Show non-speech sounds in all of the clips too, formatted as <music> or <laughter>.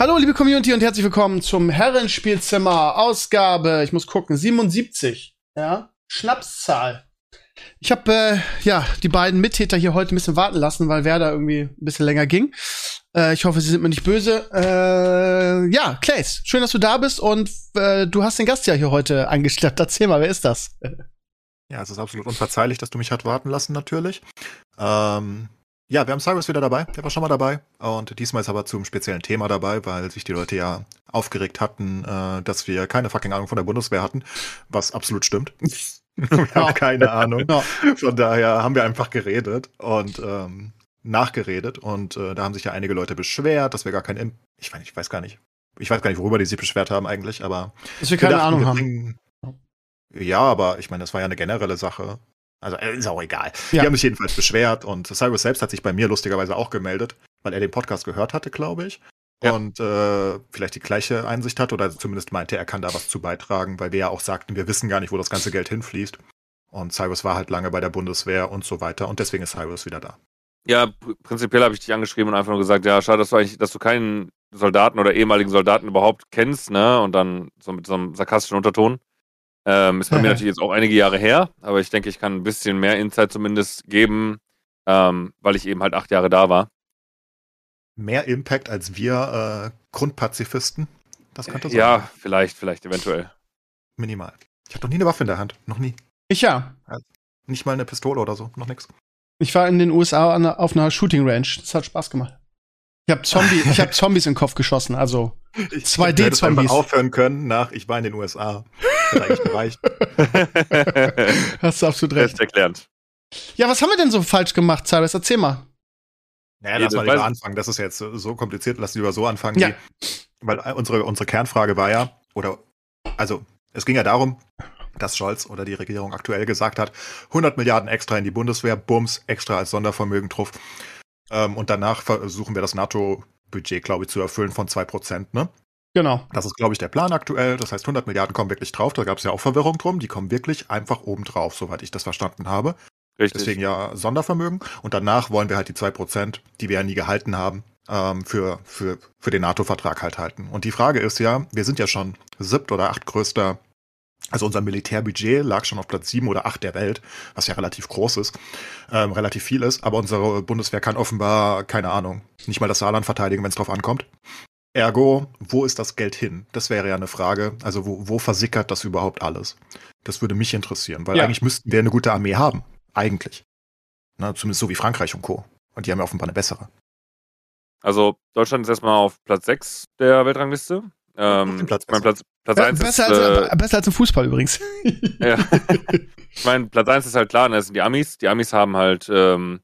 Hallo, liebe Community und herzlich willkommen zum Herrenspielzimmer Ausgabe, ich muss gucken, 77. Ja, Schnapszahl. Ich habe äh, ja die beiden Mittäter hier heute ein bisschen warten lassen, weil Werder irgendwie ein bisschen länger ging. Äh, ich hoffe, Sie sind mir nicht böse. Äh, ja, Claes, schön, dass du da bist und äh, du hast den Gast ja hier heute angeschleppt. <laughs> Erzähl mal, wer ist das? Ja, es ist absolut unverzeihlich, dass du mich hat warten lassen, natürlich. Ähm, ja, wir haben Cyrus wieder dabei. Der war schon mal dabei. Und diesmal ist aber zum speziellen Thema dabei, weil sich die Leute ja aufgeregt hatten, äh, dass wir keine fucking Ahnung von der Bundeswehr hatten. Was absolut stimmt. <laughs> wir haben keine Ahnung. Von daher haben wir einfach geredet und ähm, nachgeredet. Und äh, da haben sich ja einige Leute beschwert, dass wir gar kein. Ich weiß, ich weiß gar nicht. Ich weiß gar nicht, worüber die sich beschwert haben eigentlich, aber. Dass wir keine wir dachten, Ahnung wir haben. Ja, aber ich meine, das war ja eine generelle Sache. Also äh, ist auch egal. Ja. Die haben sich jedenfalls beschwert und Cyrus selbst hat sich bei mir lustigerweise auch gemeldet, weil er den Podcast gehört hatte, glaube ich. Ja. Und äh, vielleicht die gleiche Einsicht hat oder zumindest meinte, er kann da was zu beitragen, weil wir ja auch sagten, wir wissen gar nicht, wo das ganze Geld hinfließt. Und Cyrus war halt lange bei der Bundeswehr und so weiter. Und deswegen ist Cyrus wieder da. Ja, prinzipiell habe ich dich angeschrieben und einfach nur gesagt, ja, schade, dass du eigentlich, dass du keinen Soldaten oder ehemaligen Soldaten überhaupt kennst, ne? Und dann so mit so einem sarkastischen Unterton. Ähm, ist bei mir <laughs> natürlich jetzt auch einige Jahre her, aber ich denke, ich kann ein bisschen mehr Insight zumindest geben, ähm, weil ich eben halt acht Jahre da war. Mehr Impact als wir äh, Grundpazifisten? Das könnte sein. Ja, vielleicht, vielleicht, eventuell. Minimal. Ich hatte noch nie eine Waffe in der Hand. Noch nie. Ich ja. Also nicht mal eine Pistole oder so. Noch nichts. Ich war in den USA auf einer Shooting Range. Das hat Spaß gemacht. Ich habe Zombie, <laughs> ich hab Zombies in den Kopf geschossen, also 2D-Zombies. aufhören können nach, ich war in den USA. Hat eigentlich gereicht. <laughs> Hast du absolut recht. Best erklärt. Ja, was haben wir denn so falsch gemacht, Cyrus? Erzähl mal. Naja, lass mal lieber anfangen. Das ist jetzt so kompliziert. Lass lieber so anfangen. Ja. Die, weil unsere, unsere Kernfrage war ja, oder, also, es ging ja darum, dass Scholz oder die Regierung aktuell gesagt hat, 100 Milliarden extra in die Bundeswehr, Bums, extra als Sondervermögen drauf. Ähm, und danach versuchen wir das NATO-Budget, glaube ich, zu erfüllen von 2%, ne? Genau. Das ist, glaube ich, der Plan aktuell. Das heißt, 100 Milliarden kommen wirklich drauf. Da gab es ja auch Verwirrung drum. Die kommen wirklich einfach oben drauf, soweit ich das verstanden habe. Richtig. Deswegen ja Sondervermögen. Und danach wollen wir halt die 2%, die wir ja nie gehalten haben, ähm, für, für, für den NATO-Vertrag halt halten. Und die Frage ist ja, wir sind ja schon siebt oder acht größter also unser Militärbudget lag schon auf Platz sieben oder acht der Welt, was ja relativ groß ist, ähm, relativ viel ist. Aber unsere Bundeswehr kann offenbar, keine Ahnung, nicht mal das Saarland verteidigen, wenn es drauf ankommt. Ergo, wo ist das Geld hin? Das wäre ja eine Frage. Also wo, wo versickert das überhaupt alles? Das würde mich interessieren, weil ja. eigentlich müssten wir eine gute Armee haben. Eigentlich. Na, zumindest so wie Frankreich und Co. Und die haben ja offenbar eine bessere. Also Deutschland ist erstmal auf Platz 6 der Weltrangliste. Ähm, Platz mein Platz, Platz 1 besser, ist, als, äh, besser als im Fußball übrigens. ja. <laughs> ich meine, Platz 1 ist halt klar, ne, das sind die Amis. Die Amis haben halt, ähm,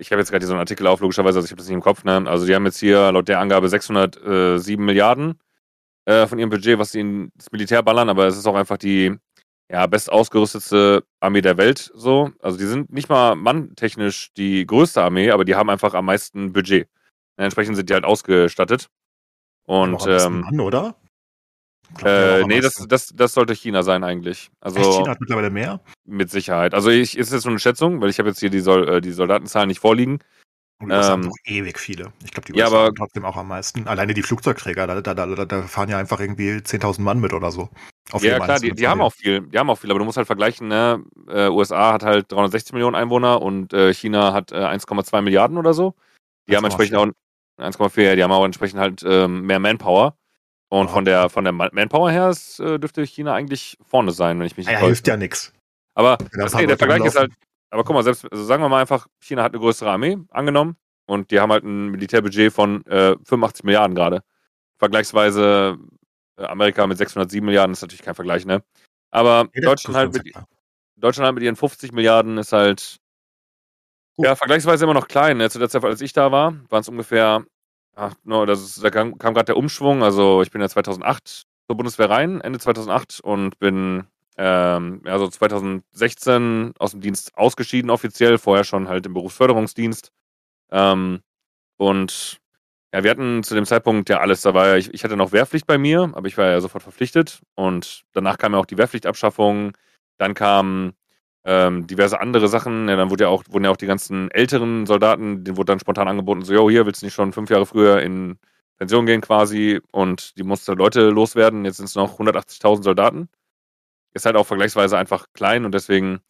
ich habe jetzt gerade so einen Artikel auf, logischerweise, also ich habe das nicht im Kopf, ne? Also die haben jetzt hier laut der Angabe 607 Milliarden äh, von ihrem Budget, was sie in das Militär ballern, aber es ist auch einfach die ja, best ausgerüstete Armee der Welt so. Also die sind nicht mal manntechnisch die größte Armee, aber die haben einfach am meisten Budget. Entsprechend sind die halt ausgestattet. Und ähm, Mann, oder? Äh, nee, das, das, das sollte China sein eigentlich. Also, Echt, China hat mittlerweile mehr? Mit Sicherheit. Also ich, ist jetzt nur eine Schätzung, weil ich habe jetzt hier die, Sol äh, die Soldatenzahlen nicht vorliegen. Und die ähm, haben doch ewig viele. Ich glaube, die USA ja, aber, trotzdem auch am meisten. Alleine die Flugzeugträger, da, da, da, da fahren ja einfach irgendwie 10.000 Mann mit oder so. ja, klar, die, die haben auch viel. Die haben auch viel, aber du musst halt vergleichen, ne? Äh, USA hat halt 360 Millionen Einwohner und äh, China hat 1,2 äh, Milliarden oder so. Die haben entsprechend auch 1,4, die haben auch entsprechend halt ähm, mehr Manpower. Und von der, von der Manpower her ist, äh, dürfte China eigentlich vorne sein, wenn ich mich nicht Ja, hilft ja nichts. Aber okay, der Vergleich ist halt, aber guck mal, selbst, also sagen wir mal einfach, China hat eine größere Armee angenommen und die haben halt ein Militärbudget von äh, 85 Milliarden gerade. Vergleichsweise äh, Amerika mit 607 Milliarden ist natürlich kein Vergleich, ne? Aber ja, Deutschland, halt mit, Deutschland halt mit ihren 50 Milliarden ist halt uh. ja vergleichsweise immer noch klein. Ne? Zu der Zeit, als ich da war, waren es ungefähr Ach, no, das ist, da kam, kam gerade der Umschwung. Also ich bin ja 2008 zur Bundeswehr rein, Ende 2008 und bin ähm, ja, so 2016 aus dem Dienst ausgeschieden offiziell, vorher schon halt im Berufsförderungsdienst. Ähm, und ja, wir hatten zu dem Zeitpunkt ja alles. Da war ja, ich, ich hatte noch Wehrpflicht bei mir, aber ich war ja sofort verpflichtet. Und danach kam ja auch die Wehrpflichtabschaffung. Dann kamen ähm, diverse andere Sachen. Ja, dann wurde ja auch, wurden ja auch die ganzen älteren Soldaten, denen wurde dann spontan angeboten, so, jo, hier willst du nicht schon fünf Jahre früher in Pension gehen quasi und die mussten Leute loswerden. Jetzt sind es noch 180.000 Soldaten. Ist halt auch vergleichsweise einfach klein und deswegen,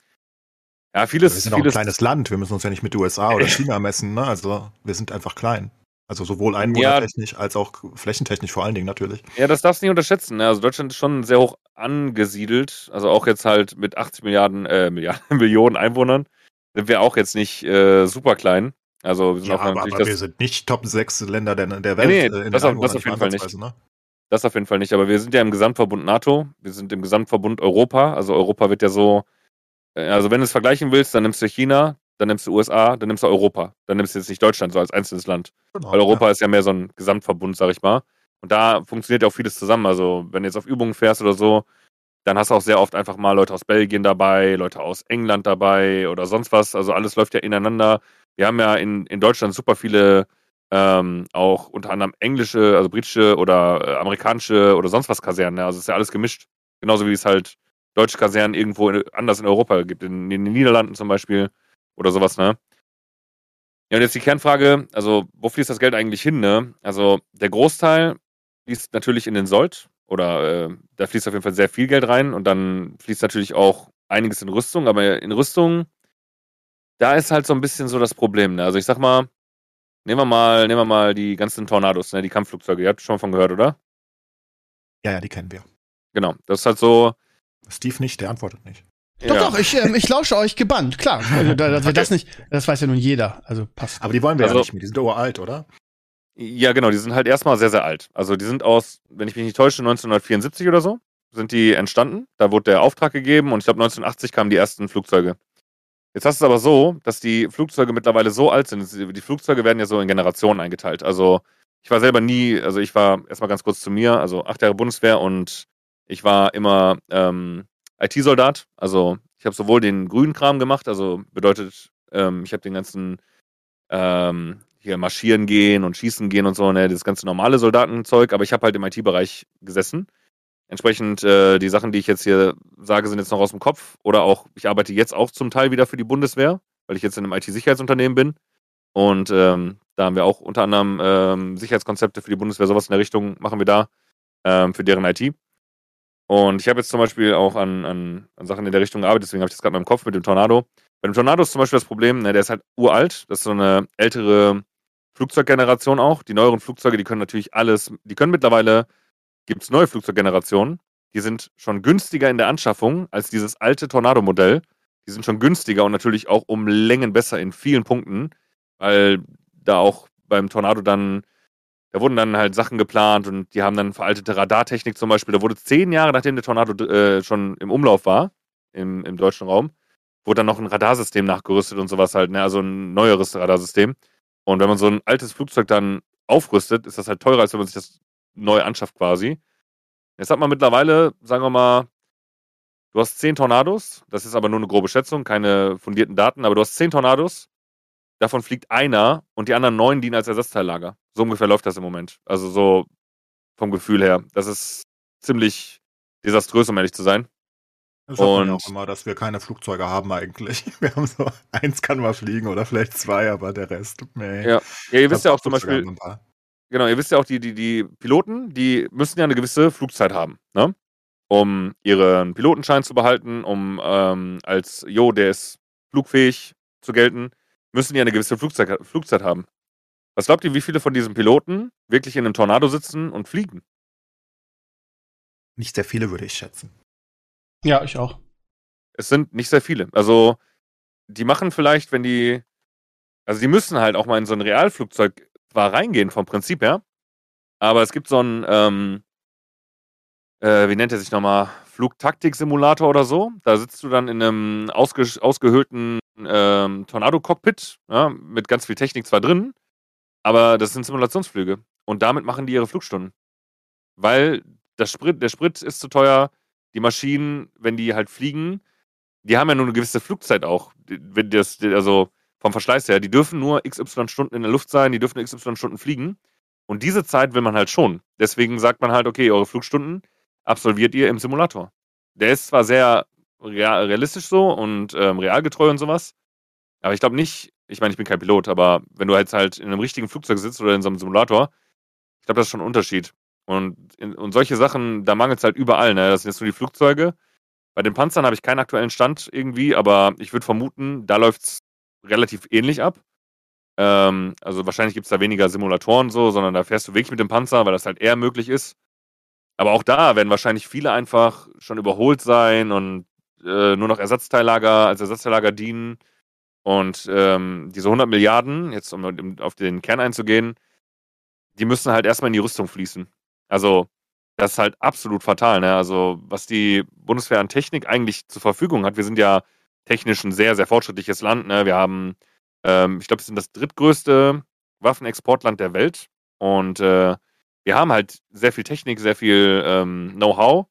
ja, vieles. Wir sind vieles, auch ein kleines Land. Wir müssen uns ja nicht mit USA oder <laughs> China messen. Ne? Also wir sind einfach klein. Also sowohl einwohnertechnisch ja, als auch flächentechnisch vor allen Dingen natürlich. Ja, das darfst du nicht unterschätzen. Ne? Also Deutschland ist schon sehr hoch angesiedelt. Also auch jetzt halt mit 80 Milliarden, äh, Milliarden, <laughs> Millionen Einwohnern sind wir auch jetzt nicht äh, super klein. Also wir sind ja, auch aber, aber das, wir sind nicht Top 6 Länder der, der Welt. Nee, äh, in das auf- das auf jeden Fall nicht. Ne? Das auf jeden Fall nicht, aber wir sind ja im Gesamtverbund NATO, wir sind im Gesamtverbund Europa, also Europa wird ja so, äh, also wenn du es vergleichen willst, dann nimmst du China, dann nimmst du USA, dann nimmst du Europa, dann nimmst du jetzt nicht Deutschland so als einzelnes Land, Genau, weil Europa ist ja mehr so ein Gesamtverbund, sag ich mal. Und da funktioniert ja auch vieles zusammen, also wenn du jetzt auf Übungen fährst oder so, dann hast du auch sehr oft einfach mal Leute aus Belgien dabei, Leute aus England dabei oder sonst was, also alles läuft ja ineinander. Wir haben ja in, in Deutschland super viele ähm, auch unter anderem englische, also britische oder äh, amerikanische oder sonst was Kasernen. Ja. Also es ist ja alles gemischt. Genauso wie es halt deutsche Kasernen irgendwo in, anders in Europa gibt, in, in den Niederlanden zum Beispiel oder sowas, ne? Ja, und jetzt die Kernfrage, also wo fließt das Geld eigentlich hin, ne? Also der Großteil fließt natürlich in den Sold oder äh, da fließt auf jeden Fall sehr viel Geld rein und dann fließt natürlich auch einiges in Rüstung, aber in Rüstung, da ist halt so ein bisschen so das Problem, ne? Also ich sag mal, Nehmen wir mal, nehmen wir mal die ganzen Tornados, ne, die Kampfflugzeuge. Ihr habt schon von gehört, oder? Ja, ja, die kennen wir. Genau. Das ist halt so. Steve nicht, der antwortet nicht. Doch, ja. doch, ich, ähm, ich lausche euch gebannt, klar. Also, da, dass wir das nicht, das weiß ja nun jeder. Also passt. Aber die wollen wir Also- ja nicht mehr. Die sind uralt, oder? Ja, genau. Die sind halt erstmal sehr, sehr alt. Also die sind aus, wenn ich mich nicht täusche, 1974 oder so sind die entstanden. Da wurde der Auftrag gegeben und ich glaube 1980 kamen die ersten Flugzeuge. Jetzt hast du es aber so, dass die Flugzeuge mittlerweile so alt sind. Die Flugzeuge werden ja so in Generationen eingeteilt. Also ich war selber nie, also ich war erstmal ganz kurz zu mir, also acht Jahre Bundeswehr und ich war immer ähm, IT-Soldat. Also ich habe sowohl den grünen Kram gemacht, also bedeutet, ähm, ich habe den ganzen ähm, hier marschieren gehen und schießen gehen und so, ne, das ganze normale Soldatenzeug, aber ich habe halt im IT-Bereich gesessen. Entsprechend, äh, die Sachen, die ich jetzt hier sage, sind jetzt noch aus dem Kopf. Oder auch, ich arbeite jetzt auch zum Teil wieder für die Bundeswehr, weil ich jetzt in einem IT-Sicherheitsunternehmen bin. Und ähm, da haben wir auch unter anderem ähm, Sicherheitskonzepte für die Bundeswehr, sowas in der Richtung machen wir da, ähm, für deren IT. Und ich habe jetzt zum Beispiel auch an, an, an Sachen in der Richtung gearbeitet, deswegen habe ich das gerade in meinem Kopf mit dem Tornado. Bei dem Tornado ist zum Beispiel das Problem, ne, der ist halt uralt, das ist so eine ältere Flugzeuggeneration auch. Die neueren Flugzeuge, die können natürlich alles, die können mittlerweile gibt es neue Flugzeuggenerationen, die sind schon günstiger in der Anschaffung als dieses alte Tornado-Modell. Die sind schon günstiger und natürlich auch um Längen besser in vielen Punkten, weil da auch beim Tornado dann, da wurden dann halt Sachen geplant und die haben dann veraltete Radartechnik zum Beispiel. Da wurde zehn Jahre nachdem der Tornado äh, schon im Umlauf war, im, im deutschen Raum, wurde dann noch ein Radarsystem nachgerüstet und sowas halt, ne? also ein neueres Radarsystem. Und wenn man so ein altes Flugzeug dann aufrüstet, ist das halt teurer, als wenn man sich das neu anschafft quasi. Jetzt hat man mittlerweile, sagen wir mal, du hast zehn Tornados, das ist aber nur eine grobe Schätzung, keine fundierten Daten, aber du hast zehn Tornados, davon fliegt einer und die anderen neun dienen als Ersatzteillager. So ungefähr läuft das im Moment. Also so vom Gefühl her. Das ist ziemlich desaströs, um ehrlich zu sein. Das Und- auch immer, dass wir keine Flugzeuge haben eigentlich. <laughs> Wir haben so, eins kann mal fliegen oder vielleicht zwei, aber der Rest, nee. Ja. Ja, ihr wisst ja auch zum Beispiel, wir. Genau, ihr wisst ja auch, die, die, die Piloten, die müssen ja eine gewisse Flugzeit haben, ne? Um ihren Pilotenschein zu behalten, um ähm, als, jo, der ist flugfähig zu gelten, müssen die eine gewisse Flugzeit, Flugzeit haben. Was glaubt ihr, wie viele von diesen Piloten wirklich in einem Tornado sitzen und fliegen? Nicht sehr viele, würde ich schätzen. Ja, ich auch. Es sind nicht sehr viele. Also, die machen vielleicht, wenn die, also die müssen halt auch mal in so ein Realflugzeug zwar reingehen vom Prinzip her, aber es gibt so einen, ähm, äh, wie nennt er sich nochmal, Flugtaktik-Simulator oder so. Da sitzt du dann in einem ausge ausgehöhlten ähm, Tornado-Cockpit, ja, mit ganz viel Technik zwar drin, aber das sind Simulationsflüge. Und damit machen die ihre Flugstunden. Weil das Sprit, der Sprit ist zu teuer. Die Maschinen, wenn die halt fliegen, die haben ja nur eine gewisse Flugzeit auch. Wenn das, also vom Verschleiß her, die dürfen nur XY Stunden in der Luft sein, die dürfen XY Stunden fliegen. Und diese Zeit will man halt schon. Deswegen sagt man halt, okay, eure Flugstunden absolviert ihr im Simulator. Der ist zwar sehr realistisch so und ähm, realgetreu und sowas, aber ich glaube nicht, ich meine, ich bin kein Pilot, aber wenn du jetzt halt in einem richtigen Flugzeug sitzt oder in so einem Simulator, ich glaube, das ist schon ein Unterschied. Und, und solche Sachen, da mangelt es halt überall, ne? Das sind jetzt nur die Flugzeuge. Bei den Panzern habe ich keinen aktuellen Stand irgendwie, aber ich würde vermuten, da läuft es relativ ähnlich ab. Ähm, also wahrscheinlich gibt es da weniger Simulatoren so, sondern da fährst du wirklich mit dem Panzer, weil das halt eher möglich ist. Aber auch da werden wahrscheinlich viele einfach schon überholt sein und äh, nur noch Ersatzteillager als Ersatzteillager dienen. Und ähm, diese 100 Milliarden, jetzt um auf den Kern einzugehen, die müssen halt erstmal in die Rüstung fließen. Also, das ist halt absolut fatal. Ne? Also, was die Bundeswehr an Technik eigentlich zur Verfügung hat, wir sind ja technisch ein sehr, sehr fortschrittliches Land. Ne? Wir haben, ähm, ich glaube, wir sind das drittgrößte Waffenexportland der Welt. Und äh, wir haben halt sehr viel Technik, sehr viel ähm, Know-how.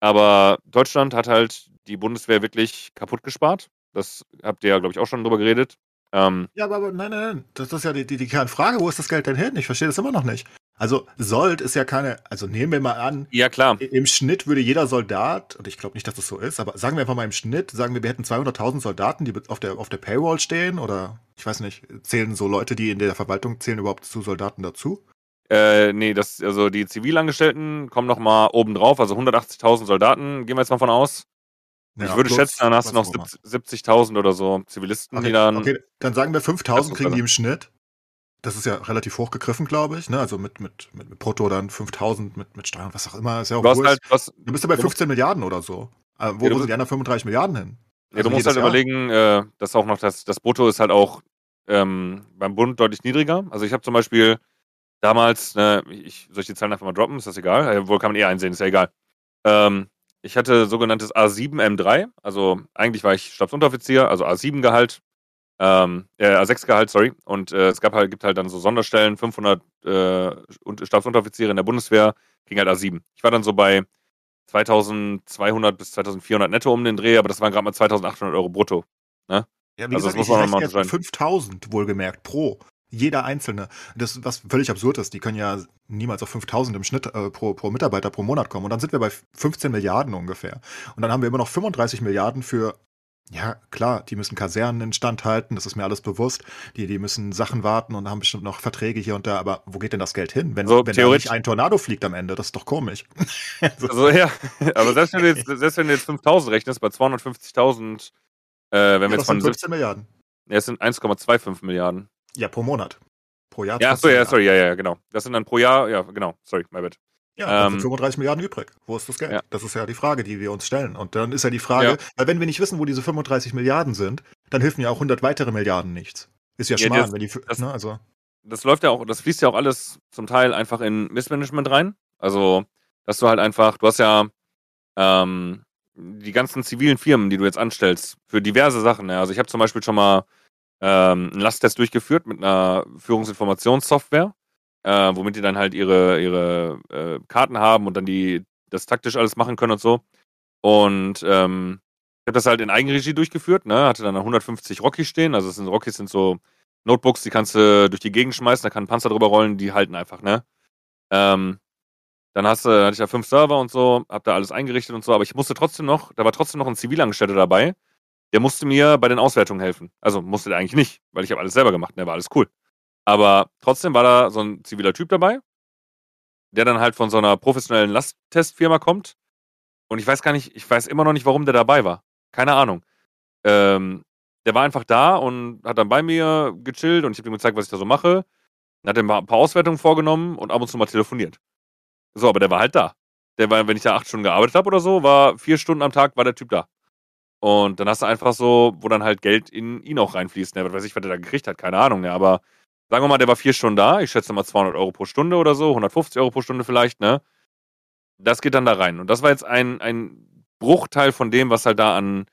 Aber Deutschland hat halt die Bundeswehr wirklich kaputt gespart. Das habt ihr ja, glaube ich, auch schon drüber geredet. Ähm, ja, aber, aber nein, nein, nein. Das ist ja die, die, die Kernfrage. Wo ist das Geld denn hin? Ich verstehe das immer noch nicht. Also Sold ist ja keine, also nehmen wir mal an, ja klar. Im Schnitt würde jeder Soldat, und ich glaube nicht, dass das so ist, aber sagen wir einfach mal im Schnitt, sagen wir, wir hätten 200.000 Soldaten, die auf der, auf der Payroll stehen, oder ich weiß nicht, zählen so Leute, die in der Verwaltung zählen, überhaupt zu Soldaten dazu? Äh, nee, das, also die Zivilangestellten kommen noch mal oben drauf, also 180.000 Soldaten, gehen wir jetzt mal von aus. Ja, ich würde schätzen, dann hast du noch 70.000 oder so Zivilisten, okay, die dann. Okay, dann sagen wir 5.000 kriegen die im Schnitt. Das ist ja relativ hochgegriffen, glaube ich. Ne? Also mit, mit, mit, mit Brutto dann 5.000, mit, mit Steuern, was auch immer. Ist ja auch du halt, was, du bist ja bei 15 Milliarden oder so. Äh, wo, ja, wo sind die anderen 35 Milliarden hin? Also ja, du musst halt Jahr? überlegen, äh, dass auch noch das, das Brutto ist halt auch ähm, beim Bund deutlich niedriger. Also ich habe zum Beispiel damals, ne, ich, soll ich die Zahlen einfach mal droppen? Ist das egal? Äh, wohl kann man eh einsehen, ist ja egal. Ähm, ich hatte sogenanntes A7M3, also eigentlich war ich Stabsunteroffizier, also A7-Gehalt, ähm, äh, A6-Gehalt, sorry. Und äh, es gab halt, gibt halt dann so Sonderstellen, 500 äh, Stabsunteroffiziere in der Bundeswehr, ging halt A7. Ich war dann so bei 2200 bis 2400 netto um den Dreh, aber das waren gerade mal 2800 Euro brutto. Ne? Ja, wie also gesagt, das muss man ich mal 5000 wohlgemerkt pro. Jeder Einzelne. Das, was völlig absurd ist. Die können ja niemals auf 5000 im Schnitt äh, pro, pro Mitarbeiter pro Monat kommen. Und dann sind wir bei 15 Milliarden ungefähr. Und dann haben wir immer noch 35 Milliarden für ja, klar, die müssen Kasernen instand halten, das ist mir alles bewusst. Die, die müssen Sachen warten und haben bestimmt noch Verträge hier und da, aber wo geht denn das Geld hin? Wenn, so, wenn nicht ein Tornado fliegt am Ende, das ist doch komisch. <laughs> also ja, aber selbst wenn du jetzt, selbst wenn du jetzt 5000 rechnest, bei 250.000, äh, wenn ja, wir jetzt von 15 Milliarden. Ja, es sind 1,25 Milliarden. Ja, pro Monat. Pro Jahr. Ja, so, ja, sorry, ja, ja, genau. Das sind dann pro Jahr, ja, genau, sorry, my bad. Ja, ähm, 35 Milliarden übrig. Wo ist das Geld? Ja. Das ist ja die Frage, die wir uns stellen. Und dann ist ja die Frage, ja. weil wenn wir nicht wissen, wo diese 35 Milliarden sind, dann helfen ja auch 100 weitere Milliarden nichts. Ist ja, ja das, wenn die, das, ne, also. Das läuft ja auch, das fließt ja auch alles zum Teil einfach in Missmanagement rein. Also, dass du halt einfach, du hast ja ähm, die ganzen zivilen Firmen, die du jetzt anstellst, für diverse Sachen. Ja. Also ich habe zum Beispiel schon mal ähm, einen Lasttest durchgeführt mit einer Führungsinformationssoftware, äh, womit die dann halt ihre, ihre äh, Karten haben und dann die das taktisch alles machen können und so. Und ähm, ich habe das halt in Eigenregie durchgeführt, ne? Hatte dann 150 Rockies stehen. Also sind, Rockies sind so Notebooks, die kannst du durch die Gegend schmeißen, da kann ein Panzer drüber rollen, die halten einfach, ne? Ähm, dann hast, hatte ich da fünf Server und so, hab da alles eingerichtet und so, aber ich musste trotzdem noch, da war trotzdem noch ein Zivilangestellter dabei, der musste mir bei den Auswertungen helfen. Also musste der eigentlich nicht, weil ich habe alles selber gemacht, ne, war alles cool. Aber trotzdem war da so ein ziviler Typ dabei, der dann halt von so einer professionellen Lasttestfirma kommt. Und ich weiß gar nicht, ich weiß immer noch nicht, warum der dabei war. Keine Ahnung. Ähm, der war einfach da und hat dann bei mir gechillt und ich habe ihm gezeigt, was ich da so mache. Dann hat er ein paar Auswertungen vorgenommen und ab und zu mal telefoniert. So, aber der war halt da. Der war, wenn ich da acht Stunden gearbeitet habe oder so, war vier Stunden am Tag war der Typ da. Und dann hast du einfach so, wo dann halt Geld in ihn auch reinfließt. Ne? Was weiß ich, was der da gekriegt hat, keine Ahnung. Ne? Aber sagen wir mal, der war vier Stunden da. Ich schätze mal 200 Euro pro Stunde oder so, 150 Euro pro Stunde vielleicht. Ne? Das geht dann da rein. Und das war jetzt ein, ein Bruchteil von dem, was halt da an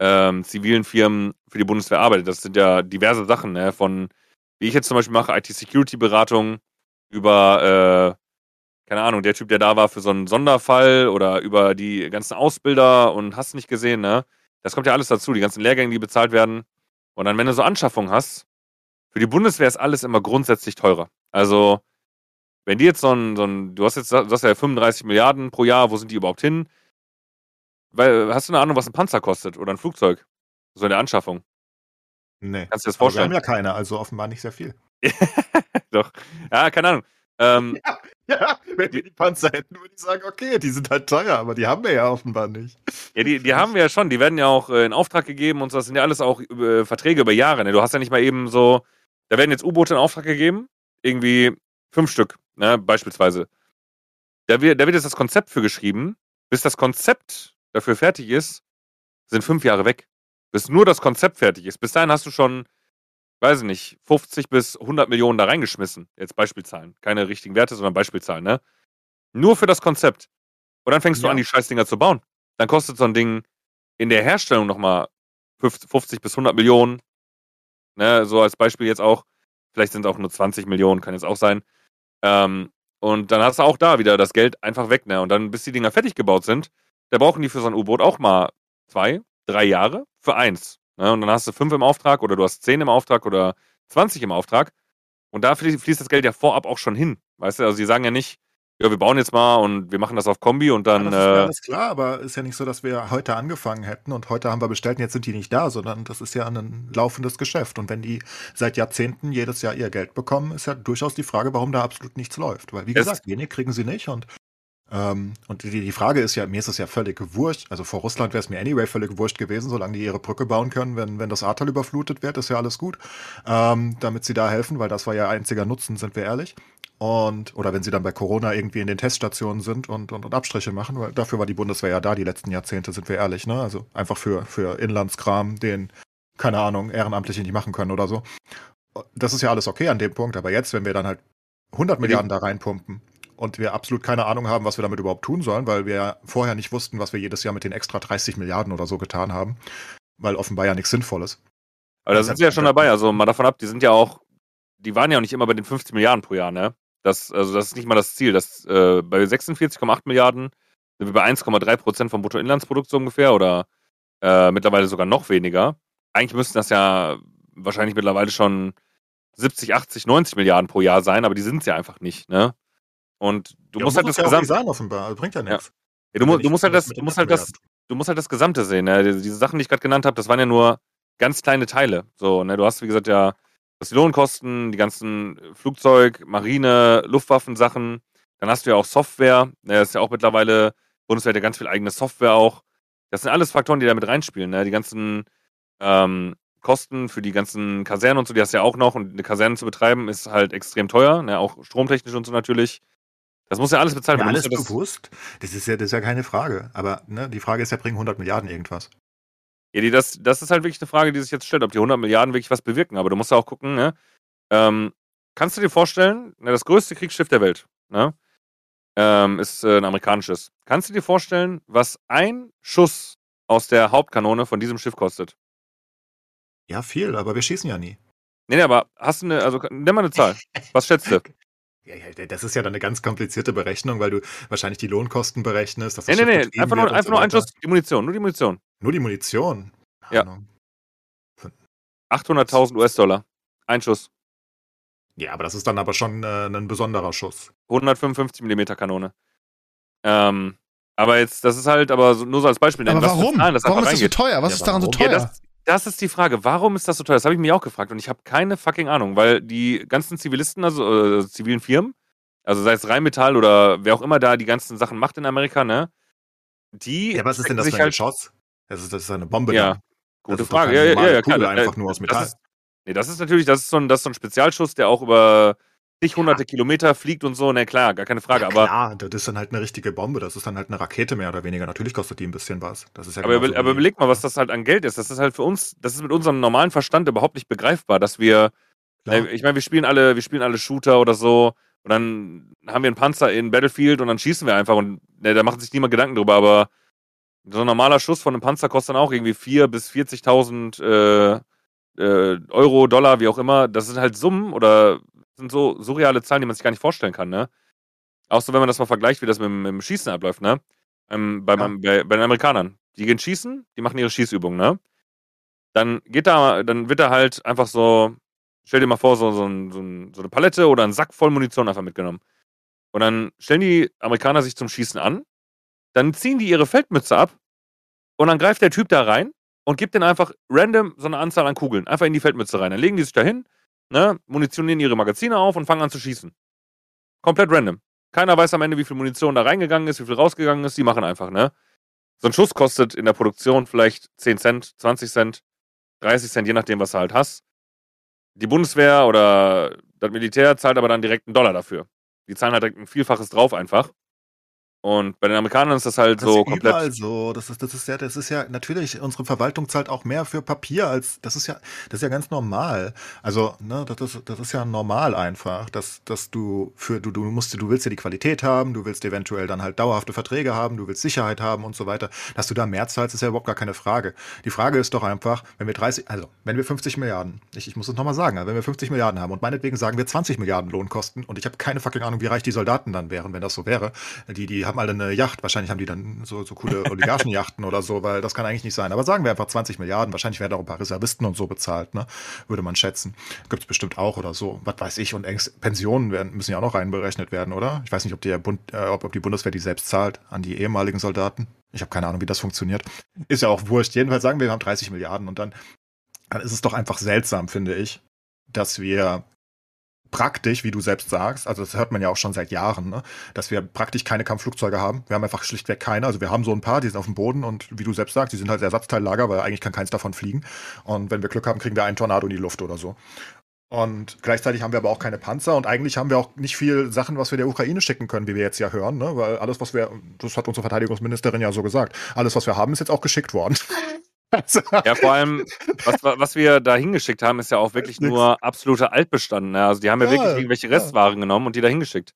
ähm, zivilen Firmen für die Bundeswehr arbeitet. Das sind ja diverse Sachen. Ne? Von, wie ich jetzt zum Beispiel mache, IT-Security-Beratung über keine Ahnung, der Typ, der da war für so einen Sonderfall oder über die ganzen Ausbilder und hast nicht gesehen, ne? Das kommt ja alles dazu, die ganzen Lehrgänge, die bezahlt werden. Und dann, wenn du so Anschaffungen hast, für die Bundeswehr ist alles immer grundsätzlich teurer. Also, wenn die jetzt so ein, so ein du hast jetzt, du hast ja 35 Milliarden pro Jahr, wo sind die überhaupt hin? Weil, hast du eine Ahnung, was ein Panzer kostet oder ein Flugzeug? So in der Anschaffung. Nee. Kannst du dir das vorstellen? wir haben ja keine, also offenbar nicht sehr viel. <laughs> Doch. Ja, keine Ahnung. Ähm, <laughs> ja, ja, wenn wir die Panzer hätten, würde ich sagen, okay, die sind halt teuer, aber die haben wir ja offenbar nicht. Ja, die, die haben wir ja schon. Die werden ja auch äh, in Auftrag gegeben und so. Das sind ja alles auch äh, Verträge über Jahre. Ne? Du hast ja nicht mal eben so, da werden jetzt U-Boote in Auftrag gegeben, irgendwie fünf Stück, ne? beispielsweise. Da wird, da wird jetzt das Konzept für geschrieben. Bis das Konzept dafür fertig ist, sind fünf Jahre weg. Bis nur das Konzept fertig ist. Bis dahin hast du schon weiß ich nicht, 50 bis 100 Millionen da reingeschmissen. Jetzt Beispielzahlen. Keine richtigen Werte, sondern Beispielzahlen, ne? Nur für das Konzept. Und dann fängst ja. du an, die Scheißdinger zu bauen. Dann kostet so ein Ding in der Herstellung nochmal 50 bis 100 Millionen. Ne, so als Beispiel jetzt auch. Vielleicht sind es auch nur 20 Millionen, kann jetzt auch sein. Ähm, und dann hast du auch da wieder das Geld einfach weg, ne? Und dann, bis die Dinger fertig gebaut sind, da brauchen die für so ein U-Boot auch mal zwei, drei Jahre für eins. Ne? Und dann hast du fünf im Auftrag oder du hast zehn im Auftrag oder 20 im Auftrag. Und da fließt das Geld ja vorab auch schon hin. Weißt du, also die sagen ja nicht, ja, wir bauen jetzt mal und wir machen das auf Kombi und dann. Ja, das ist äh, alles klar, aber ist ja nicht so, dass wir heute angefangen hätten und heute haben wir bestellt und jetzt sind die nicht da, sondern das ist ja ein laufendes Geschäft. Und wenn die seit Jahrzehnten jedes Jahr ihr Geld bekommen, ist ja durchaus die Frage, warum da absolut nichts läuft. Weil, wie gesagt, wenig kriegen sie nicht und ähm, und die, die Frage ist ja, mir ist es ja völlig wurscht, also vor Russland wäre es mir anyway völlig wurscht gewesen, solange die ihre Brücke bauen können, wenn, wenn das Ahrtal überflutet wird, ist ja alles gut, ähm, damit sie da helfen, weil das war ja einziger Nutzen, sind wir ehrlich. Und, oder wenn sie dann bei Corona irgendwie in den Teststationen sind und, und, und Abstriche machen, weil dafür war die Bundeswehr ja da die letzten Jahrzehnte, sind wir ehrlich, ne? Also einfach für, für Inlandskram, den, keine Ahnung, Ehrenamtliche nicht machen können oder so. Das ist ja alles okay an dem Punkt, aber jetzt, wenn wir dann halt 100 Milliarden da reinpumpen und wir absolut keine Ahnung haben, was wir damit überhaupt tun sollen, weil wir vorher nicht wussten, was wir jedes Jahr mit den extra 30 Milliarden oder so getan haben, weil offenbar ja nichts Sinnvolles. Aber da sind sie ja schon dabei, also mal davon ab, die sind ja auch, die waren ja auch nicht immer bei den 50 Milliarden pro Jahr, ne? Das, also das ist nicht mal das Ziel. Das, äh, bei 46,8 Milliarden sind wir bei 1,3 Prozent vom Bruttoinlandsprodukt so ungefähr oder äh, mittlerweile sogar noch weniger. Eigentlich müssten das ja wahrscheinlich mittlerweile schon 70, 80, 90 Milliarden pro Jahr sein, aber die sind es ja einfach nicht, ne? Und du ja, musst halt das ja Gesamte. sein, offenbar. Also bringt ja nichts. Ja. du, du, musst halt das, du musst halt das, du musst halt das Gesamte sehen. Ne? Diese Sachen, die ich gerade genannt habe, das waren ja nur ganz kleine Teile. So, ne? Du hast, wie gesagt, ja das die Lohnkosten, die ganzen Flugzeug, Marine, Luftwaffensachen. Dann hast du ja auch Software. Das ist ja auch mittlerweile, Bundeswehr hat ja ganz viel eigene Software auch. Das sind alles Faktoren, die da mit reinspielen. Ne? Die ganzen ähm, Kosten für die ganzen Kasernen und so, die hast du ja auch noch. Und eine Kaserne zu betreiben ist halt extrem teuer, ne? auch stromtechnisch und so natürlich. Das muss ja alles bezahlt werden. Ja, alles das bewusst. Das ist, ja, das ist ja keine Frage. Aber ne, die Frage ist ja, bringen 100 Milliarden irgendwas? Ja, die, das, das ist halt wirklich eine Frage, die sich jetzt stellt, ob die 100 Milliarden wirklich was bewirken. Aber du musst ja auch gucken, ne? Ähm, kannst du dir vorstellen, ne, das größte Kriegsschiff der Welt ne, ähm, ist äh, ein amerikanisches. Kannst du dir vorstellen, was ein Schuss aus der Hauptkanone von diesem Schiff kostet? Ja, viel, aber wir schießen ja nie. Nee, nee, aber hast du eine, also nimm mal eine Zahl. <laughs> Was schätzt du? Ja, ja, das ist ja dann eine ganz komplizierte Berechnung, weil du wahrscheinlich die Lohnkosten berechnest. Dass nee, nee, nee, einfach nur, einfach so nur ein Schuss, die Munition, nur die Munition. Nur die Munition? Ja. 800.000 US-Dollar. Ein Schuss. Ja, aber das ist dann aber schon äh, ein besonderer Schuss. 155 mm Kanone. Ähm, aber jetzt, das ist halt, aber nur so als Beispiel. Aber warum? Zahlen, warum ist das so teuer? Was ja, ist daran so teuer? Ja, das, das ist die Frage. Warum ist das so teuer? Das habe ich mir auch gefragt und ich habe keine fucking Ahnung, weil die ganzen Zivilisten, also äh, zivilen Firmen, also sei es Rheinmetall oder wer auch immer da die ganzen Sachen macht in Amerika, ne? Die. Ja, was ist denn das für ein halt, Geschoss? Das ist, das ist eine Bombe. Ja, dann. gute Frage. Ja, ja, ja, klar. einfach nur aus Metall. Das ist, nee, das ist natürlich, das ist, so ein, das ist so ein Spezialschuss, der auch über zig hunderte ja. Kilometer fliegt und so, na klar, gar keine Frage. Ja, aber klar, das ist dann halt eine richtige Bombe, das ist dann halt eine Rakete mehr oder weniger. Natürlich kostet die ein bisschen was. Das ist ja aber, aber überleg mal, was das halt an Geld ist. Das ist halt für uns, das ist mit unserem normalen Verstand überhaupt nicht begreifbar, dass wir, äh, ich meine, wir spielen alle, wir spielen alle Shooter oder so und dann haben wir einen Panzer in Battlefield und dann schießen wir einfach und ne, da macht sich niemand Gedanken drüber, aber so ein normaler Schuss von einem Panzer kostet dann auch irgendwie 4.000 bis 40.000 äh, äh, Euro, Dollar, wie auch immer. Das sind halt Summen oder sind so surreale Zahlen, die man sich gar nicht vorstellen kann, ne? Auch so, wenn man das mal vergleicht, wie das mit, mit dem Schießen abläuft, ne? Ähm, bei, ja. bei, bei, den Amerikanern. Die gehen schießen, die machen ihre Schießübungen, ne? Dann geht da, dann wird da halt einfach so, stell dir mal vor, so, so, ein, so, ein, so eine Palette oder ein Sack voll Munition einfach mitgenommen. Und dann stellen die Amerikaner sich zum Schießen an, dann ziehen die ihre Feldmütze ab und dann greift der Typ da rein und gibt denen einfach random so eine Anzahl an Kugeln einfach in die Feldmütze rein. Dann legen die sich da hin, ne, munitionieren ihre Magazine auf und fangen an zu schießen. Komplett random. Keiner weiß am Ende, wie viel Munition da reingegangen ist, wie viel rausgegangen ist. Die machen einfach, ne? So ein Schuss kostet in der Produktion vielleicht 10 Cent, 20 Cent, 30 Cent, je nachdem, was du halt hast. Die Bundeswehr oder das Militär zahlt aber dann direkt einen Dollar dafür. Die zahlen halt direkt ein Vielfaches drauf einfach. Und bei den Amerikanern ist das halt das so ist komplett. Überall so. Das ist, das ist ja, das ist ja natürlich, unsere Verwaltung zahlt auch mehr für Papier als, das ist ja, das ist ja ganz normal. Also, ne, das ist, das ist ja normal einfach, dass, dass du für, du, du musst, du willst ja die Qualität haben, du willst eventuell dann halt dauerhafte Verträge haben, du willst Sicherheit haben und so weiter. Dass du da mehr zahlst, ist ja überhaupt gar keine Frage. Die Frage ist doch einfach, wenn wir 30, also, wenn wir 50 Milliarden, ich, ich muss es nochmal sagen, wenn wir 50 Milliarden haben und meinetwegen sagen wir 20 Milliarden Lohnkosten und ich habe keine fucking Ahnung, wie reich die Soldaten dann wären, wenn das so wäre. Die, die haben alle eine Yacht, wahrscheinlich haben die dann so, so coole <laughs> Oligarchenjachten oder so, weil das kann eigentlich nicht sein. Aber sagen wir einfach 20 Milliarden, wahrscheinlich werden auch ein paar Reservisten und so bezahlt, ne? Würde man schätzen. Gibt es bestimmt auch oder so. Was weiß ich. Und Pensionen werden, müssen ja auch noch reinberechnet werden, oder? Ich weiß nicht, ob die, Bund, äh, ob, ob die Bundeswehr die selbst zahlt an die ehemaligen Soldaten. Ich habe keine Ahnung, wie das funktioniert. Ist ja auch wurscht. Jedenfalls sagen wir, wir haben 30 Milliarden und dann, dann ist es doch einfach seltsam, finde ich, dass wir praktisch, wie du selbst sagst, also das hört man ja auch schon seit Jahren, ne, dass wir praktisch keine Kampfflugzeuge haben. Wir haben einfach schlichtweg keine. Also wir haben so ein paar, die sind auf dem Boden und wie du selbst sagst, die sind halt Ersatzteillager, weil eigentlich kann keins davon fliegen. Und wenn wir Glück haben, kriegen wir einen Tornado in die Luft oder so. Und gleichzeitig haben wir aber auch keine Panzer und eigentlich haben wir auch nicht viel Sachen, was wir der Ukraine schicken können, wie wir jetzt ja hören, ne? weil alles, was wir, das hat unsere Verteidigungsministerin ja so gesagt, alles, was wir haben, ist jetzt auch geschickt worden. <laughs> Also. Ja, vor allem, was, was wir da hingeschickt haben, ist ja auch wirklich nur absoluter Altbestand. Ne? Also die haben ja, ja wirklich irgendwelche Restwaren ja. genommen und die da hingeschickt.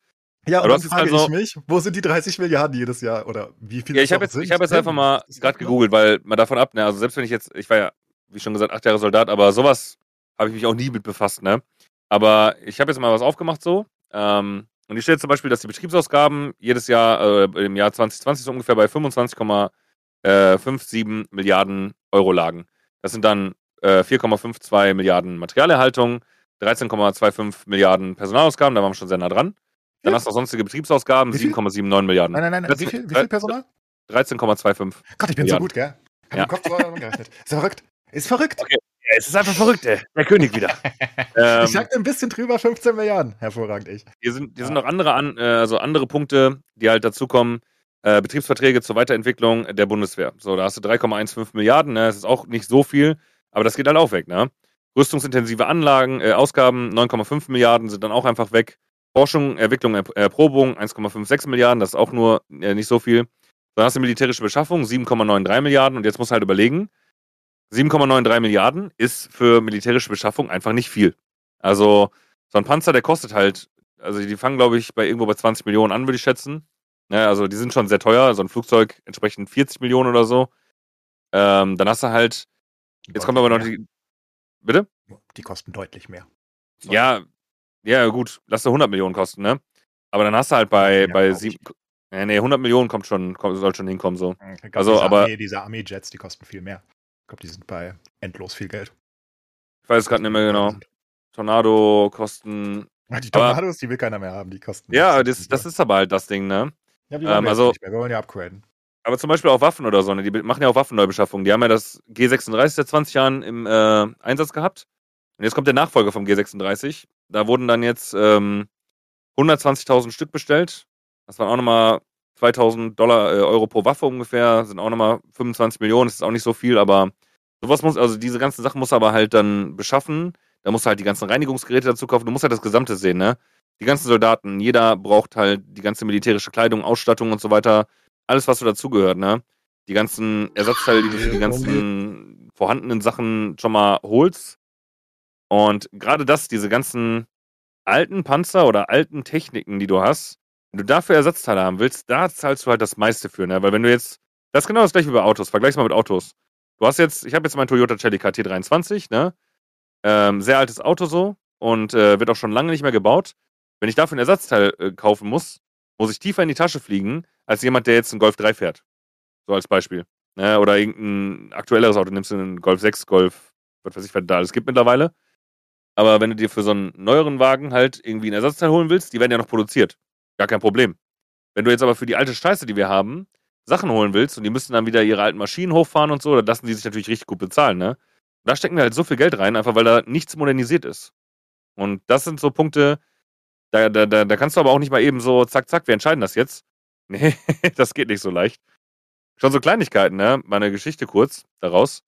Ja, und dann frage also, ich mich, wo sind die 30 Milliarden jedes Jahr oder wie viel? Ja, ich habe jetzt, ich hab jetzt einfach mal gerade gegoogelt, weil mal davon ab, ne, also selbst wenn ich jetzt, ich war ja, wie schon gesagt, acht Jahre Soldat, aber sowas habe ich mich auch nie mit befasst, ne? Aber ich habe jetzt mal was aufgemacht so. Ähm, und ich steht zum Beispiel, dass die Betriebsausgaben jedes Jahr, äh, im Jahr 2020 so ungefähr bei 25,57 äh, Milliarden Euro lagen. Das sind dann äh, 4,52 Milliarden Materialerhaltung, 13,25 Milliarden Personalausgaben, da waren wir schon sehr nah dran. Dann ja. hast du auch sonstige Betriebsausgaben, 7,79 Milliarden. Nein, nein, nein, wie viel, wie viel Personal? 13,25. Gott, ich bin Milliarden. so gut, gell? Hab ja. Kopf gerechnet. Ist verrückt. Ist verrückt. Okay. Ja, es ist einfach verrückt, ey. Der König wieder. <laughs> ähm, ich sagte ein bisschen drüber 15 Milliarden. Hervorragend, ich. Hier sind, hier ja. sind noch andere, an, äh, also andere Punkte, die halt dazukommen. Äh, Betriebsverträge zur Weiterentwicklung der Bundeswehr. So, da hast du 3,15 Milliarden, ne? Das ist auch nicht so viel, aber das geht halt auch weg, ne? Rüstungsintensive Anlagen, äh, Ausgaben 9,5 Milliarden sind dann auch einfach weg. Forschung, Entwicklung, Erprobung 1,56 Milliarden, das ist auch nur äh, nicht so viel. Dann hast du militärische Beschaffung 7,93 Milliarden und jetzt musst du halt überlegen, 7,93 Milliarden ist für militärische Beschaffung einfach nicht viel. Also so ein Panzer, der kostet halt, also die fangen glaube ich bei irgendwo bei 20 Millionen an, würde ich schätzen. Ja, also die sind schon sehr teuer. So ein Flugzeug entsprechend 40 Millionen oder so. Ähm, dann hast du halt. Jetzt kommt aber noch die. Bitte? Die kosten deutlich mehr. Sorry. Ja, ja, gut. Lass du 100 Millionen kosten, ne? Aber dann hast du halt bei, ja, bei sieben. Nee, nee, 100 Millionen kommt schon, kommt, soll schon hinkommen, so. Also, diese aber. Armee, diese Armee-Jets, die kosten viel mehr. Ich glaube, die sind bei endlos viel Geld. Ich weiß es gerade nicht mehr genau. Tornado kosten. Die Tornados, aber, die will keiner mehr haben, die kosten. Ja, das, das ist aber halt das Ding, ne? Ja, wir wollen ähm, also, nicht mehr. Wir wollen ja upgraden. Aber zum Beispiel auch Waffen oder so, ne? die machen ja auch Waffenneubeschaffung. Die haben ja das G36 seit 20 Jahren im äh, Einsatz gehabt. Und jetzt kommt der Nachfolger vom G36. Da wurden dann jetzt ähm, 120.000 Stück bestellt. Das waren auch nochmal 2000 Dollar, äh, Euro pro Waffe ungefähr. Sind auch nochmal 25 Millionen. Das ist auch nicht so viel, aber sowas muss, also diese ganzen Sachen muss aber halt dann beschaffen. Da musst du halt die ganzen Reinigungsgeräte dazu kaufen. Du musst halt das Gesamte sehen, ne? Die ganzen Soldaten, jeder braucht halt die ganze militärische Kleidung, Ausstattung und so weiter. Alles, was so dazugehört, ne? Die ganzen Ersatzteile, die du für die ganzen vorhandenen Sachen schon mal holst. Und gerade das, diese ganzen alten Panzer oder alten Techniken, die du hast, wenn du dafür Ersatzteile haben willst, da zahlst du halt das meiste für, ne? Weil wenn du jetzt, das ist genau das gleiche wie bei Autos, vergleich's mal mit Autos. Du hast jetzt, ich habe jetzt mein Toyota Celica T23, ne? Ähm, sehr altes Auto so und äh, wird auch schon lange nicht mehr gebaut. Wenn ich dafür ein Ersatzteil äh, kaufen muss muss ich tiefer in die Tasche fliegen, als jemand, der jetzt einen Golf 3 fährt. So als Beispiel. Ne? Oder irgendein aktuelleres Auto, nimmst du einen Golf 6, Golf, was weiß ich, was da alles gibt mittlerweile. Aber wenn du dir für so einen neueren Wagen halt irgendwie ein Ersatzteil holen willst, die werden ja noch produziert. Gar kein Problem. Wenn du jetzt aber für die alte Scheiße, die wir haben, Sachen holen willst und die müssen dann wieder ihre alten Maschinen hochfahren und so, dann lassen die sich natürlich richtig gut bezahlen, ne? Da stecken wir halt so viel Geld rein, einfach weil da nichts modernisiert ist. Und das sind so Punkte, da, da, da, da kannst du aber auch nicht mal eben so, zack, zack, wir entscheiden das jetzt. <laughs> Nee, das geht nicht so leicht. Schon so Kleinigkeiten, ne? Meine Geschichte kurz daraus.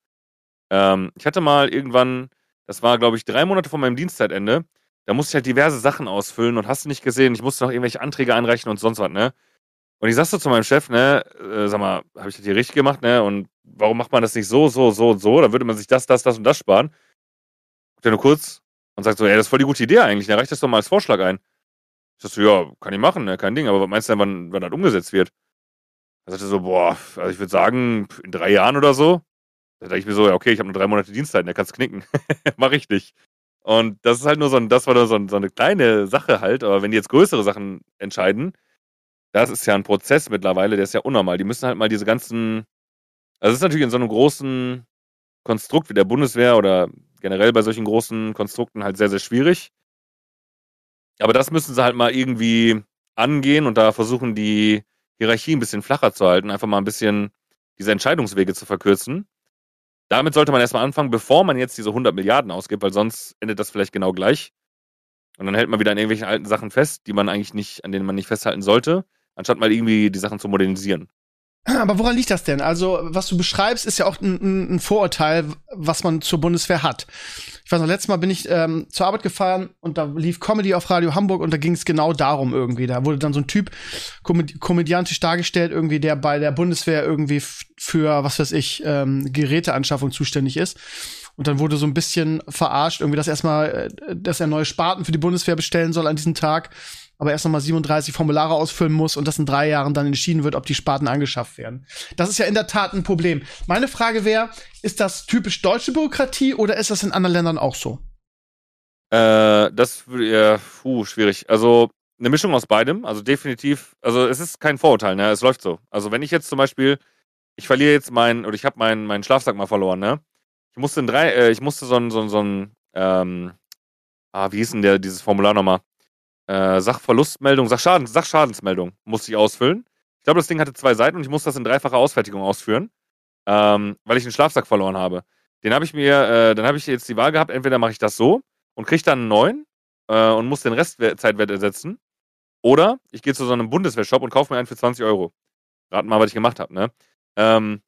Ähm, ich hatte mal irgendwann, das war, glaube ich, drei Monate vor meinem Dienstzeitende, da musste ich halt diverse Sachen ausfüllen und hast du nicht gesehen, ich musste noch irgendwelche Anträge einreichen und sonst was, ne? Und ich sagte so zu meinem Chef, ne, äh, sag mal, habe ich das hier richtig gemacht, ne? Und warum macht man das nicht so, so, so und so? Da würde man sich das, das, das und das sparen. Guckt er nur kurz und sagt so, ey, das ist voll die gute Idee eigentlich, dann reicht das doch mal als Vorschlag ein. Sagte so, ja, kann ich machen, ne, kein Ding, aber was meinst du denn, wann, wann das umgesetzt wird? Er sagte so, boah, also ich würde sagen, in drei Jahren oder so. Da dachte ich mir so, ja, okay, ich habe nur drei Monate Dienstzeit, der kannst knicken. <laughs> Mach ich nicht. Und das ist halt nur so ein, das war nur so, ein, so eine kleine Sache halt, aber wenn die jetzt größere Sachen entscheiden, das ist ja ein Prozess mittlerweile, der ist ja unnormal. Die müssen halt mal diese ganzen, also es ist natürlich in so einem großen Konstrukt wie der Bundeswehr oder generell bei solchen großen Konstrukten halt sehr, sehr schwierig. Aber das müssen sie halt mal irgendwie angehen und da versuchen, die Hierarchie ein bisschen flacher zu halten, einfach mal ein bisschen diese Entscheidungswege zu verkürzen. Damit sollte man erstmal anfangen, bevor man jetzt diese 100 Milliarden ausgibt, weil sonst endet das vielleicht genau gleich. Und dann hält man wieder an irgendwelchen alten Sachen fest, die man eigentlich nicht, an denen man nicht festhalten sollte, anstatt mal irgendwie die Sachen zu modernisieren. Aber woran liegt das denn? Also, was du beschreibst, ist ja auch ein, ein Vorurteil, was man zur Bundeswehr hat. Ich weiß noch, letztes Mal bin ich ähm, zur Arbeit gefahren und da lief Comedy auf Radio Hamburg und da ging es genau darum irgendwie. Da wurde dann so ein Typ komödi komödiantisch dargestellt, irgendwie, der bei der Bundeswehr irgendwie für, was weiß ich, ähm, Geräteanschaffung zuständig ist. Und dann wurde so ein bisschen verarscht, irgendwie, dass erstmal, äh, dass er neue Sparten für die Bundeswehr bestellen soll an diesem Tag aber erst nochmal 37 Formulare ausfüllen muss und das in drei Jahren dann entschieden wird, ob die Sparten angeschafft werden. Das ist ja in der Tat ein Problem. Meine Frage wäre, ist das typisch deutsche Bürokratie oder ist das in anderen Ländern auch so? Äh, das würde ja, puh, schwierig. Also eine Mischung aus beidem, also definitiv, also es ist kein Vorurteil, ne? Es läuft so. Also wenn ich jetzt zum Beispiel, ich verliere jetzt meinen, oder ich habe meinen, meinen Schlafsack mal verloren, ne? Ich musste in drei, äh, ich musste so ein, so ein, so ein, ähm, ah, wie hieß denn der, dieses Formular nochmal? Äh, Sachverlustmeldung, Sachschaden, Sachschadensmeldung musste ich ausfüllen. Ich glaube, das Ding hatte zwei Seiten und ich musste das in dreifacher Ausfertigung ausführen, ähm, weil ich einen Schlafsack verloren habe. Den habe ich mir, äh, dann habe ich jetzt die Wahl gehabt, entweder mache ich das so und kriege dann einen neuen äh, und muss den Restzeitwert ersetzen. Oder ich gehe zu so einem Bundeswehrshop und kaufe mir einen für 20 Euro. Raten mal, was ich gemacht habe, ne? Ähm,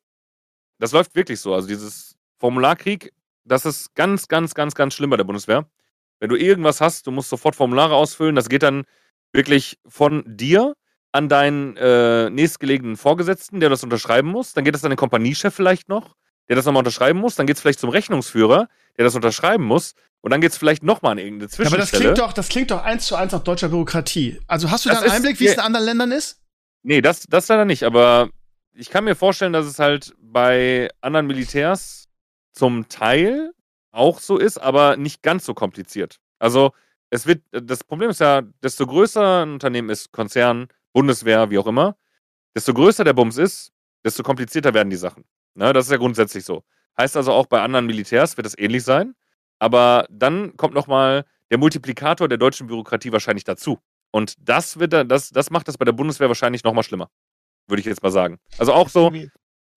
das läuft wirklich so. Also dieses Formularkrieg, das ist ganz, ganz, ganz, ganz schlimm bei der Bundeswehr. Wenn du irgendwas hast, du musst sofort Formulare ausfüllen. Das geht dann wirklich von dir an deinen äh, nächstgelegenen Vorgesetzten, der das unterschreiben muss. Dann geht es an den Kompaniechef vielleicht noch, der das nochmal unterschreiben muss. Dann geht es vielleicht zum Rechnungsführer, der das unterschreiben muss. Und dann geht es vielleicht nochmal an irgendeine Zwischenstelle. Ja, aber das klingt doch, das klingt doch eins zu eins nach deutscher Bürokratie. Also hast du da einen Einblick, wie es in anderen Ländern ist? Nee, das, das leider nicht. Aber ich kann mir vorstellen, dass es halt bei anderen Militärs zum Teil auch so ist, aber nicht ganz so kompliziert. Also es wird, das Problem ist ja, desto größer ein Unternehmen ist, Konzern, Bundeswehr, wie auch immer, desto größer der Bums ist, desto komplizierter werden die Sachen. Ne, das ist ja grundsätzlich so. Heißt also auch bei anderen Militärs wird es ähnlich sein, aber dann kommt nochmal der Multiplikator der deutschen Bürokratie wahrscheinlich dazu. Und das wird das, das macht das bei der Bundeswehr wahrscheinlich nochmal schlimmer. Würde ich jetzt mal sagen. Also auch so,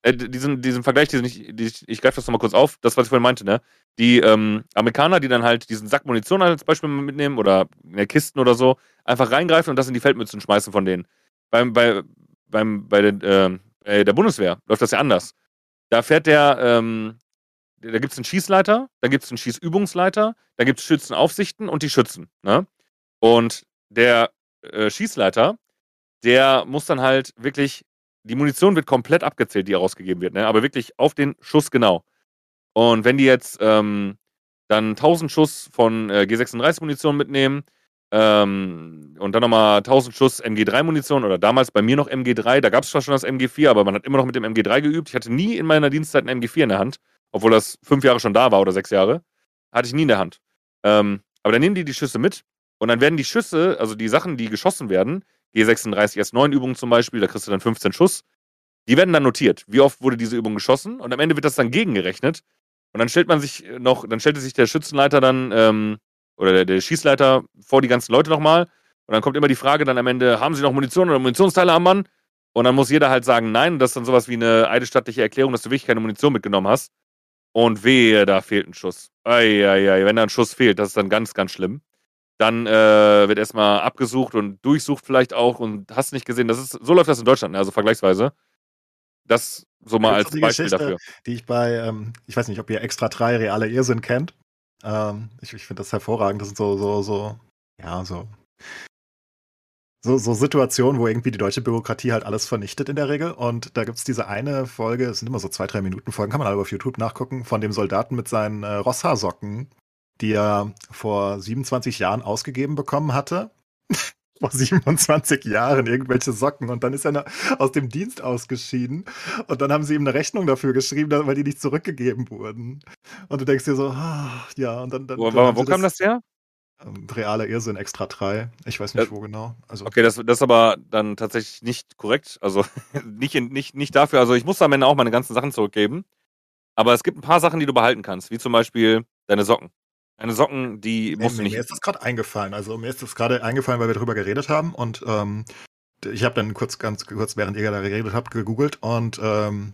äh, diesen, diesen Vergleich, diesen ich, die, ich greife das nochmal kurz auf, das, was ich vorhin meinte, ne? Die ähm, Amerikaner, die dann halt diesen Sack Munition als Beispiel mitnehmen oder in der Kisten oder so, einfach reingreifen und das in die Feldmützen schmeißen von denen. Beim, bei, beim, bei, den, äh, bei der Bundeswehr läuft das ja anders. Da fährt der, ähm, da gibt es einen Schießleiter, da gibt es einen Schießübungsleiter, da gibt es Schützenaufsichten und die Schützen. Ne? Und der äh, Schießleiter, der muss dann halt wirklich die Munition wird komplett abgezählt, die rausgegeben wird, ne? aber wirklich auf den Schuss genau. Und wenn die jetzt ähm, dann 1000 Schuss von äh, G36-Munition mitnehmen ähm, und dann nochmal 1000 Schuss MG3-Munition oder damals bei mir noch MG3, da gab es zwar schon das MG4, aber man hat immer noch mit dem MG3 geübt. Ich hatte nie in meiner Dienstzeit ein MG4 in der Hand, obwohl das fünf Jahre schon da war oder sechs Jahre. Hatte ich nie in der Hand. Ähm, aber dann nehmen die die Schüsse mit und dann werden die Schüsse, also die Sachen, die geschossen werden, G36 S9 Übungen zum Beispiel, da kriegst du dann 15 Schuss. Die werden dann notiert. Wie oft wurde diese Übung geschossen? Und am Ende wird das dann gegengerechnet. Und dann stellt man sich noch, dann stellte sich der Schützenleiter dann, ähm, oder der, der Schießleiter vor die ganzen Leute nochmal. Und dann kommt immer die Frage dann am Ende, haben sie noch Munition oder Munitionsteile am Mann? Und dann muss jeder halt sagen, nein. Und das ist dann sowas wie eine eidesstattliche Erklärung, dass du wirklich keine Munition mitgenommen hast. Und wehe, da fehlt ein Schuss. Eieiei, wenn da ein Schuss fehlt, das ist dann ganz, ganz schlimm. Dann äh, wird erstmal abgesucht und durchsucht vielleicht auch und hast nicht gesehen. Das ist, so läuft das in Deutschland, ne? also vergleichsweise. Das so mal als Beispiel Geschichte, dafür. Die ich bei, ähm, ich weiß nicht, ob ihr extra drei reale Irrsinn kennt. Ähm, ich ich finde das hervorragend. Das sind so, so, so, ja, so so, so Situationen, wo irgendwie die deutsche Bürokratie halt alles vernichtet in der Regel. Und da gibt es diese eine Folge, es sind immer so zwei, drei Minuten Folgen, kann man alle auf YouTube nachgucken, von dem Soldaten mit seinen äh, Rosshaarsocken, die er vor 27 Jahren ausgegeben bekommen hatte. <laughs> vor 27 Jahren irgendwelche Socken und dann ist er aus dem Dienst ausgeschieden und dann haben sie ihm eine Rechnung dafür geschrieben, weil die nicht zurückgegeben wurden. Und du denkst dir so, ah, ja, und dann. dann wo, wo kam das, das her? Ähm, realer Irrsinn extra 3. Ich weiß nicht, ja. wo genau. Also, okay, das, das ist aber dann tatsächlich nicht korrekt. Also <laughs> nicht, in, nicht, nicht dafür. Also ich muss am Ende auch meine ganzen Sachen zurückgeben. Aber es gibt ein paar Sachen, die du behalten kannst, wie zum Beispiel deine Socken. Deine Socken, die nee, musst du nicht. Mir ist das gerade eingefallen. Also mir ist das gerade eingefallen, weil wir darüber geredet haben. Und ähm, ich habe dann kurz, ganz kurz, während ihr da geredet habt, gegoogelt und ähm,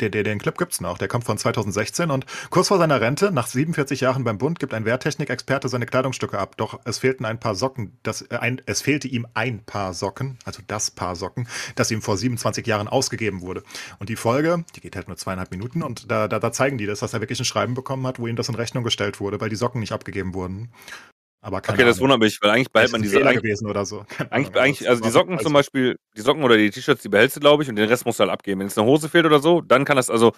der, der, den Clip gibt's noch. Der kommt von 2016 und kurz vor seiner Rente, nach 47 Jahren beim Bund, gibt ein Wehrtechnikexperte seine Kleidungsstücke ab. Doch es fehlten ein paar Socken. Das, äh, ein, es fehlte ihm ein Paar Socken, also das Paar Socken, das ihm vor 27 Jahren ausgegeben wurde. Und die Folge, die geht halt nur zweieinhalb Minuten und da, da, da zeigen die das, dass er wirklich ein Schreiben bekommen hat, wo ihm das in Rechnung gestellt wurde, weil die Socken nicht abgegeben wurden. Aber okay, das wundert mich, weil eigentlich behält man diese Fehler gewesen oder so. Eigentlich, eigentlich, also die Socken zum Beispiel, die Socken oder die T-Shirts, die behältst du, glaube ich, und den Rest musst du halt abgeben. Wenn es eine Hose fehlt oder so, dann kann das, also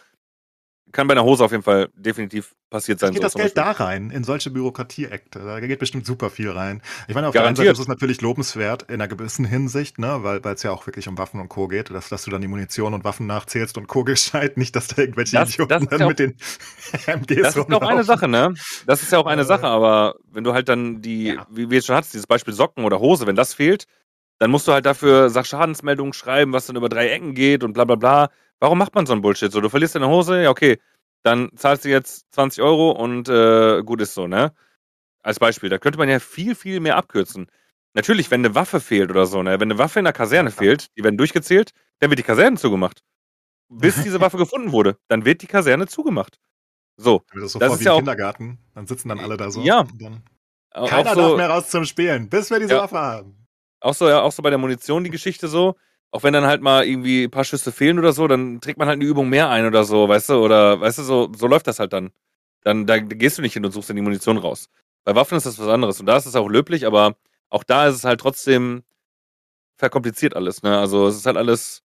kann bei einer Hose auf jeden Fall definitiv passiert sein. Geht so, das Geld da rein, in solche Bürokratie-Akte? Da geht bestimmt super viel rein. Ich meine, auf Garantiert. der einen Seite ist es natürlich lobenswert in einer gewissen Hinsicht, ne, weil es ja auch wirklich um Waffen und Co. geht, dass, dass du dann die Munition und Waffen nachzählst und Co. <laughs> gescheit, nicht, dass da irgendwelche das, Idioten das dann auch, mit den <laughs> MGs Das ist auch eine Sache, ne? Das ist ja auch eine äh, Sache, aber wenn du halt dann die, ja. wie, jetzt schon hast, dieses Beispiel Socken oder Hose, wenn das fehlt, dann musst du halt dafür Sachschadensmeldungen schreiben, was dann über drei Ecken geht und bla bla bla. Warum macht man so ein Bullshit? So, du verlierst deine Hose, ja, okay, dann zahlst du jetzt 20 Euro und äh, gut ist so, ne? Als Beispiel. Da könnte man ja viel, viel mehr abkürzen. Natürlich, wenn eine Waffe fehlt oder so, ne? Wenn eine Waffe in der Kaserne fehlt, die werden durchgezählt, dann wird die Kaserne zugemacht. Bis <laughs> diese Waffe gefunden wurde, dann wird die Kaserne zugemacht. So. Das, so das ist ja auch Kindergarten. Dann sitzen dann alle da so. Ja. Keiner so, darf mehr raus zum Spielen, bis wir diese ja, Waffe haben. Auch so, ja, auch so bei der Munition die Geschichte so auch wenn dann halt mal irgendwie ein paar Schüsse fehlen oder so, dann trägt man halt eine Übung mehr ein oder so, weißt du, oder weißt du, so, so läuft das halt dann. Dann da gehst du nicht hin und suchst dann die Munition raus. Bei Waffen ist das was anderes und da ist es auch löblich, aber auch da ist es halt trotzdem verkompliziert alles, ne? Also es ist halt alles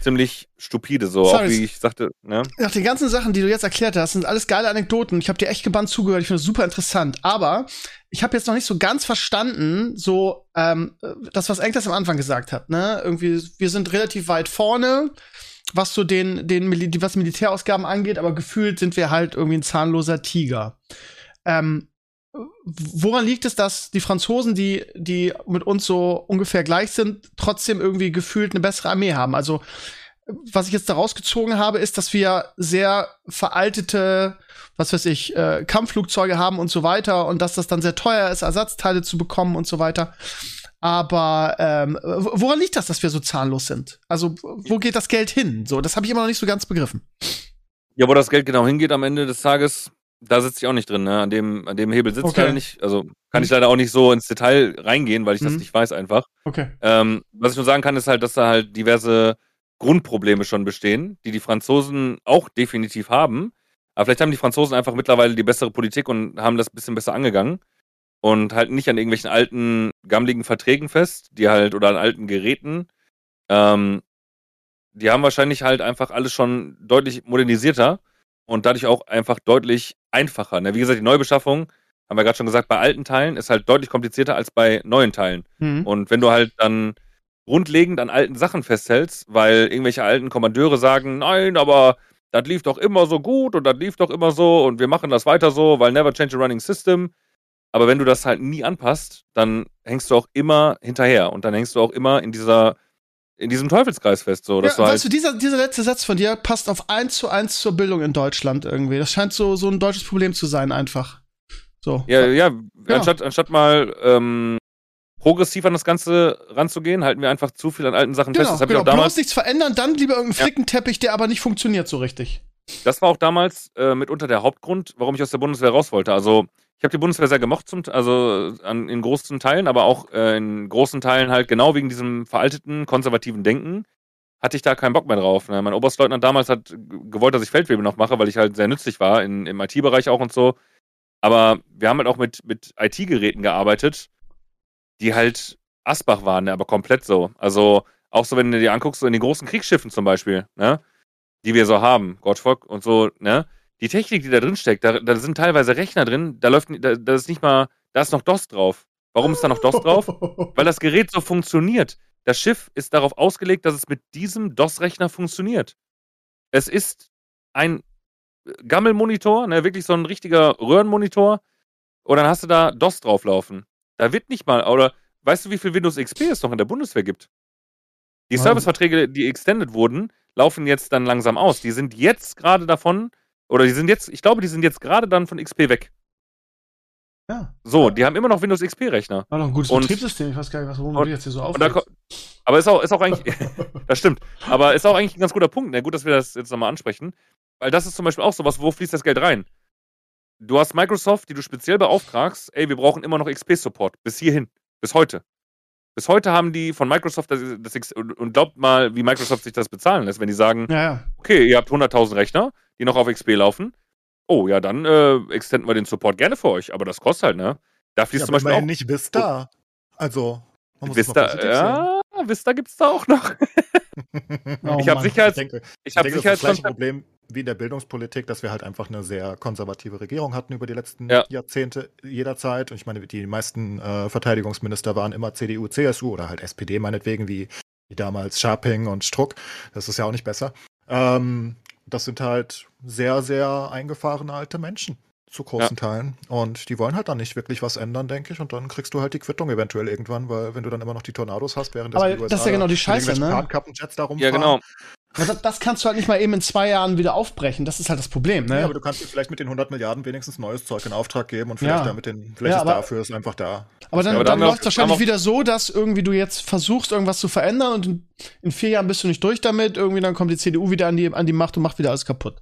ziemlich stupide, so auch wie ich sagte. Ne? Nach den ganzen Sachen, die du jetzt erklärt hast, sind alles geile Anekdoten. Ich habe dir echt gebannt zugehört. Ich finde das super interessant. Aber ich habe jetzt noch nicht so ganz verstanden, so ähm, das, was Enkles am Anfang gesagt hat. Ne, irgendwie, wir sind relativ weit vorne, was so den, den was Militärausgaben angeht, aber gefühlt sind wir halt irgendwie ein zahnloser Tiger. Ähm, woran liegt es, dass die Franzosen, die, die mit uns so ungefähr gleich sind, trotzdem irgendwie gefühlt eine bessere Armee haben? Also, was ich jetzt daraus gezogen habe, ist, dass wir sehr veraltete, was weiß ich, äh, Kampfflugzeuge haben und so weiter und dass das dann sehr teuer ist, Ersatzteile zu bekommen und so weiter. Aber ähm, woran liegt das, dass wir so zahnlos sind? Also, wo geht das Geld hin? So, das habe ich immer noch nicht so ganz begriffen. Ja, wo das Geld genau hingeht am Ende des Tages, da sitze ich auch nicht drin, ne? An dem, an dem Hebel sitze okay. ich leider nicht. Also kann ich leider auch nicht so ins Detail reingehen, weil ich mhm. das nicht weiß einfach. Okay. Ähm, was ich nur sagen kann, ist halt, dass da halt diverse Grundprobleme schon bestehen, die die Franzosen auch definitiv haben. Aber vielleicht haben die Franzosen einfach mittlerweile die bessere Politik und haben das ein bisschen besser angegangen und halten nicht an irgendwelchen alten, gammligen Verträgen fest, die halt, oder an alten Geräten. Ähm, die haben wahrscheinlich halt einfach alles schon deutlich modernisierter und dadurch auch einfach deutlich einfacher. Ne? Wie gesagt, die Neubeschaffung, haben wir gerade schon gesagt, bei alten Teilen ist halt deutlich komplizierter als bei neuen Teilen. Mhm. Und wenn du halt dann grundlegend an alten Sachen festhältst, weil irgendwelche alten Kommandeure sagen, nein, aber das lief doch immer so gut und das lief doch immer so und wir machen das weiter so, weil never change a running system. Aber wenn du das halt nie anpasst, dann hängst du auch immer hinterher und dann hängst du auch immer in dieser in diesem Teufelskreis fest. So, dass ja, du weißt halt, du, dieser, dieser letzte Satz von dir passt auf eins zu eins zur Bildung in Deutschland irgendwie. Das scheint so, so ein deutsches Problem zu sein, einfach. So. ja, ja, anstatt, anstatt mal ähm, progressiv an das Ganze ranzugehen, halten wir einfach zu viel an alten Sachen Genau, fest. Das habe genau. ich auch damals. Bloß nichts verändern, dann lieber irgendeinen Ja. Flickenteppich, der aber nicht funktioniert so richtig. Das war auch damals äh, mitunter der Hauptgrund, warum ich aus der Bundeswehr raus wollte. Also ich habe die Bundeswehr sehr gemocht, zum, also an, in großen Teilen, aber auch äh, in großen Teilen halt genau wegen diesem veralteten, konservativen Denken hatte ich da keinen Bock mehr drauf. Ne? Mein Oberstleutnant damals hat gewollt, dass ich Feldwebel noch mache, weil ich halt sehr nützlich war in, im IT-Bereich auch und so. Aber wir haben halt auch mit, mit IT-Geräten gearbeitet, die halt Asbach waren, ne? aber komplett so. Also auch so, wenn du dir anguckst, so in den großen Kriegsschiffen zum Beispiel, ne? die wir so haben, Gottschalk und so, ne? Die Technik, die da drin steckt, da, da sind teilweise Rechner drin, da läuft, da, da ist nicht mal, da ist noch DOS drauf. Warum ist da noch DOS drauf? <laughs> Weil das Gerät so funktioniert. Das Schiff ist darauf ausgelegt, dass es mit diesem DOS-Rechner funktioniert. Es ist ein Gammelmonitor, ne, wirklich so ein richtiger Röhrenmonitor. Und dann hast du da DOS drauflaufen. Da wird nicht mal, oder weißt du, wie viel Windows XP es noch in der Bundeswehr gibt? Die. Serviceverträge, die extended wurden, laufen jetzt dann langsam aus. Die sind jetzt gerade davon, oder die sind jetzt, ich glaube, die sind jetzt gerade dann von XP weg. ja. So, die haben immer noch Windows XP-Rechner. War doch ein gutes Und- Betriebssystem. Ich weiß gar nicht, was, warum und- du jetzt hier so aufregst. aber ist auch, ist auch eigentlich, <laughs> das stimmt, aber ist auch eigentlich ein ganz guter Punkt. Ne? Gut, dass wir das jetzt nochmal ansprechen, weil das ist zum Beispiel auch sowas, wo fließt das Geld rein? Du hast Microsoft, die du speziell beauftragst, ey, wir brauchen immer noch XP-Support, bis hierhin, bis heute. Bis heute haben die von Microsoft das, das und glaubt mal, wie Microsoft sich das bezahlen lässt, wenn die sagen, Ja, ja. okay, ihr habt 100.000 Rechner, die noch auf XP laufen. Oh, ja, dann äh, extenden wir den Support gerne für euch, aber das kostet halt, ne? Da fließt Ja, zum Beispiel auch nicht Vista. Also, man muss es mal Vista, positiv ja, Vista gibt's da auch noch. <laughs> Oh, ich habe. Sicherheits, Ich denke, ich ich habe denke, das ist das. Problem wie in der Bildungspolitik, dass wir halt einfach eine sehr konservative Regierung hatten über die letzten Ja. Jahrzehnte jederzeit. Und ich meine, die meisten äh, Verteidigungsminister waren immer CDU, CSU oder halt SPD meinetwegen, wie, wie damals Scharping und Struck. Das ist ja auch nicht besser. Ähm, das sind halt sehr, sehr eingefahrene alte Menschen zu großen Teilen. Und die wollen halt dann nicht wirklich was ändern, denke ich. Und dann kriegst du halt die Quittung eventuell irgendwann, weil wenn du dann immer noch die Tornados hast, während Aber das ist ja genau die Scheiße, ne? Tarnkappenjets da Ja, rumfahren. genau. Ja, das, das kannst du halt nicht mal eben in zwei Jahren wieder aufbrechen. Das ist halt das Problem, ne? Ja, aber du kannst dir vielleicht mit den 100 Milliarden wenigstens neues Zeug in Auftrag geben und vielleicht Ja. damit den, vielleicht Ja, ist aber- dafür ist einfach da. Aber dann, Ja, aber da dann wir läuft es wahrscheinlich wieder so, dass irgendwie du jetzt versuchst, irgendwas zu verändern und in, in vier Jahren bist du nicht durch damit. Irgendwie dann kommt die CDU wieder an die, an die Macht und macht wieder alles kaputt.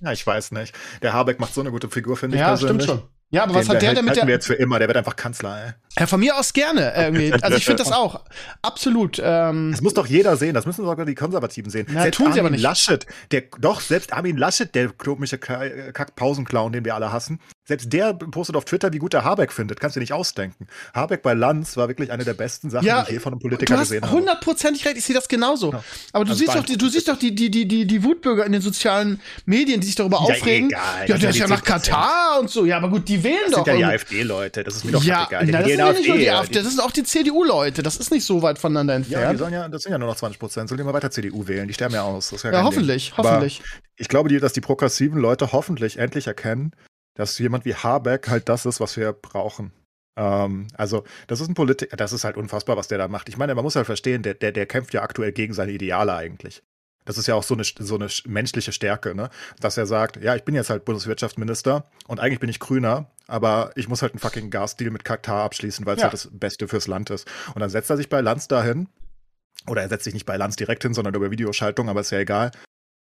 Ja, ich weiß nicht. Der Habeck macht so eine gute Figur, finde ich Ja, stimmt schon. Ja, aber was Den hat der behält- denn mit halten wir der. jetzt für immer, der wird einfach Kanzler, ey. Ja, von mir aus gerne. Irgendwie. <laughs> Also ich finde das auch. Absolut. Ähm, Das muss doch jeder sehen, das müssen sogar die Konservativen sehen. Na, selbst tun sie Armin aber nicht. Laschet, der, doch, selbst Armin Laschet, der komische Ka- Kack-Pausenclown, den wir alle hassen, selbst der postet auf Twitter, wie gut er Habeck findet. Kannst du dir nicht ausdenken. Habeck bei Lanz war wirklich eine der besten Sachen, Ja, die ich je von einem Politiker gesehen habe. hundertprozentig recht, ich sehe das genauso. Ja. Aber du Also siehst doch, die, du siehst doch die, die, die, die, die Wutbürger in den sozialen Medien, die sich darüber Ja, aufregen. egal, ja, das der ist ja nach 10%. Katar und so. Ja, aber gut, die wählen Das doch. sind ja die. AfD-Leute, das ist mir doch ja, egal. na, das sind ja nicht nur die AfD, das sind auch die CDU-Leute. Das ist nicht so weit voneinander Ja, die entfernt. sollen ja, das sind ja nur noch 20 Prozent. Sollen die mal weiter CDU wählen? Die sterben ja aus. Das ja, hoffentlich, Ding. Aber hoffentlich. Ich glaube, dass die progressiven Leute hoffentlich endlich erkennen, dass jemand wie Habeck halt das ist, was wir brauchen. Ähm, also, das ist ein Politiker, das ist halt unfassbar, was der da macht. Ich meine, man muss halt verstehen, der, der, der kämpft ja aktuell gegen seine Ideale eigentlich. Das ist ja auch so eine, so eine menschliche Stärke, ne? Dass er sagt, ja, ich bin jetzt halt Bundeswirtschaftsminister und eigentlich bin ich Grüner, aber ich muss halt einen fucking Gasdeal mit Katar abschließen, weil es Ja. halt das Beste fürs Land ist. Und dann setzt er sich bei Lanz dahin, oder er setzt sich nicht bei Lanz direkt hin, sondern über Videoschaltung, aber ist ja egal,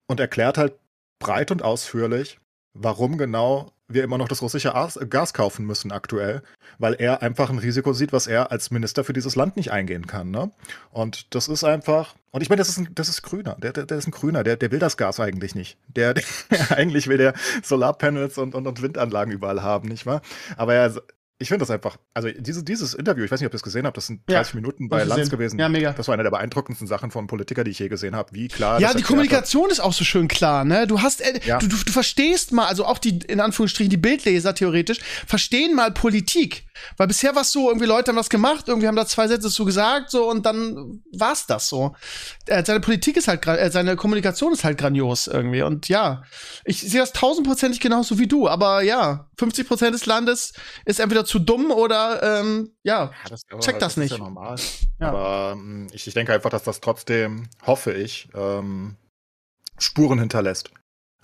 und erklärt halt breit und ausführlich, warum genau wir immer noch das russische As- Gas kaufen müssen aktuell, weil er einfach ein Risiko sieht, was er als Minister für dieses Land nicht eingehen kann. Ne? Und das ist einfach, und ich meine, das ist ein, das ist Grüner, der, der, der ist ein Grüner, der, der will das Gas eigentlich nicht. Der, der <laughs> eigentlich will der Solarpanels und, und, und Windanlagen überall haben, nicht wahr? Aber er, ich finde das einfach, also diese, dieses Interview, ich weiß nicht, ob ihr es gesehen habt, das sind Ja, 30 Minuten bei Lanz gewesen. Ja, mega. Das war eine der beeindruckendsten Sachen von Politiker, die ich je gesehen habe. Wie klar Ja, die Kommunikation ist auch so schön klar, ne? Du hast, äh, Ja. du, du, du verstehst mal, also auch die, in Anführungsstrichen, die Bildleser theoretisch, verstehen mal Politik. Weil bisher war es so, irgendwie Leute haben was gemacht, irgendwie haben da zwei Sätze zu gesagt, so und dann war's das so. Äh, seine Politik ist halt, äh, seine Kommunikation ist halt grandios irgendwie. Und ja, ich sehe das tausendprozentig genauso wie du, aber ja, 50 Prozent des Landes ist entweder zu dumm oder ähm, ja, ja das, checkt das, das nicht. Ist ja normal. Ja. Aber ähm, ich, ich denke einfach, dass das trotzdem, hoffe ich, ähm, Spuren hinterlässt.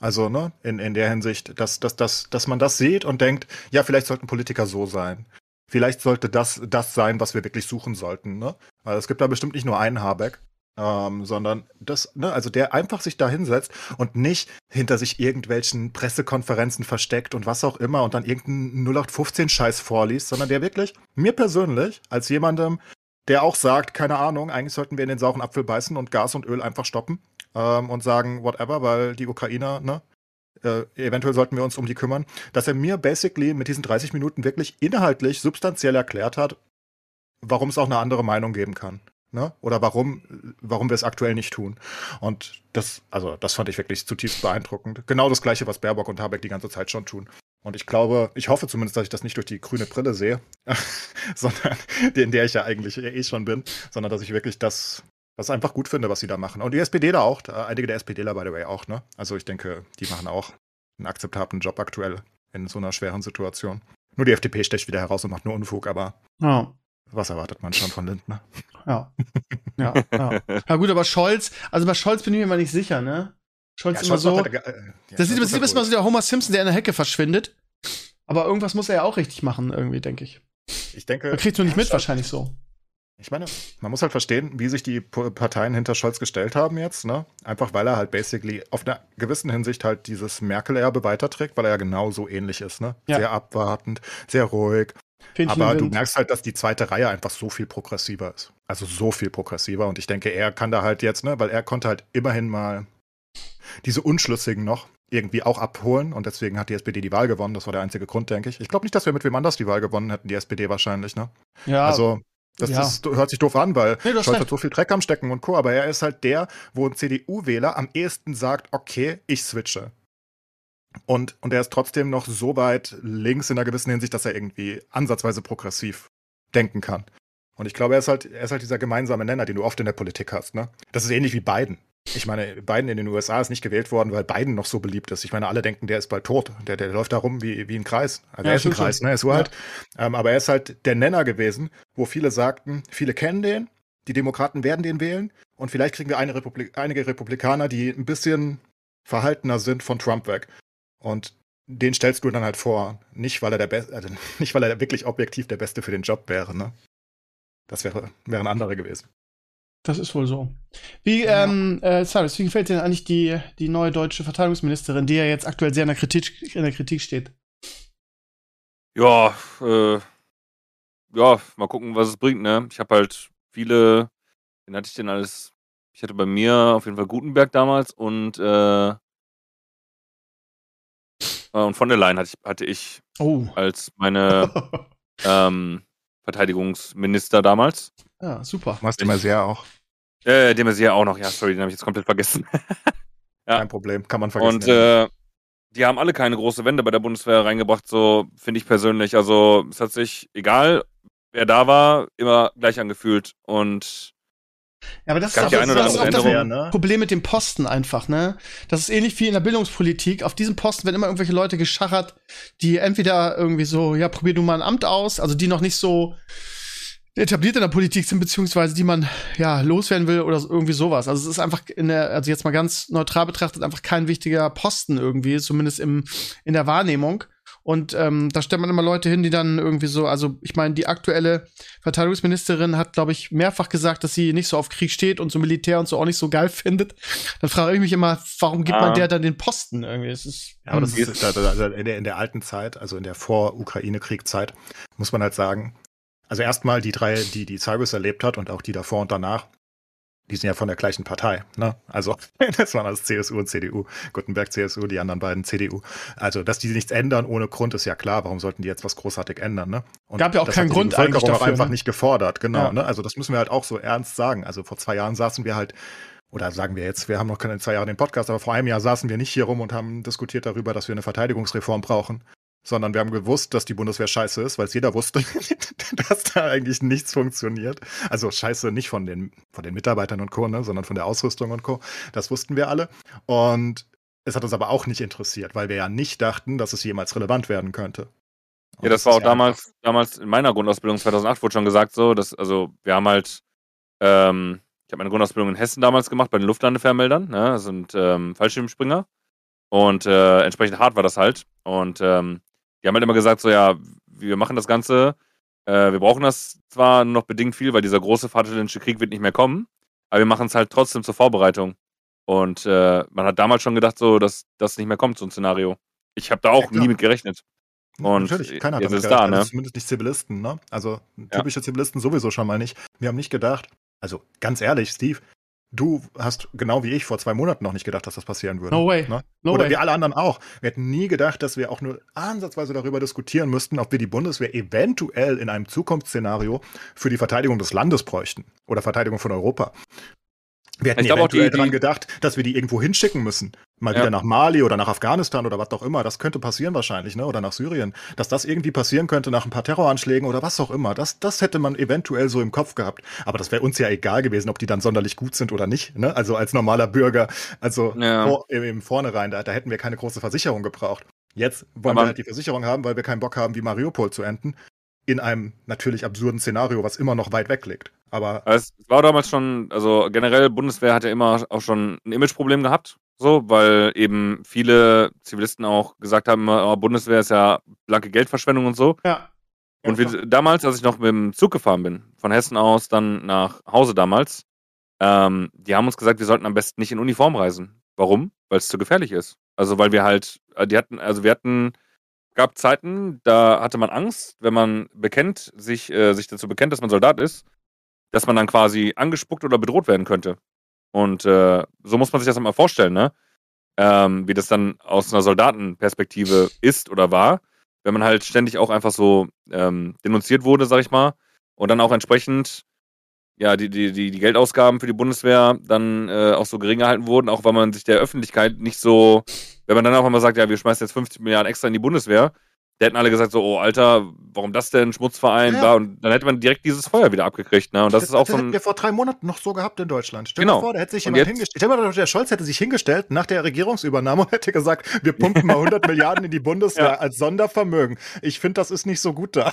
Also, ne, in, in der Hinsicht, dass, dass, dass, dass man das sieht und denkt, ja, vielleicht sollten Politiker so sein. Vielleicht sollte das das sein, was wir wirklich suchen sollten, ne? Weil es gibt da bestimmt nicht nur einen Habeck, ähm, sondern das, ne, also der einfach sich da hinsetzt und nicht hinter sich irgendwelchen Pressekonferenzen versteckt und was auch immer und dann irgendeinen 0815-Scheiß vorliest, sondern der wirklich, mir persönlich, als jemandem, der auch sagt, keine Ahnung, eigentlich sollten wir in den sauren Apfel beißen und Gas und Öl einfach stoppen ähm, und sagen, whatever, weil die Ukrainer, ne, äh, eventuell sollten wir uns um die kümmern, dass er mir basically mit diesen 30 Minuten wirklich inhaltlich, substanziell erklärt hat, warum es auch eine andere Meinung geben kann. Ne? Oder warum, warum wir es aktuell nicht tun. Und das, also, das fand ich wirklich zutiefst beeindruckend. Genau das Gleiche, was Baerbock und Habeck die ganze Zeit schon tun. Und ich glaube, ich hoffe zumindest, dass ich das nicht durch die grüne Brille sehe, <laughs> sondern in der ich ja eigentlich eh schon bin, sondern dass ich wirklich das was einfach gut finde, was sie da machen. Und die SPD da auch, einige der SPDler, by the way, auch, ne? Also ich denke, die machen auch einen akzeptablen Job aktuell in so einer schweren Situation. Nur die FDP stecht wieder heraus und macht nur Unfug, aber ja. was erwartet man schon von Lindner? Ja. Ja, ja. <laughs> ja gut, aber Scholz, also bei Scholz bin ich mir immer nicht sicher, ne? Scholz ja, immer so. Halt, äh, ja, das sieht, das immer so der Homer Simpson, der in der Hecke verschwindet. Aber irgendwas muss er ja auch richtig machen, irgendwie, denke ich. Ich denke. Er kriegt du nicht mit, wahrscheinlich so. Ich meine, man muss halt verstehen, wie sich die Parteien hinter Scholz gestellt haben jetzt, ne? Einfach weil er halt basically auf einer gewissen Hinsicht halt dieses Merkel-Erbe weiterträgt, weil er ja genau so ähnlich ist, ne? Ja. Sehr abwartend, sehr ruhig. Findchen Aber du merkst halt, dass die zweite Reihe einfach so viel progressiver ist. Also so viel progressiver. Und ich denke, er kann da halt jetzt, ne, weil er konnte halt immerhin mal diese Unschlüssigen noch irgendwie auch abholen und deswegen hat die SPD die Wahl gewonnen. Das war der einzige Grund, denke ich. Ich glaube nicht, dass wir mit wem anders die Wahl gewonnen hätten, die SPD wahrscheinlich, ne? Ja. Also das, ja. das, hört sich doof an, weil nee, Scholz hat so viel Dreck am Stecken und Co. Aber er ist halt der, wo ein CDU-Wähler am ehesten sagt, okay, ich switche. Und, und er ist trotzdem noch so weit links in einer gewissen Hinsicht, dass er irgendwie ansatzweise progressiv denken kann. Und ich glaube, er ist halt, er ist halt dieser gemeinsame Nenner, den du oft in der Politik hast. Ne? Das ist ähnlich wie Biden. Ich meine, Biden in den USA ist nicht gewählt worden, weil Biden noch so beliebt ist. Ich meine, alle denken, der ist bald tot. Der, der läuft da rum wie, wie ein Kreis. Also ja, er ist ein Kreis, ne? Er ist so ja. Ähm, aber er ist halt der Nenner gewesen, wo viele sagten, viele kennen den, die Demokraten werden den wählen und vielleicht kriegen wir eine Republik einige Republikaner, die ein bisschen verhaltener sind von Trump weg. Und den stellst du dann halt vor, nicht weil er der Beste, also <laughs> nicht weil er wirklich objektiv der Beste für den Job wäre, ne? Das wäre, wären andere gewesen. Das ist wohl so. Wie, ja. ähm, äh, Cyrus, wie gefällt dir denn eigentlich die, die neue deutsche Verteidigungsministerin, die ja jetzt aktuell sehr in der Kritik, in der Kritik steht? Ja, äh, ja, mal gucken, was es bringt, ne? Ich habe halt viele, wen hatte ich denn alles? Ich hatte bei mir auf jeden Fall Gutenberg damals und, äh, äh und von der Leyen hatte ich, hatte ich oh. als meine <laughs> ähm, Verteidigungsminister damals. Ja, super. Du hast de Maizière auch. Äh, de Maizière auch noch, ja, sorry, den habe ich jetzt komplett vergessen. <laughs> ja. Kein Problem, kann man vergessen. Und äh, die haben alle keine große Wende bei der Bundeswehr reingebracht, so finde ich persönlich. Also es hat sich, egal wer da war, immer gleich angefühlt. Und ja, aber das ist, auch, das, das, ist auch das ne? Problem mit dem Posten einfach, ne? Das ist ähnlich wie in der Bildungspolitik. Auf diesem Posten werden immer irgendwelche Leute geschachert, die entweder irgendwie so, ja, probier du mal ein Amt aus, also die noch nicht so etabliert in der Politik sind, beziehungsweise die man ja loswerden will oder irgendwie sowas. Also es ist einfach in der, also jetzt mal ganz neutral betrachtet, einfach kein wichtiger Posten irgendwie, zumindest im, in der Wahrnehmung. Und ähm, da stellt man immer Leute hin, die dann irgendwie so, also ich meine, die aktuelle Verteidigungsministerin hat, glaube ich, mehrfach gesagt, dass sie nicht so auf Krieg steht und so Militär und so auch nicht so geil <laughs> findet. Dann frage ich mich immer, warum gibt ah. man der dann den Posten irgendwie? Es ist, ja, aber das ist also in der, in der alten Zeit, also in der Vor-Ukraine-Kriegszeit, muss man halt sagen, also erstmal die drei, die die Cyrus erlebt hat und auch die davor und danach, die sind ja von der gleichen Partei. Ne? Also <laughs> das waren alles CSU und CDU. Gutenberg CSU, die anderen beiden CDU. Also, dass die nichts ändern ohne Grund ist ja klar. Warum sollten die jetzt was großartig ändern? Ne? Und Gab ja auch keinen Grund eigentlich dafür. auch einfach ne? nicht gefordert. Genau. Ja. Ne? Also das müssen wir halt auch so ernst sagen. Also vor zwei Jahren saßen wir halt oder sagen wir jetzt, wir haben noch keine zwei Jahre den Podcast, aber vor einem Jahr saßen wir nicht hier rum und haben diskutiert darüber, dass wir eine Verteidigungsreform brauchen sondern wir haben gewusst, dass die Bundeswehr scheiße ist, weil es jeder wusste, <laughs> dass da eigentlich nichts funktioniert. Also scheiße nicht von den, von den Mitarbeitern und Co., ne, sondern von der Ausrüstung und Co. Das wussten wir alle. Und es hat uns aber auch nicht interessiert, weil wir ja nicht dachten, dass es jemals relevant werden könnte. Und ja, das, das war auch damals, damals in meiner Grundausbildung 2008 wurde schon gesagt so, dass, also wir haben halt, ähm, ich habe meine Grundausbildung in Hessen damals gemacht bei den Luftlandefernmeldern, ne, das sind ähm, Fallschirmspringer und äh, entsprechend hart war das halt und ähm, die haben halt immer gesagt so, ja, wir machen das Ganze, äh, wir brauchen das zwar noch bedingt viel, weil dieser große Vaterländische Krieg wird nicht mehr kommen, aber wir machen es halt trotzdem zur Vorbereitung. Und äh, man hat damals schon gedacht, so, dass das nicht mehr kommt, so ein Szenario. Ich habe da auch ja, nie mit gerechnet. Und Natürlich, keiner hat damit da, ne? Also zumindest nicht Zivilisten, ne? Also typische ja. Zivilisten sowieso schon mal nicht. Wir haben nicht gedacht, also ganz ehrlich, Steve, du hast genau wie ich vor zwei Monaten noch nicht gedacht, dass das passieren würde. No way. Ne? No Oder way. wir alle anderen auch. Wir hätten nie gedacht, dass wir auch nur ansatzweise darüber diskutieren müssten, ob wir die Bundeswehr eventuell in einem Zukunftsszenario für die Verteidigung des Landes bräuchten. Oder Verteidigung von Europa. Wir hätten ich eventuell daran gedacht, dass wir die irgendwo hinschicken müssen. Mal ja. wieder nach Mali oder nach Afghanistan oder was auch immer. Das könnte passieren wahrscheinlich, ne? Oder nach Syrien. Dass das irgendwie passieren könnte nach ein paar Terroranschlägen oder was auch immer. Das, das hätte man eventuell so im Kopf gehabt. Aber das wäre uns ja egal gewesen, ob die dann sonderlich gut sind oder nicht. Ne? Also als normaler Bürger. Also ja. vor, im Vornherein, da, da hätten wir keine große Versicherung gebraucht. Jetzt wollen Aber wir halt die Versicherung haben, weil wir keinen Bock haben, wie Mariupol zu enden in einem natürlich absurden Szenario, was immer noch weit weg liegt. Aber es war damals schon, also generell Bundeswehr hat ja immer auch schon ein Imageproblem gehabt, so, weil eben viele Zivilisten auch gesagt haben, oh, Bundeswehr ist ja blanke Geldverschwendung und so. Ja. Und wir, damals, als ich noch mit dem Zug gefahren bin, von Hessen aus dann nach Hause damals, ähm, die haben uns gesagt, wir sollten am besten nicht in Uniform reisen. Warum? Weil es zu gefährlich ist. Also weil wir halt, äh, die hatten, also wir hatten gab Zeiten, da hatte man Angst, wenn man bekennt, sich, äh, sich dazu bekennt, dass man Soldat ist, dass man dann quasi angespuckt oder bedroht werden könnte. Und äh, so muss man sich das mal vorstellen, ne? Ähm, wie das dann aus einer Soldatenperspektive ist oder war, wenn man halt ständig auch einfach so ähm, denunziert wurde, sag ich mal, und dann auch entsprechend ja, die, die, die, die Geldausgaben für die Bundeswehr dann äh, auch so gering gehalten wurden, auch weil man sich der Öffentlichkeit nicht so, wenn man dann auch einmal sagt, ja, wir schmeißen jetzt 50 Milliarden extra in die Bundeswehr, da hätten alle gesagt so, oh Alter, warum das denn, Schmutzverein, ja. bla, und dann hätte man direkt dieses Feuer wieder abgekriegt, ne, und das, das ist auch so ein... hätten wir vor drei Monaten noch so gehabt in Deutschland. Stell genau. dir vor, da hätte sich jemand hingestellt, stell dir mal, der Scholz hätte sich hingestellt nach der Regierungsübernahme und hätte gesagt, wir pumpen mal 100 <laughs> Milliarden in die Bundeswehr ja. als Sondervermögen. Ich finde, das ist nicht so gut da.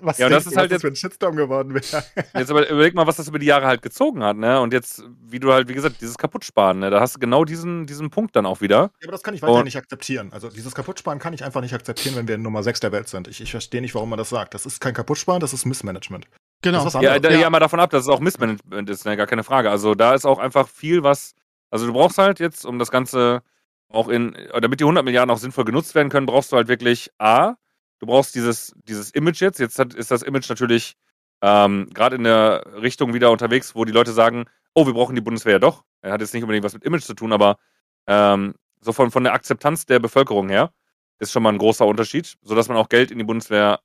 Was ja, und das ist halt jetzt für ein Shitstorm geworden wäre. <laughs> Jetzt aber überleg mal, was das über die Jahre halt gezogen hat, ne? Und jetzt, wie du halt, wie gesagt, dieses Kaputtsparen, ne? Da hast du genau diesen, diesen Punkt dann auch wieder. Ja, aber das kann ich weiter und nicht akzeptieren. Also dieses Kaputtsparen kann ich einfach nicht akzeptieren, wenn wir Nummer 6 der Welt sind. Ich, ich verstehe nicht, warum man das sagt. Das ist kein Kaputtsparen, das ist Missmanagement. Genau. Ist ja, da, ja, mal davon ab, dass es auch Missmanagement ist, ne? Gar keine Frage. Also da ist auch einfach viel, was. Also du brauchst halt jetzt, um das Ganze auch in, damit die 100 Milliarden auch sinnvoll genutzt werden können, brauchst du halt wirklich A, du brauchst dieses, dieses Image jetzt. Jetzt hat, ist das Image natürlich ähm, gerade in der Richtung wieder unterwegs, wo die Leute sagen, oh, wir brauchen die Bundeswehr ja doch. Er hat jetzt nicht unbedingt was mit Image zu tun, aber ähm, so von, von der Akzeptanz der Bevölkerung her ist schon mal ein großer Unterschied, sodass man auch Geld in die Bundeswehr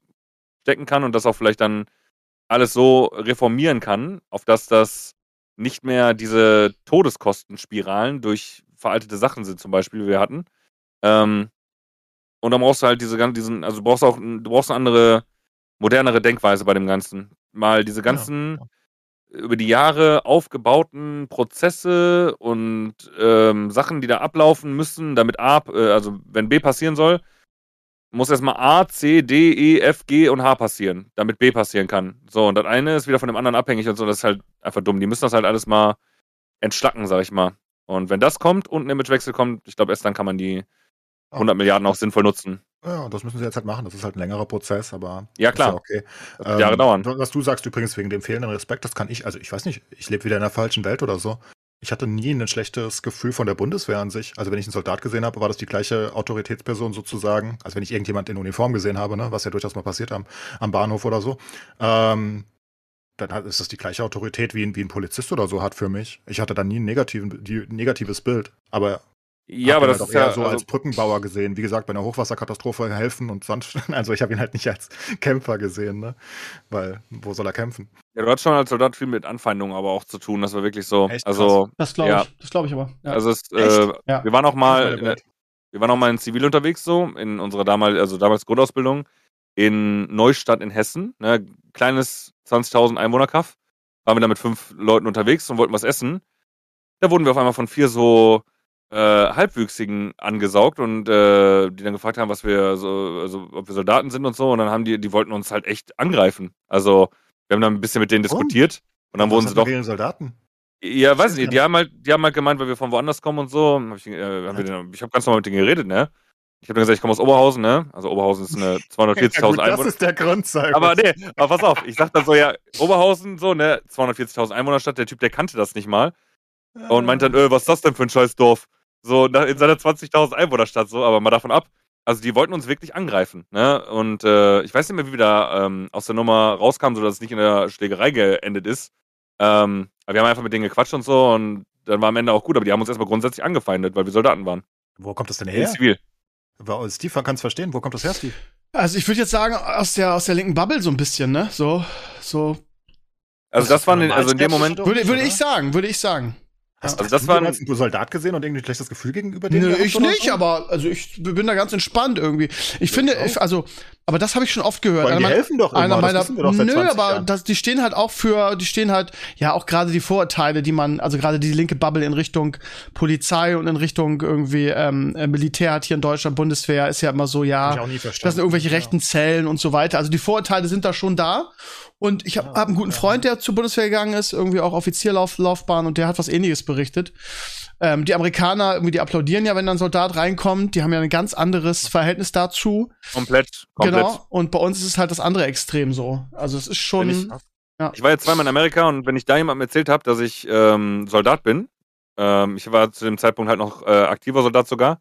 stecken kann und das auch vielleicht dann alles so reformieren kann, auf dass das nicht mehr diese Todeskostenspiralen durch veraltete Sachen sind, zum Beispiel, wie wir hatten, ähm, und dann brauchst du halt diese diesen, also du brauchst auch, du brauchst eine andere, modernere Denkweise bei dem Ganzen. Mal diese ganzen ja. über die Jahre aufgebauten Prozesse und ähm, Sachen, die da ablaufen müssen, damit A, äh, also wenn B passieren soll, muss erstmal A, C, D, E, F, G und H passieren, damit B passieren kann. So, und das eine ist wieder von dem anderen abhängig und so, das ist halt einfach dumm. Die müssen das halt alles mal entschlacken, sag ich mal. Und wenn das kommt und ein Imagewechsel kommt, ich glaube, erst dann kann man die 100 Milliarden auch sinnvoll nutzen. Ja, das müssen sie jetzt halt machen. Das ist halt ein längerer Prozess, aber ja klar. Ja okay. Ähm, Jahre dauern. Was du sagst übrigens wegen dem fehlenden Respekt, das kann ich. Also ich weiß nicht. Ich lebe wieder in der falschen Welt oder so. Ich hatte nie ein schlechtes Gefühl von der Bundeswehr an sich. Also wenn ich einen Soldat gesehen habe, war das die gleiche Autoritätsperson sozusagen. Also wenn ich irgendjemand in Uniform gesehen habe, ne, was ja durchaus mal passiert am, am Bahnhof oder so, ähm, dann ist das die gleiche Autorität wie ein, wie ein Polizist oder so hat für mich. Ich hatte da nie ein negativen, die, negatives Bild. Aber ja, aber das halt ist ja so also, als Brückenbauer gesehen. Wie gesagt, bei einer Hochwasserkatastrophe helfen und sonst. <laughs> Also ich habe ihn halt nicht als Kämpfer gesehen, ne? Weil wo soll er kämpfen? Ja, du hast schon als Soldat viel mit Anfeindungen aber auch zu tun. Das war wirklich so. Echt also das glaube ich. Ja. Das glaube ich aber. Ja. Also es, äh, ja. wir waren auch mal. wir waren auch mal in Zivil unterwegs, so, in unserer damals, also damals Grundausbildung, in Neustadt in Hessen, ne, kleines 20.000 Einwohnerkaff. Waren wir da mit fünf Leuten unterwegs und wollten was essen. Da wurden wir auf einmal von vier so äh, Halbwüchsigen angesaugt und äh, die dann gefragt haben, was wir so, also ob wir Soldaten sind und so. Und dann haben die, die wollten uns halt echt angreifen. Also wir haben dann ein bisschen mit denen diskutiert und dann Was wurden sie doch. gegen Soldaten? Ja, weiß ist nicht, die haben halt, die haben halt gemeint, weil wir von woanders kommen und so. Hab ich äh, hab den- ich habe ganz normal mit denen geredet, ne? Ich habe dann gesagt, ich komme aus Oberhausen, ne? Also Oberhausen ist eine <laughs> 240.000 Ja, gut, das Einwohner. ist der Grund. Aber nee, aber pass auf, ich sag dann so, ja, Oberhausen, so, ne, 240.000 Einwohnerstadt, der Typ, der kannte das nicht mal. Und meint dann, äh, was ist das denn für ein scheiß Dorf? So, in seiner 20.000 Einwohnerstadt, so, aber mal davon ab. Also, die wollten uns wirklich angreifen, ne? Und äh, ich weiß nicht mehr, wie wir da ähm, aus der Nummer rauskamen, sodass es nicht in der Schlägerei geendet ist. Ähm, aber wir haben einfach mit denen gequatscht und so und dann war am Ende auch gut, aber die haben uns erstmal grundsätzlich angefeindet, weil wir Soldaten waren. Wo kommt das denn In her? Zivil. Wa- Steve kann es verstehen. Wo kommt das her, Steve? Also ich würde jetzt sagen, aus der, aus der linken Bubble so ein bisschen, ne? So, so. Also, das waren, in, also in dem Moment, Würde, würde ich sagen, würde ich sagen. Hast, Also hast das jemals einen Soldat gesehen und irgendwie ein schlechtes Gefühl gegenüber dem? Nö, gehabt ich nicht, so? aber also ich bin da ganz entspannt irgendwie. Ich finde, auch. ich, also, aber das habe ich schon oft gehört. Die Einer helfen doch immer, einer das meiner, wir doch nö, 20 aber das, die stehen halt auch für, die stehen halt, ja, auch gerade die Vorurteile, die man, also gerade die linke Bubble in Richtung Polizei und in Richtung irgendwie ähm, äh, Militär hat hier in Deutschland, Bundeswehr, ist ja immer so, ja, das sind irgendwelche Ja. rechten Zellen und so weiter. Also die Vorurteile sind da schon da. Und ich habe hab einen guten Freund, der zur Bundeswehr gegangen ist, irgendwie auch Offizierlaufbahn und der hat was ähnliches berichtet. Ähm, die Amerikaner, irgendwie, die applaudieren ja, wenn dann ein Soldat reinkommt. Die haben ja ein ganz anderes Verhältnis dazu. komplett, komplett. Genau. Und bei uns ist es halt das andere Extrem so. Also es ist schon. Ich, ja. ich war jetzt zweimal in Amerika und wenn ich da jemandem erzählt habe, dass ich ähm, Soldat bin, ähm, ich war zu dem Zeitpunkt halt noch äh, aktiver Soldat sogar,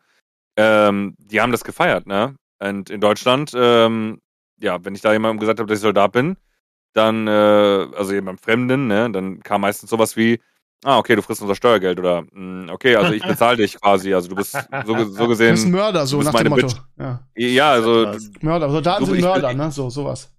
ähm, die haben das gefeiert, ne? Und in Deutschland, ähm, ja, wenn ich da jemandem gesagt habe, dass ich Soldat bin, dann, äh, also jemandem Fremden, ne, dann kam meistens sowas wie, ah, okay, du frisst unser Steuergeld oder, "Mm, okay, also ich bezahle dich quasi, also du bist so, so Du bist ein gesehen, Mörder, so nach dem Motto. Ja. ja, also. Mörder. Soldaten So, sind ich Mörder, ne? So, sowas.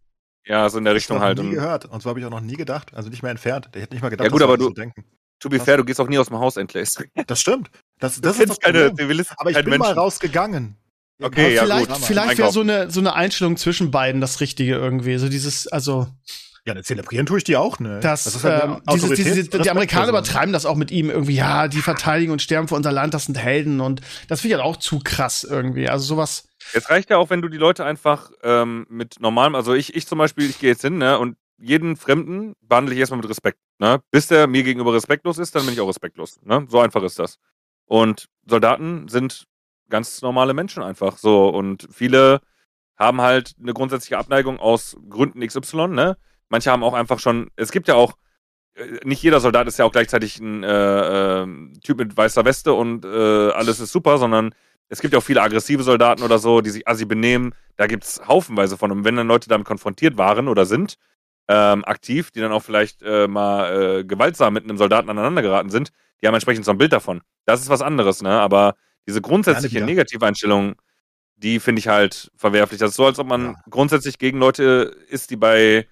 ja, so in der Das Richtung habe halt. ich nie Und, gehört. Und so habe ich auch noch nie gedacht. Also nicht mehr entfernt. Der hätte nicht mal gedacht, Ja, gut, dass aber du- so denken. to be Was? fair, du gehst auch nie aus dem Haus entlässt. <laughs> Das stimmt. Das, das ist das keine Aber ich bin mal Menschen. rausgegangen. Okay, ja, vielleicht gut. vielleicht wäre so eine, so eine Einstellung zwischen beiden das Richtige irgendwie. So dieses, also. Ja, ne, zelebrieren tue ich die auch, ne? Das, ist halt ähm, dieses, diese, die Amerikaner Respektperson. übertreiben das auch mit ihm irgendwie, ja, die verteidigen und sterben für unser Land, das sind Helden und das finde ich halt auch zu krass irgendwie. Also sowas, Es reicht ja auch, wenn du die Leute einfach ähm, mit normalem, also ich, ich zum Beispiel, ich gehe jetzt hin, ne, und jeden Fremden behandle ich erstmal mit Respekt, ne? Bis der mir gegenüber respektlos ist, dann bin ich auch respektlos, ne? So einfach ist das. Und Soldaten sind ganz normale Menschen einfach so und viele haben halt eine grundsätzliche Abneigung aus Gründen XY, ne? Manche haben auch einfach schon, es gibt ja auch, äh, nicht jeder Soldat ist ja auch gleichzeitig ein äh, ähm, Typ mit weißer Weste und äh, alles ist super, sondern es gibt ja auch viele aggressive Soldaten oder so, die sich assi benehmen. Da gibt es haufenweise von. Und wenn dann Leute damit konfrontiert waren oder sind, ähm, aktiv, die dann auch vielleicht äh, mal äh, gewaltsam mit einem Soldaten aneinander geraten sind, die haben entsprechend so ein Bild davon. Das ist was anderes, ne? Aber diese grundsätzliche. Negativeinstellung, die finde ich halt verwerflich. Das ist so, als ob man Ja. grundsätzlich gegen Leute ist, die bei äh,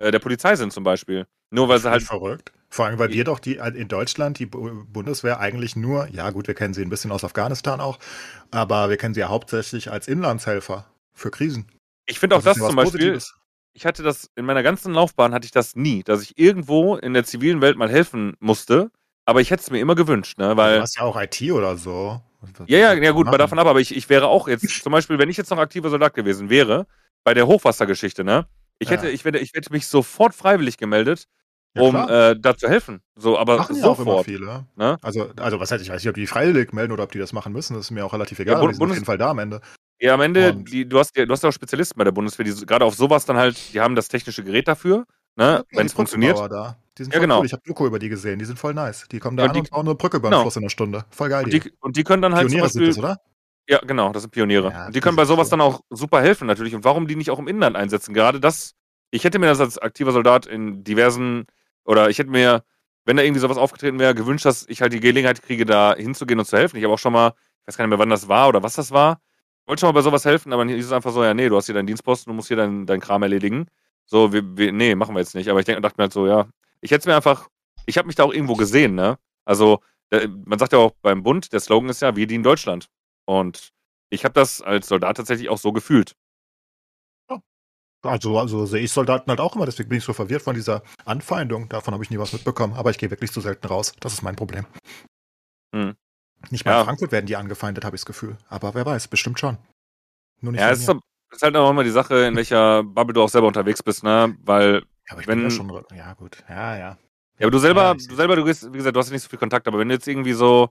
der Polizei sind zum Beispiel. Nur weil sie halt verrückt. Vor allem, weil wir doch die in Deutschland die Bu- Bundeswehr eigentlich nur, ja gut, wir kennen sie ein bisschen aus Afghanistan auch, aber wir kennen sie ja hauptsächlich als Inlandshelfer für Krisen. Ich finde auch das, ja zum Beispiel, Positives. ich hatte das in meiner ganzen Laufbahn hatte ich das nie, dass ich irgendwo in der zivilen Welt mal helfen musste, aber ich hätte es mir immer gewünscht, ne, du weil hast ja auch IT oder so. ja, ja, ja gut, mal davon ab, aber ich, ich wäre auch jetzt <laughs> zum Beispiel, wenn ich jetzt noch aktiver Soldat gewesen wäre, bei der Hochwassergeschichte, ne, ich Ja. hätte, ich hätte, ich hätte mich sofort freiwillig gemeldet, Ja, um klar. äh, da zu helfen, so, aber machen ja auch immer sofort, viele. ne? Also, also was heißt, ich weiß nicht, ob die freiwillig melden oder ob die das machen müssen, das ist mir auch relativ egal. Ja, aber die sind Bundes- auf jeden Fall da am Ende. Ja, am Ende, Und- die, du hast ja, du hast ja auch Spezialisten bei der Bundeswehr, die gerade auf sowas dann halt, die haben das technische Gerät dafür, ne, Ja, wenn es funktioniert. Da. Die sind Ja, voll genau. cool. Ich habe Doku über die gesehen, die sind voll nice. Die kommen da Ja, an die- und bauen eine Brücke über den Genau. Fluss in einer Stunde. Voll geil. Und die, und die können dann halt Pioniere zum sind Beispiel, das, oder? Ja, genau, das sind Pioniere. Ja, die können bei sowas cool. dann auch super helfen natürlich. Und warum die nicht auch im Inland einsetzen? Gerade das, ich hätte mir das als aktiver Soldat in diversen, oder ich hätte mir, wenn da irgendwie sowas aufgetreten wäre, gewünscht, dass ich halt die Gelegenheit kriege, da hinzugehen und zu helfen. Ich habe auch schon mal, ich weiß gar nicht mehr, wann das war oder was das war, wollte schon mal bei sowas helfen, aber hier ist es einfach so, ja, nee, du hast hier deinen Dienstposten, du musst hier deinen dein Kram erledigen. So, wir, wir, nee, machen wir jetzt nicht. Aber ich denk, dachte mir halt so, ja, ich hätte es mir einfach, ich habe mich da auch irgendwo gesehen, ne? Also, man sagt ja auch beim Bund, der Slogan ist ja, wir dienen Deutschland. Und ich habe das als Soldat tatsächlich auch so gefühlt. Also, also sehe ich Soldaten halt auch immer, deswegen bin ich so verwirrt von dieser Anfeindung. Davon habe ich nie was mitbekommen, aber ich gehe wirklich zu selten raus. Das ist mein Problem. Hm. Nicht mal Ja. in Frankfurt werden die angefeindet, habe ich das Gefühl. Aber wer weiß, bestimmt schon. Nur nicht Ja, es ist halt auch immer die Sache, in welcher Bubble du auch selber unterwegs bist, ne? Weil, Ja, aber ich wenn- bin ja schon. Ja, gut. Ja, ja. Ja, aber du selber, Ja, du selber, du gehst, wie gesagt, du hast ja nicht so viel Kontakt, aber wenn du jetzt irgendwie so,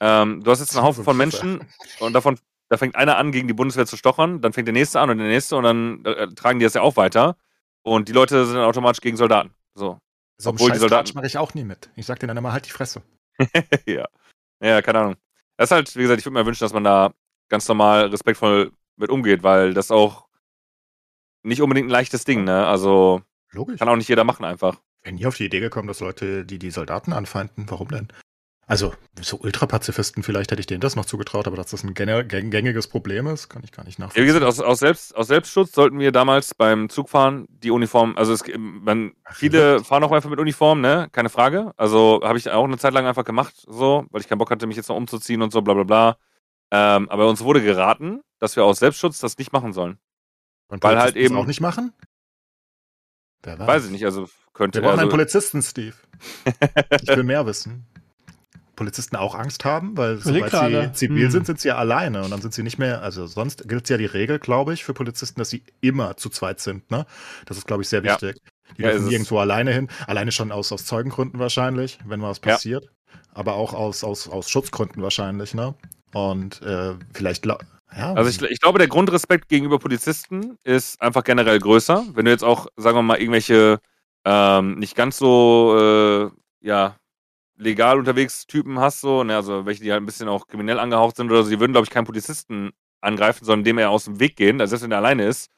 ähm, du hast jetzt einen <laughs> Haufen von Menschen und davon, da fängt einer an, gegen die Bundeswehr zu stochern, dann fängt der nächste an und der nächste und dann äh, tragen die das ja auch weiter. Und die Leute sind dann automatisch gegen Soldaten. So. So Obwohl die Soldaten- mache ich auch nie mit. Ich sag denen dann immer halt die Fresse. <laughs> ja. Ja, keine Ahnung. Das ist halt, wie gesagt, ich würde mir wünschen, dass man da ganz normal respektvoll mit umgeht, weil das auch nicht unbedingt ein leichtes Ding, ne? Also Logisch. kann auch nicht jeder machen einfach. Bin nie auf die Idee gekommen, dass Leute, die die Soldaten anfeinden, warum denn? Also, so Ultrapazifisten, vielleicht hätte ich denen das noch zugetraut, aber dass das ein gäng- gäng- gängiges Problem ist, kann ich gar nicht Ja, nachvollziehen. wie gesagt, aus, aus, Selbst, aus Selbstschutz sollten wir damals beim Zugfahren die Uniform, also es, man, viele fahren auch einfach mit Uniform, ne? Keine Frage. Also habe ich auch eine Zeit lang einfach gemacht, so, weil ich keinen Bock hatte, mich jetzt noch umzuziehen und so, bla bla bla. Ähm, aber uns wurde geraten, dass wir aus Selbstschutz das nicht machen sollen. Und weil halt eben- auch nicht machen? Wer Weiß ich nicht, also könnte Wir brauchen einen also, Polizisten, Steve. Ich will mehr wissen. Polizisten auch Angst haben, weil sobald sie zivil Hm. sind, sind sie ja alleine und dann sind sie nicht mehr, also sonst gilt ja die Regel, glaube ich, für Polizisten, dass sie immer zu zweit sind, ne? Das ist, glaube ich, sehr Ja. wichtig. Die Ja, dürfen es. nirgendwo alleine hin, alleine schon aus, aus Zeugengründen wahrscheinlich, wenn mal was Ja. passiert, aber auch aus, aus, aus Schutzgründen wahrscheinlich, ne? Und äh, vielleicht, ja, Also ich, ich glaube, der Grundrespekt gegenüber Polizisten ist einfach generell größer. Wenn du jetzt auch, sagen wir mal, irgendwelche ähm, nicht ganz so äh, ja, legal unterwegs Typen hast, so, ne, also welche, die halt ein bisschen auch kriminell angehaucht sind oder so, die würden, glaube ich, keinen Polizisten angreifen, sondern dem eher aus dem Weg gehen, also selbst wenn er alleine ist.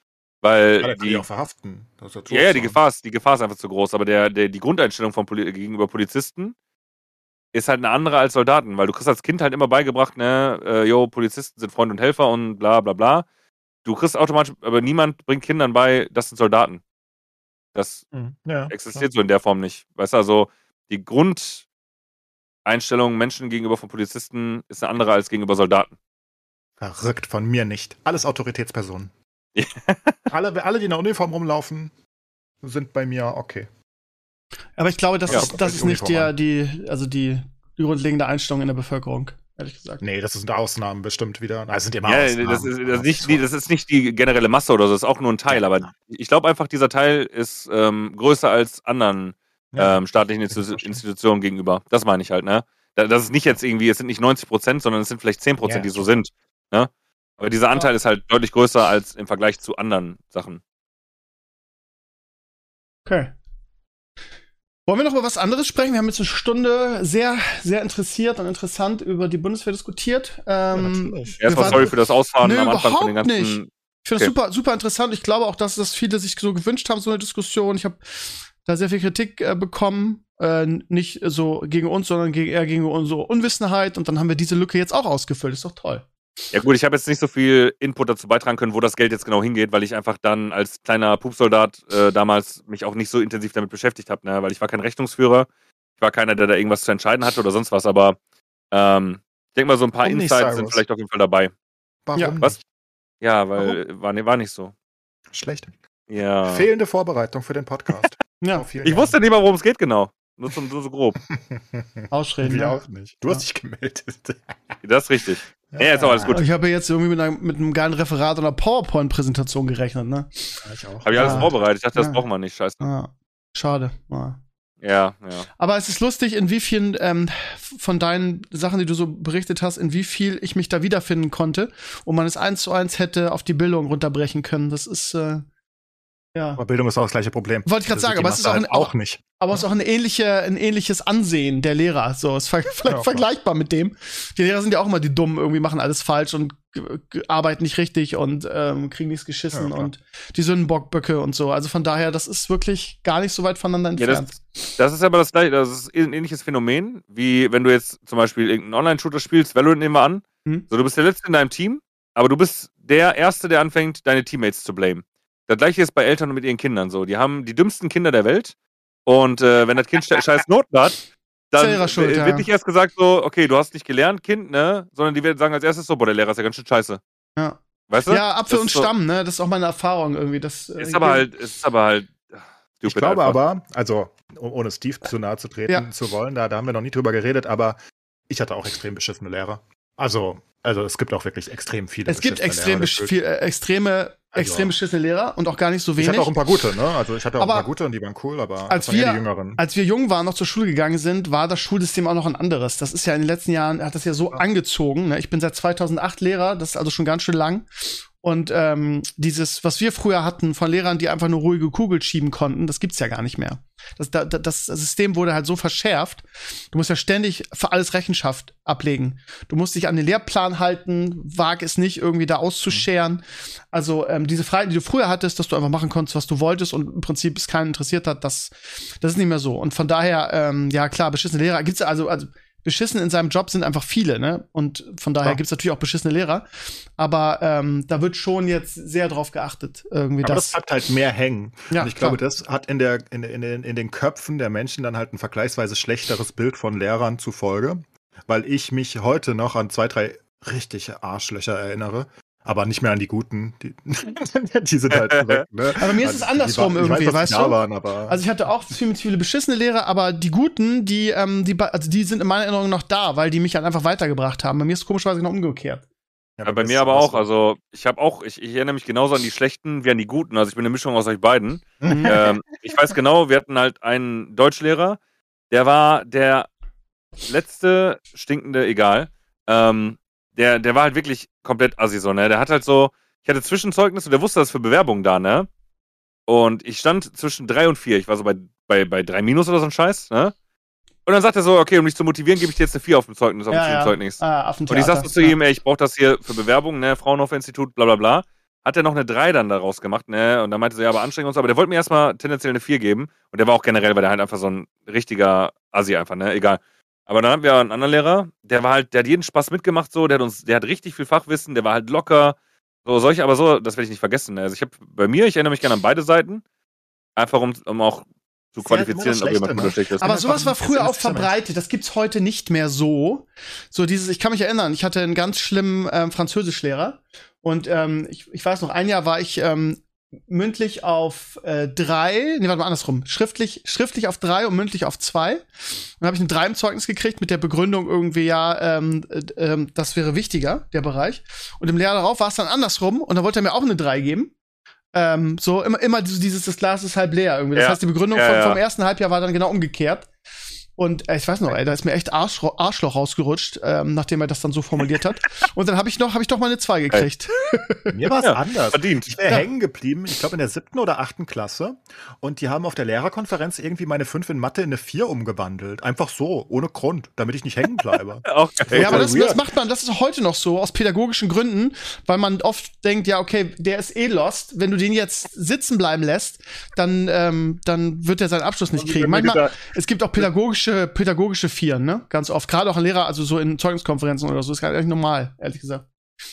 Weil ja, die, die auch verhaften. Ja ja, die. Gefahr ist, die Gefahr ist einfach zu groß, aber der, der, die Grundeinstellung von Poli gegenüber Polizisten ist halt eine andere als Soldaten, weil du kriegst als Kind halt immer beigebracht, ne, äh, yo, Polizisten sind Freund und Helfer und bla bla bla. Du kriegst automatisch, aber niemand bringt Kindern bei, das sind Soldaten. Das Mhm. Ja, existiert so in der Form nicht. Weißt du, also die Grundeinstellung Menschen gegenüber von Polizisten ist eine andere als gegenüber Soldaten. Verrückt von mir nicht. Alles Autoritätspersonen. <laughs> Alle, alle, die in der Uniform rumlaufen, sind bei mir okay. Aber ich glaube, das Ja, ist, das ist nicht der, die, also die, die grundlegende Einstellung in der Bevölkerung, ehrlich gesagt. Nee, das sind Ausnahmen bestimmt wieder. Es sind immer Ja, Ausnahmen. das ist, das, ist nicht, die, das ist nicht die generelle Masse oder so, das ist auch nur ein Teil, aber ich glaube einfach, dieser Teil ist ähm, größer als anderen Ja, ähm, staatlichen vorstellen. Institutionen gegenüber. Das meine ich halt, ne? Da- Das ist nicht jetzt irgendwie, es sind nicht 90 Prozent, sondern es sind vielleicht 10 Prozent, Ja, die so sind. Ne? Aber dieser Anteil ist halt deutlich größer als im Vergleich zu anderen Sachen. Okay. Wollen wir noch über was anderes sprechen? Wir haben jetzt eine Stunde sehr, sehr interessiert und interessant über die Bundeswehr diskutiert. Ähm, wir Erstmal sorry für das Ausfahren Nö, am Anfang von den überhaupt ganzen. nicht. Ich finde das Okay. super, super interessant. Ich glaube auch, dass das viele sich so gewünscht haben, so eine Diskussion. Ich habe da sehr viel Kritik äh, bekommen. Äh, nicht so gegen uns, sondern gegen, eher gegen unsere Unwissenheit. Und dann haben wir diese Lücke jetzt auch ausgefüllt. Ist doch toll. Ja gut, ich habe jetzt nicht so viel Input dazu beitragen können, wo das Geld jetzt genau hingeht, weil ich einfach dann als kleiner Pupsoldat äh, damals mich auch nicht so intensiv damit beschäftigt habe, ne? weil ich war kein Rechnungsführer, ich war keiner, der da irgendwas zu entscheiden hatte oder sonst was, aber ähm, ich denke mal, so ein paar Warum Insights sind vielleicht auf jeden Fall dabei. Warum Ja, was? nicht? Ja, weil war, nee, war nicht so. Schlecht. Ja. Fehlende Vorbereitung für den Podcast. <laughs> Ja, Ich wusste nicht mal, worum es geht genau. Nur, zum, nur so grob. <laughs> Ausreden. Wir Ja. auch nicht. Du hast dich gemeldet. <laughs> Das ist richtig. Ja, ist auch alles gut. Ich habe jetzt irgendwie mit, einer, mit einem geilen Referat oder PowerPoint-Präsentation gerechnet, ne? Ja, ich auch. Habe ich alles vorbereitet. Ich dachte, das Ja. braucht man nicht. Scheiße. Ah, schade. Ja, ja. Aber es ist lustig, in wie vielen ähm, von deinen Sachen, die du so berichtet hast, in wie viel ich mich da wiederfinden konnte und man es eins zu eins hätte auf die Bildung runterbrechen können. Das ist, äh, ja. Aber Bildung ist auch das gleiche Problem. Wollte ich gerade Das sieht sagen, aber es ist auch, halt ein, auch nicht. aber es ist auch eine ähnliche, ein ähnliches Ansehen der Lehrer. So, ist ver vielleicht Ja, vergleichbar mit dem. Die Lehrer sind ja auch immer die Dummen, irgendwie machen alles falsch und arbeiten nicht richtig und ähm, kriegen nichts geschissen Ja, und die Sündenbockböcke und so. Also von daher, das ist wirklich gar nicht so weit voneinander Ja, entfernt. das, das ist aber das gleiche, das ist ein ähnliches Phänomen, wie wenn du jetzt zum Beispiel irgendeinen Online-Shooter spielst, Valorant nehmen wir an. Mhm. So, du bist der Letzte in deinem Team, aber du bist der Erste, der anfängt, deine Teammates zu blamen. Das gleiche ist bei Eltern und mit ihren Kindern so. Die haben die dümmsten Kinder der Welt und äh, wenn das Kind sche- scheiß Noten hat, <laughs> dann Schuld, wird ja. nicht erst gesagt so, okay, du hast nicht gelernt, Kind, ne? Sondern die werden sagen als erstes so, boah, der Lehrer ist ja ganz schön scheiße. Ja. Weißt du? Ja, Apfel Das und ist so- Stamm, ne? Das ist auch meine Erfahrung irgendwie. Das, äh, Ist aber halt, es ist aber halt. Ich glaube einfach. aber, also oh- ohne Steve zu nahe zu treten Ja. zu wollen, da, da haben wir noch nie drüber geredet, aber ich hatte auch extrem beschissene Lehrer. Also, also es gibt auch wirklich extrem viele. es gibt extrem Lehrer, viel, äh, extreme, extrem beschissene Lehrer und auch gar nicht so Ich wenig. hatte auch ein paar gute, ne? Also ich hatte auch Aber ein paar gute und die waren cool, aber als wir- die Jüngeren. Als wir jung waren, noch zur Schule gegangen sind, war das Schulsystem auch noch ein anderes. Das ist ja in den letzten Jahren, hat das ja so angezogen. Ne? Ich bin seit 2008 Lehrer, das ist also schon ganz schön lang. Und ähm, dieses, was wir früher hatten von Lehrern, die einfach nur ruhige Kugel schieben konnten, das gibt's ja gar nicht mehr. Das, da, da- das System wurde halt so verschärft. Du musst ja ständig für alles Rechenschaft ablegen. Du musst dich an den Lehrplan halten, wag es nicht, irgendwie da auszuscheren. Also ähm, diese Freiheit, die du früher hattest, dass du einfach machen konntest, was du wolltest und im Prinzip es keinen interessiert hat, das, das ist nicht mehr so. Und von daher, ähm, ja klar, beschissene Lehrer gibt's also, also beschissen in seinem Job sind einfach viele, ne? Und von daher Ja. gibt's natürlich auch beschissene Lehrer. Aber ähm, da wird schon jetzt sehr drauf geachtet, irgendwie Aber das das. bleibt halt mehr hängen. Ja, und ich glaube, klar. das hat in, der, in, in, den, in den Köpfen der Menschen dann halt ein vergleichsweise schlechteres Bild von Lehrern zufolge, weil ich mich heute noch an zwei, drei richtige Arschlöcher erinnere. Aber nicht mehr an die guten. Die, <laughs> die sind halt weg. Ne? Aber mir ist es Also, andersrum die waren, irgendwie, ich weiß, weißt du? Waren, aber Also ich hatte auch ziemlich viele beschissene Lehrer, aber die guten, die, ähm, die, also die sind in meiner Erinnerung noch da, weil die mich halt einfach weitergebracht haben. Bei mir ist es komischerweise genau umgekehrt. ja, Ja, bei mir aber auch. Also, ich habe auch, ich, ich erinnere mich genauso an die schlechten wie an die guten. Also, ich bin eine Mischung aus euch beiden. Mhm. <laughs> ähm, ich weiß genau, wir hatten halt einen Deutschlehrer, der war der letzte stinkende, egal. Ähm, der, der war halt wirklich komplett assi so, ne? Der hat halt so, ich hatte Zwischenzeugnisse und der wusste das für Bewerbungen da, ne? Und ich stand zwischen drei und vier. Ich war so bei, bei, bei drei Minus oder so ein Scheiß, ne? Und dann sagt er so, okay, um dich zu motivieren, gebe ich dir jetzt eine vier auf dem Zeugnis, auf dem Zwischenzeugnis. Ah, Und Affentheater. ich sagte zu ihm, ey, ich brauche das hier für Bewerbung, ne, Fraunhofer-Institut, bla bla bla. Hat er noch eine 3 dann daraus gemacht, ne? Und dann meinte sie, ja, aber anstrengend und so, aber der wollte mir erstmal tendenziell eine 4 geben. Und der war auch generell, weil der halt einfach so ein richtiger Assi einfach, ne? Egal. Aber dann hatten wir einen anderen Lehrer, der war halt, der hat jeden Spaß mitgemacht, so, der hat uns, der hat richtig viel Fachwissen, der war halt locker. So, solche, aber so, das werde ich nicht vergessen. Also ich habe bei mir, ich erinnere mich gerne an beide Seiten. Einfach um, um auch zu qualifizieren, ob jemand gut oder schlecht ist. Aber sowas war früher auch verbreitet. Das gibt's heute nicht mehr so. So dieses, ich kann mich erinnern, ich hatte einen ganz schlimmen ähm, Französischlehrer und ähm, ich, ich weiß noch, ein Jahr war ich ähm, mündlich auf äh, drei, nee, warte mal andersrum, schriftlich, schriftlich auf drei und mündlich auf zwei. Dann habe ich eine drei im Zeugnis gekriegt mit der Begründung irgendwie, ja, ähm, äh, ähm, das wäre wichtiger, der Bereich. Und im Jahr darauf war es dann andersrum und dann wollte er mir auch eine drei geben. Ähm, so immer, immer dieses, dieses, das Glas ist halb leer irgendwie. Das Ja. heißt, die Begründung Ja, ja. vom ersten Halbjahr war dann genau umgekehrt. Und äh, ich weiß noch, ey, da ist mir echt Arschloch, Arschloch rausgerutscht, ähm, nachdem er das dann so formuliert hat. Und dann habe ich noch, habe ich doch mal eine 2 gekriegt. Mir war es Ja, anders. verdient. Ich wäre Ja. hängen geblieben, ich glaube in der siebten oder achten Klasse. Und die haben auf der Lehrerkonferenz irgendwie meine 5 in Mathe in eine 4 umgewandelt. Einfach so, ohne Grund, damit ich nicht hängen bleibe. <laughs> Auch ja, aber das, das macht man, das ist heute noch so, aus pädagogischen Gründen, weil man oft denkt, ja, okay, der ist eh lost. Wenn du den jetzt sitzen bleiben lässt, dann, ähm, dann wird er seinen Abschluss nicht kriegen. Manchmal, es gibt auch pädagogische, pädagogische Vieren, ne? Ganz oft. Gerade auch ein Lehrer, also so in Zeugniskonferenzen oder so, ist gar nicht normal, ehrlich gesagt.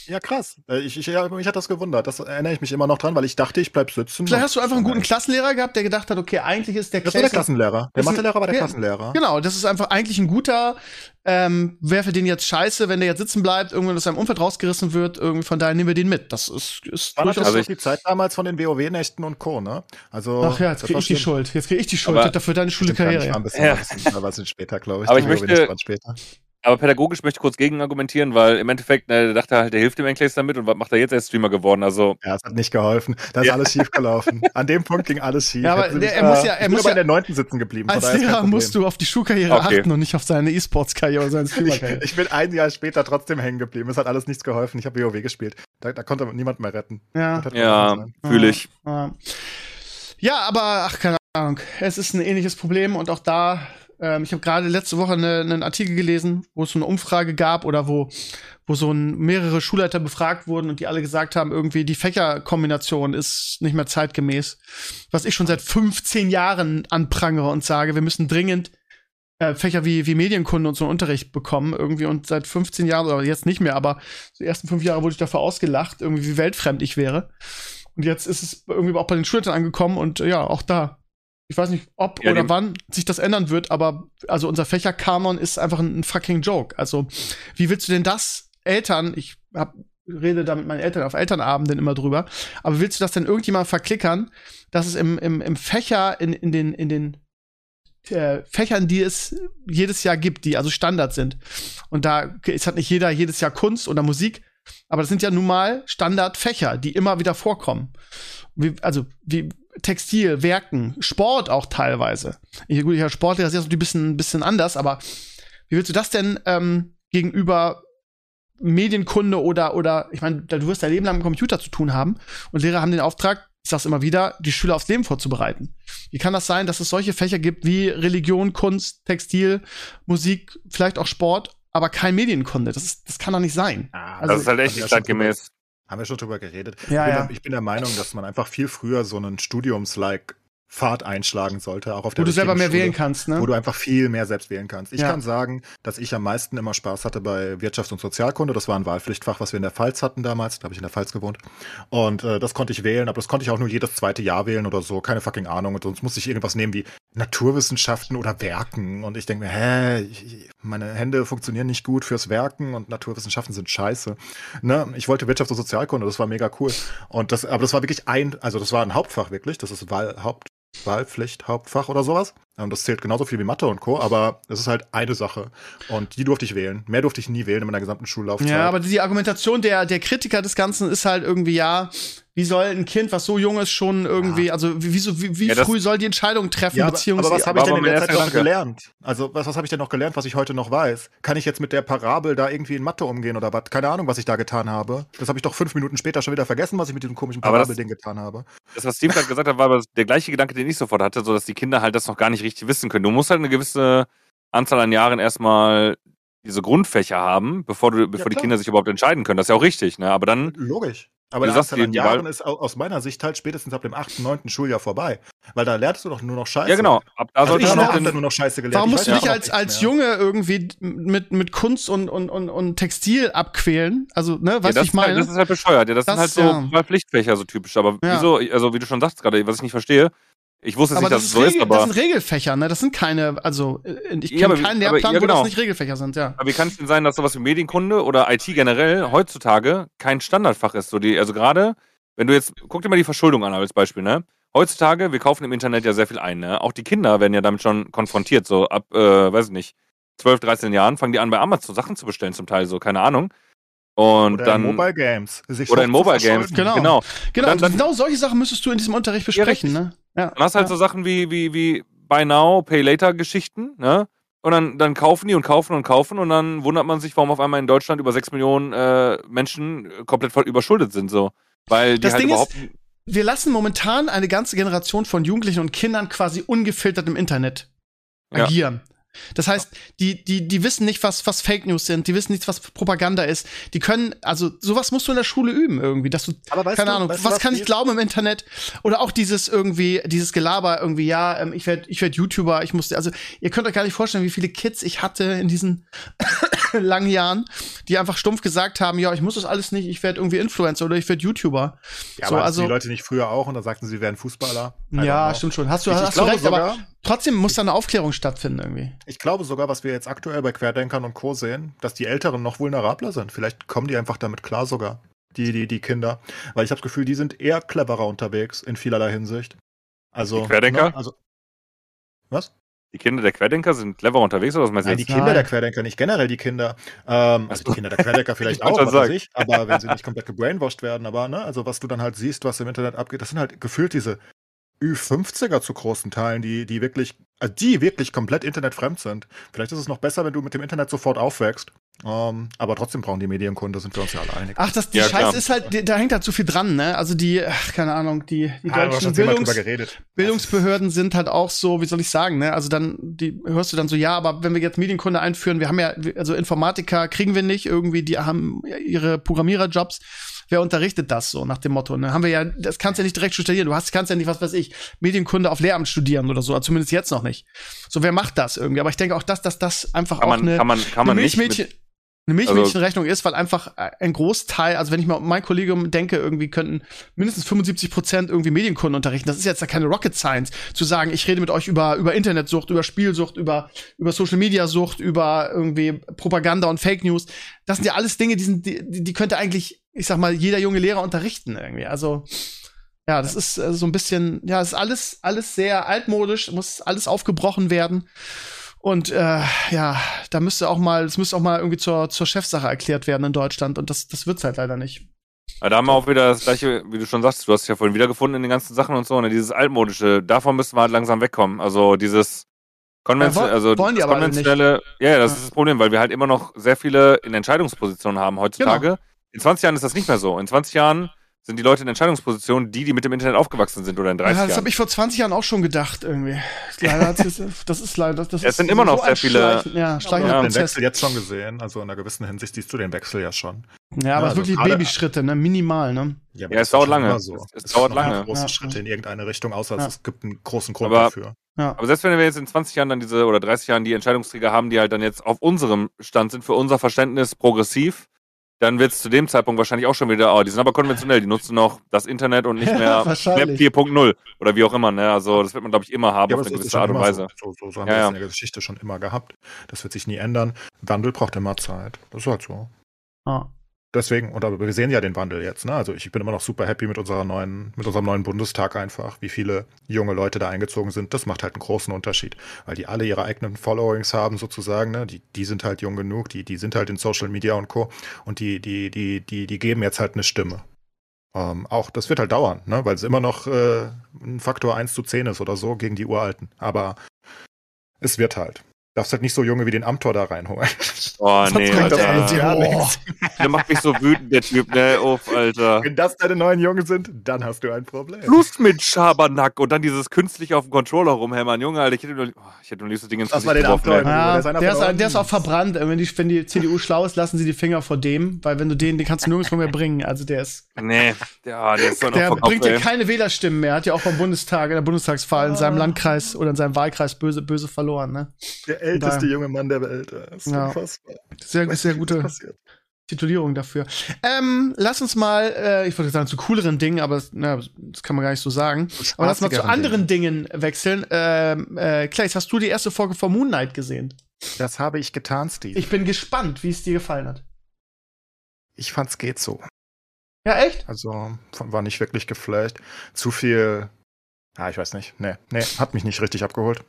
Ja, krass. Äh, Ich, ich, ja, mich hat das gewundert. Das erinnere ich mich immer noch dran, weil ich dachte, ich bleib sitzen. Vielleicht hast du einfach einen guten. Klassenlehrer gehabt, der gedacht hat, okay, eigentlich ist der Das war der Klassenlehrer. Der Mathelehrer war der ja, Klassenlehrer. Genau, das ist einfach eigentlich ein guter, ähm, wäre für den jetzt scheiße, wenn der jetzt sitzen bleibt, irgendwann aus seinem Umfeld rausgerissen wird, irgendwie von daher nehmen wir den mit. Das ist, ist War durchaus. natürlich Also die Zeit damals von den WoW-Nächten und Co., ne? Also, Ach ja, jetzt krieg ich die. Schuld. Jetzt krieg ich die Schuld dafür deine nicht, Schulkarriere. war ein bisschen, Ja. ein bisschen, war ein bisschen später, glaube ich. Aber ich möchte-. Aber pädagogisch möchte ich kurz gegen argumentieren, weil im Endeffekt, ne, der dachte halt, der hilft dem Enclaves damit und was macht er jetzt? Er ist Streamer geworden. Also, Ja, es hat nicht geholfen. Da ist Ja. alles schief gelaufen. <laughs> An dem Punkt ging alles schief. Ja, aber der- er muss ja- er ich bin muss ja- in der neunten sitzen geblieben. Als Lehrer musst du auf die Schulkarriere Okay. achten und nicht auf seine E-Sports-Karriere oder seine <laughs> Ich, Streamer-Karriere. ich bin ein Jahr später trotzdem hängen geblieben. Es hat alles nichts geholfen. Ich habe WoW gespielt. Da, da konnte niemand mehr retten. Ja. Ja, fühle ich. Ja. ja, aber ach, keine Ahnung. Es ist ein ähnliches Problem und auch da, ähm, ich habe gerade letzte Woche eine- einen Artikel gelesen, wo es so eine Umfrage gab oder wo, wo so ein, mehrere Schulleiter befragt wurden und die alle gesagt haben, irgendwie die Fächerkombination ist nicht mehr zeitgemäß. Was ich schon seit 15 Jahren anprangere und sage, wir müssen dringend äh, Fächer wie, wie Medienkunde und so einen Unterricht bekommen irgendwie und seit 15 Jahren, oder jetzt nicht mehr, aber die ersten fünf Jahre wurde ich dafür ausgelacht, irgendwie wie weltfremd ich wäre. Und jetzt ist es irgendwie auch bei den Schulleitern angekommen und ja, auch da Ich weiß nicht, ob Ja, oder wann sich das ändern wird, aber also unser Fächerkanon ist einfach ein, ein fucking Joke. Also, wie willst du denn das Eltern, ich hab, rede da mit meinen Eltern auf Elternabenden immer drüber, aber willst du das denn irgendjemand verklickern, dass es im, im, im Fächer, in, in den, in den äh, Fächern, die es jedes Jahr gibt, die also Standard sind. Und da ist halt nicht jeder jedes Jahr Kunst oder Musik, aber das sind ja nun mal Standardfächer, die immer wieder vorkommen. Wie, also wie Textil, Werken, Sport auch teilweise. Ich, gut, ja, Sport das ist ein bisschen, ein bisschen anders, aber wie willst du das denn ähm, gegenüber Medienkunde oder, oder, ich meine, du wirst dein Leben lang mit Computer zu tun haben und Lehrer haben den Auftrag, ich sag's immer wieder, die Schüler aufs Leben vorzubereiten. Wie kann das sein, dass es solche Fächer gibt wie Religion, Kunst, Textil, Musik, vielleicht auch Sport, aber kein Medienkunde? Das, ist, das kann doch nicht sein. Ah, Also- das ist halt echt nicht zeitgemäß. Haben wir schon drüber geredet. Ja, ich, bin ja. Der, ich bin der Meinung, dass man einfach viel früher so einen Studiums-like Pfad einschlagen sollte, auch auf Wo der du selber mehr richtigen wählen Schule, kannst, ne? Wo du einfach viel mehr selbst wählen kannst. Ich Ja. kann sagen, dass ich am meisten immer Spaß hatte bei Wirtschafts- und Sozialkunde. Das war ein Wahlpflichtfach, was wir in der Pfalz hatten damals. Da habe ich in der Pfalz gewohnt. Und äh, das konnte ich wählen, aber das konnte ich auch nur jedes zweite Jahr wählen oder so. Keine fucking Ahnung. Und sonst musste ich irgendwas nehmen wie Naturwissenschaften oder Werken. Und ich denke mir, hä, ich, meine Hände funktionieren nicht gut fürs Werken und Naturwissenschaften sind scheiße. Ne? Ich wollte Wirtschafts- und Sozialkunde, das war mega cool. Und das, aber das war wirklich ein, also das war ein Hauptfach wirklich. Das ist Wahl, Haupt, Wahlpflicht, Hauptfach oder sowas. Das zählt genauso viel wie Mathe und Co. Aber es ist halt eine Sache. Und die durfte ich wählen. Mehr durfte ich nie wählen in meiner gesamten Schullaufzeit. Ja, aber die Argumentation der, der Kritiker des Ganzen ist halt irgendwie, ja, wie soll ein Kind, was so jung ist, schon irgendwie, also wie, wie, so- wie, wie Ja, früh soll die Entscheidung treffen, Ja, aber, beziehungsweise. aber was habe ich denn in der Zeit noch gelernt? Also, was, was habe ich denn noch gelernt, was ich heute noch weiß? Kann ich jetzt mit der Parabel da irgendwie in Mathe umgehen oder was? Keine Ahnung, was ich da getan habe. Das habe ich doch fünf Minuten später schon wieder vergessen, was ich mit diesem komischen Parabelding getan habe. Das, was Steve gerade gesagt hat, war aber der gleiche Gedanke, den ich sofort hatte, so dass die Kinder halt das noch gar nicht richtig wissen können. Du musst halt eine gewisse Anzahl an Jahren erstmal diese Grundfächer haben, bevor, du, bevor die klar. Kinder sich überhaupt entscheiden können. Das ist ja auch richtig, ne? Aber dann, Logisch. Aber Du die sagst Anzahl an Jahren ist au- aus meiner Sicht halt spätestens ab dem 8., 9. Schuljahr vorbei. Weil da lernst du doch nur noch Scheiße. ja genau, ab da Also sollte ich dann den, nur noch Scheiße gelernt. Warum musst du dich auch als, als. Junge irgendwie mit, mit Kunst und, und, und, und Textil abquälen? Also, ne, ja, weißt du, das, ich ist halt, meine? das ist halt bescheuert. Ja, das, Das, sind halt so ja. zwei Pflichtfächer, so typisch. Aber Ja. wieso, also wie du schon sagst gerade, was ich nicht verstehe, ich wusste aber nicht, das, dass es so ist, Regel, das aber, sind Regelfächer, ne? Das sind keine, also äh, ich Ja, kenne aber wie- keinen aber- Lehrplan, ja, wo genau. das nicht Regelfächer sind, ja. aber wie kann es denn sein, dass sowas wie Medienkunde oder IT generell heutzutage kein Standardfach ist? So die, also gerade, wenn du jetzt, guck dir mal die Verschuldung an als Beispiel, ne? Heutzutage, wir kaufen im Internet ja sehr viel ein, ne? Auch die Kinder werden ja damit schon konfrontiert, so ab, äh, weiß ich nicht, 12, 13 Jahren fangen die an, bei Amazon Sachen zu bestellen, zum Teil so, keine Ahnung. Und Oder dann. in Mobile Games. Sich oder in Mobile Games. Genau. genau. Genau, dann- dann- genau solche Sachen müsstest du in diesem Unterricht besprechen, ne? Ja. Dann hast du halt ja. so Sachen wie, wie, wie Buy Now, Pay Later Geschichten, ne? Und dann, dann kaufen die und kaufen und kaufen und dann wundert man sich, warum auf einmal in Deutschland über 6 Millionen äh, Menschen äh, komplett voll überschuldet sind, so. Weil die Das halt Ding überhaupt. ist, wir lassen momentan eine ganze Generation von Jugendlichen und Kindern quasi ungefiltert im Internet Ja. Das heißt, die, die, die wissen nicht, was, was Fake News sind, die wissen nicht, was Propaganda ist. Die können, also sowas musst du in der Schule üben irgendwie, dass du, Aber weißt keine du, Ahnung, weißt du, was kann ich glauben im Internet? Oder auch dieses irgendwie, dieses Gelaber irgendwie, ja, ähm, ich werde ich werd YouTuber, ich musste, also ihr könnt euch gar nicht vorstellen, wie viele Kids ich hatte in diesen <coughs> langen Jahren, die einfach stumpf gesagt haben, ja, ich muss das alles nicht, ich werde irgendwie Influencer oder ich werde YouTuber. Ja, so, aber also, die Leute nicht früher auch und dann sagten sie, sie wären Fußballer. Ja, stimmt schon. Hast du, Ich, ich hast du glaube recht, aber sogar, trotzdem muss da eine Aufklärung stattfinden irgendwie. ich glaube sogar, was wir jetzt aktuell bei Querdenkern und Co. sehen, dass die Älteren noch vulnerabler sind. Vielleicht kommen die einfach damit klar sogar. Die, die, die Kinder. Weil ich habe das Gefühl, die sind eher cleverer unterwegs in vielerlei Hinsicht. Also. Die Querdenker? Ne, also, was? Die Kinder der Querdenker sind clever unterwegs, oder was meinst du Nein, die? Kinder Nein. der Querdenker, nicht generell die Kinder. Ähm, also die Kinder der Querdenker <laughs> vielleicht auch, was weiß ich, aber wenn sie nicht komplett gebrainwashed werden, aber ne, also was du dann halt siehst, was im Internet abgeht, das sind halt gefühlt diese Ü50er zu großen Teilen, die, die wirklich, also die wirklich komplett internetfremd sind. Vielleicht ist es noch besser, wenn du mit dem Internet sofort aufwächst. Ähm, aber trotzdem brauchen die Medienkunde, sind wir uns ja alle einig. Ach, das, die Ja, Scheiße klar. ist halt, die- da hängt halt zu viel dran, ne? Also die, ach, keine Ahnung, die, die Ah, deutschen Bildungs. Bildungsbehörden sind halt auch so, wie soll ich sagen, ne? Also dann, die hörst du dann so, ja, aber wenn wir jetzt Medienkunde einführen, wir haben ja, also Informatiker kriegen wir nicht, irgendwie, die haben ihre Programmiererjobs. Wer unterrichtet das so nach dem Motto? Ne? Haben wir ja, das kannst du ja nicht direkt studieren. Du hast, kannst ja nicht, was weiß ich, Medienkunde auf Lehramt studieren oder so, also zumindest jetzt noch nicht. So, wer macht das irgendwie? Aber ich denke auch, dass, dass das einfach Kann auch man, eine, kann man, kann man eine nicht. Milchmädchen- eine Milchmädchenrechnung ist, weil einfach ein Großteil, also wenn ich mal um mein Kollegium denke, irgendwie könnten mindestens 75 Prozent irgendwie Medienkunden unterrichten. Das ist jetzt ja keine Rocket Science, zu sagen, ich rede mit euch über, über Internetsucht, über Spielsucht, über, über Social Media Sucht, über irgendwie Propaganda und Fake News. Das sind ja alles Dinge, die sind, die, die könnte eigentlich, ich sag mal, jeder junge Lehrer unterrichten irgendwie. Also, ja, das ist äh, so ein bisschen, ja, es ist alles, alles sehr altmodisch, muss alles aufgebrochen werden. Und äh, ja, da müsste auch mal, es müsste auch mal irgendwie zur, zur Chefsache erklärt werden in Deutschland. Und das, das wird's halt leider nicht. Ja, da haben wir auch wieder das gleiche, wie du schon sagst, du hast es ja vorhin wiedergefunden in den ganzen Sachen und so, ne? Dieses altmodische, davon müssen wir halt langsam wegkommen. Also dieses Konvention, ja, also das konventionelle, ja, ja, das ja. ist das Problem, weil wir halt immer noch sehr viele in Entscheidungspositionen haben heutzutage. Genau. In 20 Jahren ist das nicht mehr so. In 20 Jahren sind die Leute in Entscheidungspositionen, die, die mit dem Internet aufgewachsen sind oder in 30 ja, das Jahren. Das habe ich vor 20 Jahren auch schon gedacht irgendwie. <laughs> Leider das ist leider das Es sind immer noch so sehr viele Schleichen, ja, schleichende ja, den Wechsel jetzt schon gesehen, also in einer gewissen Hinsicht siehst du den Wechsel ja schon. Ja, aber ja, also wirklich Babyschritte, ne, minimal, ne? Ja, ja es dauert lange. So. Es, es dauert lange. Große ja. Schritte in irgendeine Richtung, außer es gibt einen großen Grund aber, dafür. Ja. Aber selbst wenn wir jetzt in 20 Jahren dann diese oder 30 Jahren die Entscheidungsträger haben, die halt dann jetzt auf unserem Stand sind, für unser Verständnis progressiv, dann wird es zu dem Zeitpunkt wahrscheinlich auch schon wieder, oh, die sind aber konventionell, die nutzen noch das Internet und nicht <laughs> mehr Web 4.0 oder wie auch immer. Ne? Also das wird man, glaube ich, immer haben ja, auf eine gewisse Art und Weise. So, so, so haben ja, wir das in der Geschichte schon immer gehabt. Das wird sich nie ändern. Wandel braucht immer Zeit. Das ist halt so. Ah deswegen, oder wir sehen ja den Wandel jetzt, ne? Also ich bin immer noch super happy mit unserer neuen, mit unserem neuen Bundestag einfach, wie viele junge Leute da eingezogen sind. Das macht halt einen großen Unterschied, weil die alle ihre eigenen Followings haben sozusagen, ne? Die, die sind halt jung genug, die, die sind halt in Social Media und Co. Und die, die, die, die, die geben jetzt halt eine Stimme. Ähm, auch das wird halt dauern, ne? Weil es immer noch äh, ein Faktor 1 zu 10 ist oder so gegen die Uralten. Aber es wird halt. Darfst halt nicht so Junge wie den Amtor da reinholen. <laughs> Oh, nee. Das Alter. <laughs> Der macht mich so wütend, der Typ, ne? Uff, Alter. Wenn das deine neuen Jungen sind, dann hast du ein Problem. Lust mit Schabernack und dann dieses künstlich auf dem Controller rumhämmern. Junge, Alter, ich hätte nur, oh, ich hätte nur liebst Ding ins Das war den Amtor. Ja, der, der, ist, der ist auch verbrannt. Wenn die, wenn die CDU schlau ist, lassen sie die Finger vor dem, weil wenn du den, den kannst du nirgendwo mehr bringen. Also der ist. Nee, der, der ist so Der bringt dir keine Wählerstimmen mehr. Hat ja auch beim Bundestag, in der Bundestagswahl in seinem Landkreis oder in seinem Wahlkreis böse, böse verloren, ne? Der älteste Nein. junge Mann der Welt. Das ist ja. unfassbar. Sehr, sehr gute Titulierung dafür. Ähm, lass uns mal, äh, ich wollte sagen, zu cooleren Dingen, aber na, das kann man gar nicht so sagen. Aber lass mal zu anderen Dingen, Dingen wechseln. Ähm, äh, Clays, hast du die erste Folge von Moon Knight gesehen? Das habe ich getan, Steve. Ich bin gespannt, wie es dir gefallen hat. Ich fand's geht so. Ja, echt? Also war nicht wirklich geflasht. Zu viel. Ja, ich weiß nicht. Nee, nee, hat mich nicht richtig abgeholt.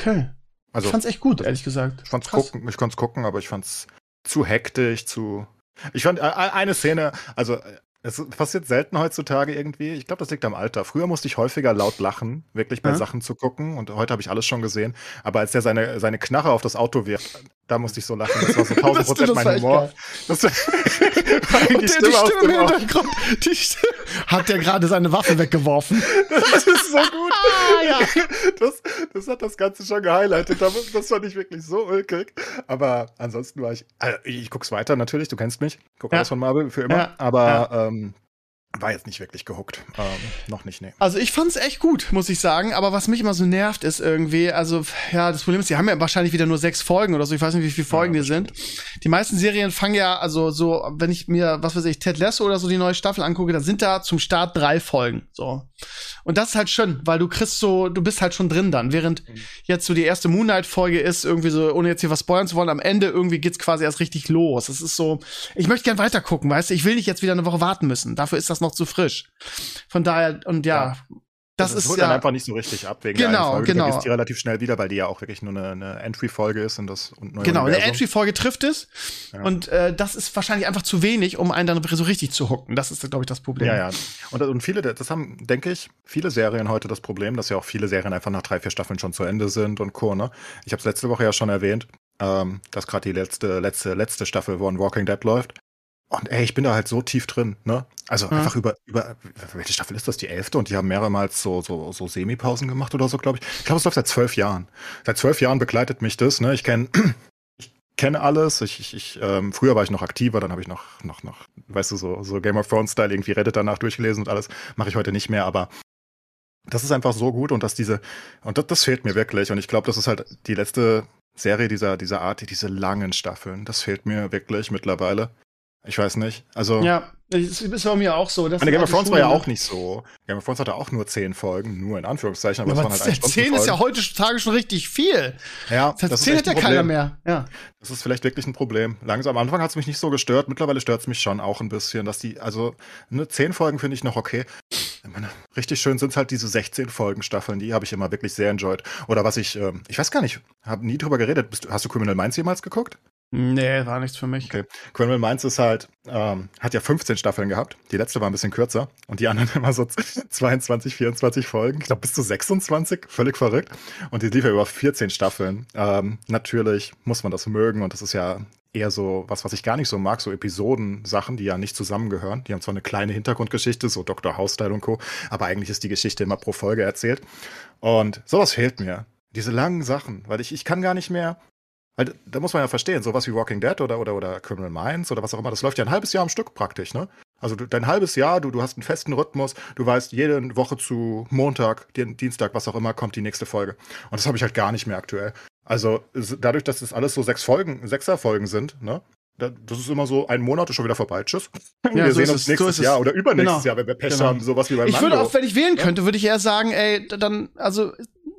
Okay. Also, ich fand's echt gut, ehrlich gesagt. Ich fand's gucken, ich konnte gucken, aber ich fand's zu hektisch, zu. Ich fand äh, eine Szene, also es passiert selten heutzutage irgendwie. Ich glaube, das liegt am Alter. Früher musste ich häufiger laut lachen, wirklich bei ja. Sachen zu gucken. Und heute habe ich alles schon gesehen. Aber als der seine, seine Knarre auf das Auto wirft, da musste ich so lachen. Das war so <laughs> 1000 Prozent mein Humor. Das war <laughs> die, die Stimme, die Stimme im Hintergrund. Die Stimme. Hat der gerade seine Waffe weggeworfen? <laughs> Das ist so gut. ah, ja. das, das hat das Ganze schon gehighlightet. Das fand ich wirklich so ulkig. Aber ansonsten war ich. Also ich guck's weiter natürlich. Du kennst mich. Guck ja. alles von Marvel für immer. Ja. Aber ja. Ähm, war jetzt nicht wirklich gehuckt. Ähm, noch nicht, nee. Also ich fand's echt gut, muss ich sagen. Aber was mich immer so nervt, ist irgendwie, also ja, das Problem ist, die haben ja wahrscheinlich wieder nur sechs Folgen oder so. Ich weiß nicht, wie viele Folgen ja, die sind. Die meisten Serien fangen ja, also so, wenn ich mir, was weiß ich, Ted Lasso oder so die neue Staffel angucke, dann sind da zum Start drei Folgen. So. Und das ist halt schön, weil du kriegst so, du bist halt schon drin dann. Während mhm. jetzt so die erste Moonlight-Folge ist, irgendwie so, ohne jetzt hier was spoilern zu wollen, am Ende irgendwie geht's quasi erst richtig los. Es ist so, ich möchte gern weiter gucken, weißt du, ich will nicht jetzt wieder eine Woche warten müssen. Dafür ist das noch zu frisch. Von daher, und ja, ja. Das, das ist holt ja dann einfach nicht so richtig ab wegen genau, der. Genau. Du die relativ schnell wieder, weil die ja auch wirklich nur eine, eine Entry-Folge ist und das und Genau, eine Entry-Folge trifft es. Ja. Und äh, das ist wahrscheinlich einfach zu wenig, um einen dann so richtig zu hocken. Das ist, glaube ich, das Problem. Ja, ja. Und, und viele, das haben, denke ich, viele Serien heute das Problem, dass ja auch viele Serien einfach nach drei, vier Staffeln schon zu Ende sind und Co. Ne? Ich habe es letzte Woche ja schon erwähnt, ähm, dass gerade die letzte, letzte, letzte Staffel von Walking Dead läuft. Und ey, ich bin da halt so tief drin, ne? Also ja. einfach über, über, welche Staffel ist das? Die elfte? Und die haben mehrmals so, so, so Semipausen gemacht oder so, glaube ich. Ich glaube, es läuft seit zwölf Jahren. Seit zwölf Jahren begleitet mich das, ne? Ich kenne, <clears throat> ich kenne alles. Ich, ich, ich ähm, früher war ich noch aktiver, dann habe ich noch, noch, noch, weißt du, so, so Game of Thrones-Style irgendwie Reddit danach durchgelesen und alles. Mache ich heute nicht mehr, aber das ist einfach so gut und dass diese, und das, das fehlt mir wirklich. Und ich glaube, das ist halt die letzte Serie dieser, dieser Art, diese langen Staffeln. Das fehlt mir wirklich mittlerweile. Ich weiß nicht. Also. Ja, das ist bei mir auch so. Das Game of Thrones war ja auch nicht so. Game of Thrones hatte auch nur zehn Folgen, nur in Anführungszeichen. Aber, ja, aber halt zehn ist ja heutzutage schon richtig viel. Ja, das, das zehn hat ja keiner mehr. Ja. Das ist vielleicht wirklich ein Problem. Langsam am Anfang hat es mich nicht so gestört. Mittlerweile stört es mich schon auch ein bisschen, dass die, also, ne, zehn Folgen finde ich noch okay. Meine, richtig schön sind es halt diese 16 Folgen Staffeln, die habe ich immer wirklich sehr enjoyed. Oder was ich, ähm, ich weiß gar nicht, habe nie drüber geredet. Bist, hast du Criminal Minds jemals geguckt? Nee, war nichts für mich. Okay. Criminal Minds ist halt, ähm, hat ja 15 Staffeln gehabt. Die letzte war ein bisschen kürzer und die anderen <laughs> immer so <laughs> 22, 24 Folgen. Ich glaube bis zu 26. Völlig verrückt. Und die lief ja über 14 Staffeln. Ähm, natürlich muss man das mögen und das ist ja eher so was, was ich gar nicht so mag, so Episoden-Sachen, die ja nicht zusammengehören. Die haben zwar eine kleine Hintergrundgeschichte, so Dr. House-Style und Co., aber eigentlich ist die Geschichte immer pro Folge erzählt. Und sowas fehlt mir. Diese langen Sachen, weil ich, ich kann gar nicht mehr, weil da muss man ja verstehen, sowas wie Walking Dead oder, oder, oder Criminal Minds oder was auch immer, das läuft ja ein halbes Jahr am Stück praktisch, ne? Also du, dein halbes Jahr, du, du hast einen festen Rhythmus, du weißt, jede Woche zu Montag, Dienstag, was auch immer, kommt die nächste Folge. Und das habe ich halt gar nicht mehr aktuell. Also dadurch, dass das alles so sechs Folgen, sechser Folgen sind, ne? Das ist immer so, ein Monat ist schon wieder vorbei. Tschüss. Ja, <laughs> wir so sehen uns nächstes so Jahr oder übernächstes genau. Jahr, wenn wir Pech genau. haben, sowas wie beim Ich würde auch, wenn ich wählen könnte, würde ich eher sagen, ey, dann, also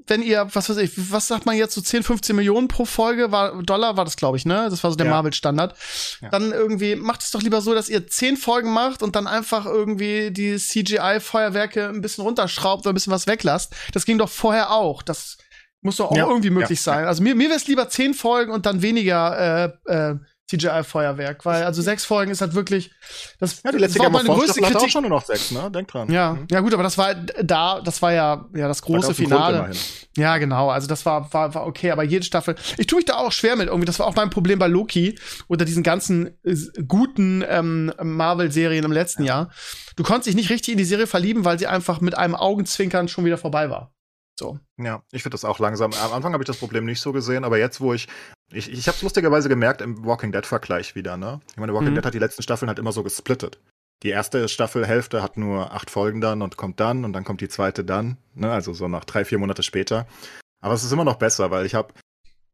wenn ihr, was weiß ich, was sagt man jetzt, so 10, 15 Millionen pro Folge, war, Dollar war das, glaube ich, ne? Das war so der ja. Marvel-Standard. Ja. Dann irgendwie, macht es doch lieber so, dass ihr 10 Folgen macht und dann einfach irgendwie die CGI-Feuerwerke ein bisschen runterschraubt oder ein bisschen was weglasst. Das ging doch vorher auch. Das muss doch auch ja. irgendwie möglich sein. Also mir, mir wäre es lieber 10 Folgen und dann weniger äh, äh, CGI-Feuerwerk, weil also sechs Folgen ist halt wirklich. Das ja, die letzte war meine größte Kritik. auch schon nur noch sechs, ne? Denk dran. Ja, mhm. ja gut, aber das war da, das war ja, ja das große Finale. Ja, genau. Also das war, war, war okay, aber jede Staffel. Ich tue mich da auch schwer mit irgendwie. Das war auch mein Problem bei Loki unter diesen ganzen äh, guten ähm, Marvel-Serien im letzten ja. Jahr. Du konntest dich nicht richtig in die Serie verlieben, weil sie einfach mit einem Augenzwinkern schon wieder vorbei war. So. Ja, ich finde das auch langsam. Am Anfang habe ich das Problem nicht so gesehen, aber jetzt, wo ich. Ich, ich habe es lustigerweise gemerkt im Walking Dead-Vergleich wieder, ne? Ich meine, Walking mhm. Dead hat die letzten Staffeln halt immer so gesplittet. Die erste Staffelhälfte hat nur acht Folgen dann und kommt dann und dann kommt die zweite dann, ne? Also so nach drei, vier Monate später. Aber es ist immer noch besser, weil ich habe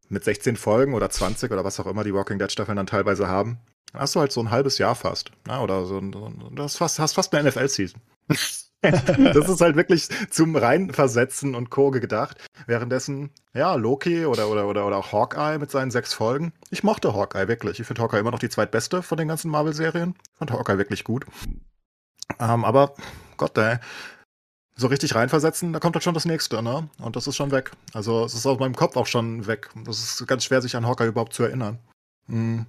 mit 16 Folgen oder 20 oder was auch immer die Walking Dead-Staffeln dann teilweise haben, hast du halt so ein halbes Jahr fast. Ne? Oder so, so das fast, hast fast eine NFL-Season. <laughs> <laughs> das ist halt wirklich zum Reinversetzen und Co. gedacht. Währenddessen, ja, Loki oder, oder, oder, oder auch Hawkeye mit seinen sechs Folgen. Ich mochte Hawkeye wirklich. Ich finde Hawkeye immer noch die zweitbeste von den ganzen Marvel-Serien. Ich fand Hawkeye wirklich gut. Ähm, aber, Gott, ey. So richtig reinversetzen, da kommt halt schon das nächste, ne? Und das ist schon weg. Also, es ist aus meinem Kopf auch schon weg. Das ist ganz schwer, sich an Hawkeye überhaupt zu erinnern. Hm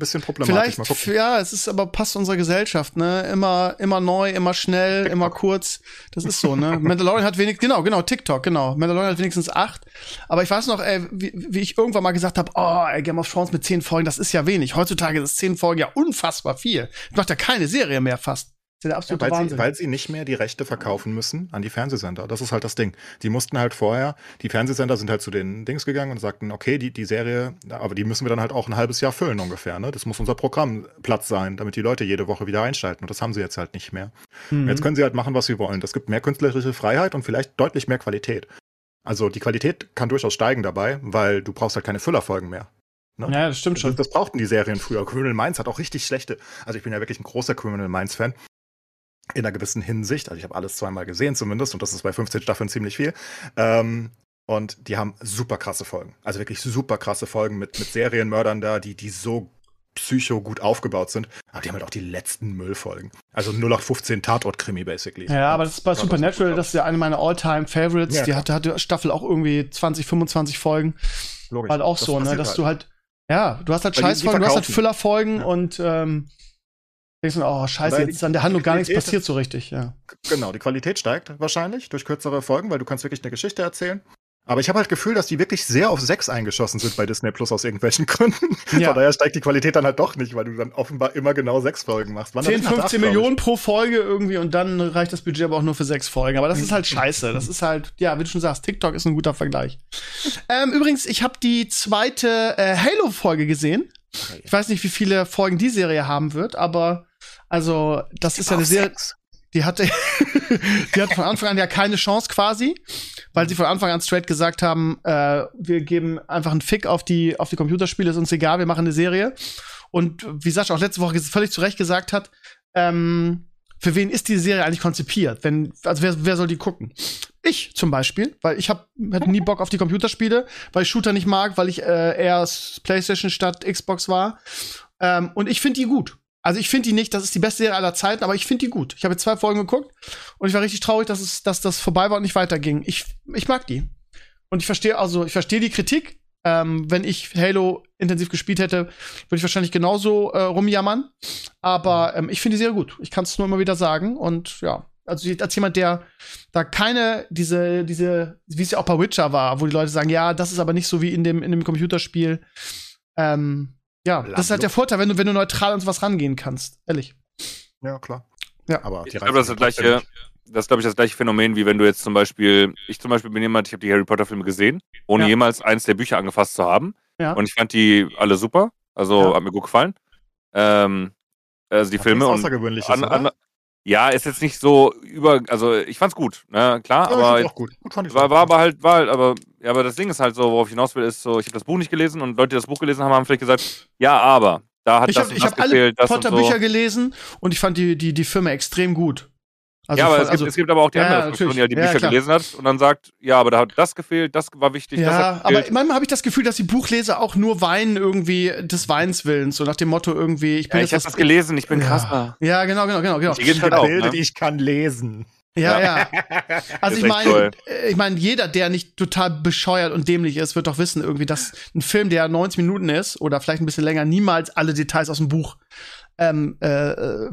bisschen problematisch. Vielleicht, ja, es ist aber passt unserer Gesellschaft, ne? Immer, immer neu, immer schnell, TikTok. immer kurz. Das ist so, ne? <laughs> Mandalorian hat wenig, genau, genau, TikTok, genau. Mandalorian hat wenigstens acht. Aber ich weiß noch, ey, wie, wie ich irgendwann mal gesagt habe, oh, ey, Game of Thrones mit zehn Folgen, das ist ja wenig. Heutzutage ist zehn Folgen ja unfassbar viel. Macht ja keine Serie mehr fast. Ist der absolute ja, weil, Wahnsinn. Sie, weil sie nicht mehr die Rechte verkaufen müssen an die Fernsehsender. Das ist halt das Ding. Die mussten halt vorher, die Fernsehsender sind halt zu den Dings gegangen und sagten, okay, die, die Serie, aber die müssen wir dann halt auch ein halbes Jahr füllen ungefähr. Ne? Das muss unser Programmplatz sein, damit die Leute jede Woche wieder einschalten. Und das haben sie jetzt halt nicht mehr. Mhm. Jetzt können sie halt machen, was sie wollen. Das gibt mehr künstlerische Freiheit und vielleicht deutlich mehr Qualität. Also die Qualität kann durchaus steigen dabei, weil du brauchst halt keine Füllerfolgen mehr. Ne? Ja, das stimmt schon. Das, das, brauchten die Serien früher. Criminal Minds hat auch richtig schlechte. Also ich bin ja wirklich ein großer Criminal Minds Fan in einer gewissen Hinsicht. Also ich habe alles zweimal gesehen zumindest und das ist bei 15 Staffeln ziemlich viel. Ähm, und die haben super krasse Folgen. Also wirklich super krasse Folgen mit, mit Serienmördern da, die, die so psycho gut aufgebaut sind. Aber die haben halt auch die letzten Müllfolgen. Also 0815 Tatort-Krimi, basically. Ja, aber das ist bei Supernatural, das ist ja eine meiner All-Time-Favorites. Ja, die hatte, hatte Staffel auch irgendwie 20, 25 Folgen. Logisch. Halt auch so, ne, dass halt. du halt, ja, du hast halt Scheißfolgen, du hast halt Füllerfolgen ja. und ähm, Denkst du, oh, scheiße, jetzt ist an der Handlung gar nichts passiert so richtig, ja. Genau, die Qualität steigt wahrscheinlich durch kürzere Folgen, weil du kannst wirklich eine Geschichte erzählen. Aber ich habe halt Gefühl, dass die wirklich sehr auf sechs eingeschossen sind bei Disney Plus aus irgendwelchen <laughs> Gründen. Ja. Von daher steigt die Qualität dann halt doch nicht, weil du dann offenbar immer genau sechs Folgen machst. Wann 10, 15 Millionen pro Folge irgendwie und dann reicht das Budget aber auch nur für sechs Folgen. Aber das ist halt scheiße. Das ist halt, ja, wie du schon sagst, TikTok ist ein guter Vergleich. ähm, übrigens, ich habe die zweite äh, Halo-Folge gesehen. Ich weiß nicht, wie viele Folgen die Serie haben wird, aber also, das ist ja eine sehr. Die hatte, <laughs> die hatte von Anfang an ja keine Chance quasi, weil sie von Anfang an straight gesagt haben, äh, wir geben einfach einen Fick auf die, auf die Computerspiele, ist uns egal, wir machen eine Serie. Und wie Sascha auch letzte Woche völlig zu Recht gesagt hat, ähm, für wen ist die Serie eigentlich konzipiert? Wenn, also wer, wer soll die gucken? Ich zum Beispiel, weil ich hab, hatte nie Bock auf die Computerspiele, weil ich Shooter nicht mag, weil ich äh, eher PlayStation statt Xbox war. Ähm, und ich finde die gut. Also ich finde die nicht, das ist die beste Serie aller Zeiten, aber ich finde die gut. Ich habe jetzt zwei Folgen geguckt und ich war richtig traurig, dass es, dass das vorbei war und nicht weiterging. Ich, ich mag die. Und ich verstehe also, ich verstehe die Kritik. Ähm, wenn ich Halo intensiv gespielt hätte, würde ich wahrscheinlich genauso äh, rumjammern. Aber ähm, ich finde die Serie gut. Ich kann es nur immer wieder sagen. Und ja, also als jemand, der da keine, diese, diese, wie es ja auch bei Witcher war, wo die Leute sagen, ja, das ist aber nicht so wie in dem, in dem Computerspiel. Ähm, ja, das ist halt der Vorteil, wenn du, wenn du neutral an sowas rangehen kannst. Ehrlich. Ja, klar. Ja. Aber ich glaube, das ist das gleiche, das ist, glaube ich, das gleiche Phänomen, wie wenn du jetzt zum Beispiel, ich zum Beispiel bin jemand, ich habe die Harry Potter-Filme gesehen, ohne Ja. jemals eins der Bücher angefasst zu haben. Ja. Und ich fand die alle super. Also Ja. hat mir gut gefallen. Ähm, also die Filme nichts und Außergewöhnliches, an, an, ja, ist jetzt nicht so über, also ich fand's gut, ne, klar, Ja, aber auch gut. Gut fand war, war aber halt, war halt, aber, ja, aber das Ding ist halt so, worauf ich hinaus will, ist so, ich habe das Buch nicht gelesen und Leute, die das Buch gelesen haben, haben vielleicht gesagt, ja, aber da hat Ich das habe und ich das hab alle Potter-Bücher so. gelesen und ich fand die, die, die Filme extrem gut. Also ja, aber voll- es, gibt, also, es gibt aber auch die Ja, andere ja, Fraktion, die halt die Ja, Bücher klar. gelesen hat und dann sagt, ja, aber da hat das gefehlt, das war wichtig, das ja, hat aber manchmal habe ich das Gefühl, dass die Buchleser auch nur weinen irgendwie des Weins willens, so nach dem Motto irgendwie, ich bin Ja, ich habe das gelesen, ich bin Ja. krasser. Ja, genau, genau, genau, genau. Die geht halt auch, Gebildet, ne? ich kann lesen. Ja, ja. <laughs> Also ich meine, äh, ich meine, jeder, der nicht total bescheuert und dämlich ist, wird doch wissen irgendwie, dass ein Film, der 90 Minuten ist oder vielleicht ein bisschen länger, niemals alle Details aus dem Buch ähm, äh, äh,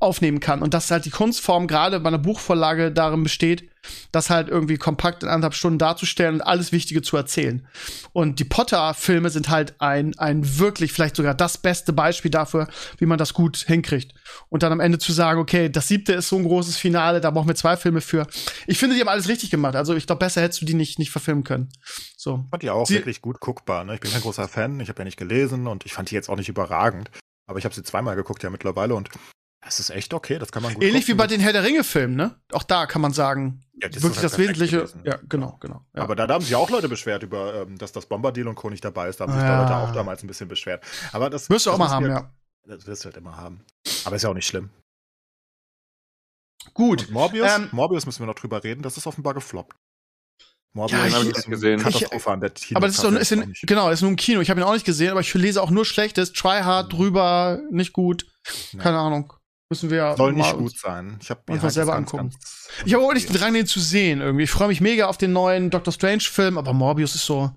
aufnehmen kann. Und dass halt die Kunstform gerade bei einer Buchvorlage darin besteht, das halt irgendwie kompakt in anderthalb Stunden darzustellen und alles Wichtige zu erzählen. Und die Potter-Filme sind halt ein, ein wirklich, vielleicht sogar das beste Beispiel dafür, wie man das gut hinkriegt. Und dann am Ende zu sagen, okay, das siebte ist so ein großes Finale, da brauchen wir zwei Filme für. Ich finde, die haben alles richtig gemacht. Also ich glaube, besser hättest du die nicht, nicht verfilmen können. So. Fand die auch Sie- wirklich gut guckbar. Ne? Ich bin kein großer Fan, ich habe ja nicht gelesen und ich fand die jetzt auch nicht überragend. Aber ich habe sie zweimal geguckt ja mittlerweile und es ist echt okay, das kann man gut Ähnlich wie gucken. bei den Herr der Ringe-Filmen, ne? Auch da kann man sagen, Ja, das ist wirklich halt das Wesentliche. gewesen. Ja, genau, genau. Ja. Aber da, da haben sich auch Leute beschwert über, ähm, dass das Bombardeal und Co. nicht dabei ist. Da haben sich Ja. da Leute auch damals ein bisschen beschwert. Aber das Wirst du auch das mal haben, wir- ja. Das wirst du halt immer haben. Aber ist ja auch nicht schlimm. Gut. Und Morbius, Ähm, Morbius müssen wir noch drüber reden, das ist offenbar gefloppt. Morbius Ja, ich- ist hab ich nicht gesehen. Katastrophe an der Kino Aber das ist doch ist in, genau, ist nur im Kino. Ich habe ihn auch nicht gesehen, aber ich lese auch nur Schlechtes. Try hard, drüber, nicht gut. Keine Ahnung. Müssen wir Soll mal nicht gut sein. Ich habe uns mal selber angucken. Ich habe auch nicht den Drang, den zu sehen irgendwie. Ich freue mich mega auf den neuen Doctor Strange-Film, aber Morbius ist so.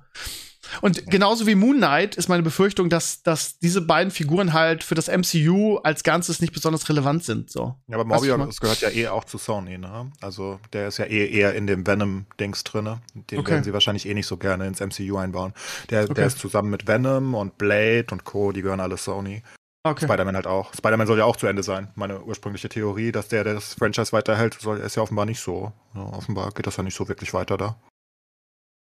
Und genauso wie Moon Knight ist meine Befürchtung, dass, dass diese beiden Figuren halt für das MCU als Ganzes nicht besonders relevant sind. So. Ja, aber Morbius gehört ja eh auch zu Sony, ne? Also der ist ja eh eher in dem Venom-Dings drinne. Den Okay. werden sie wahrscheinlich eh nicht so gerne ins MCU einbauen. Der, Okay. der ist zusammen mit Venom und Blade und Co., die gehören alle Sony. Okay. Spider-Man halt auch. Spider-Man soll ja auch zu Ende sein. Meine ursprüngliche Theorie, dass der das Franchise weiterhält, soll, ist ja offenbar nicht so. Ja, offenbar geht das ja nicht so wirklich weiter da.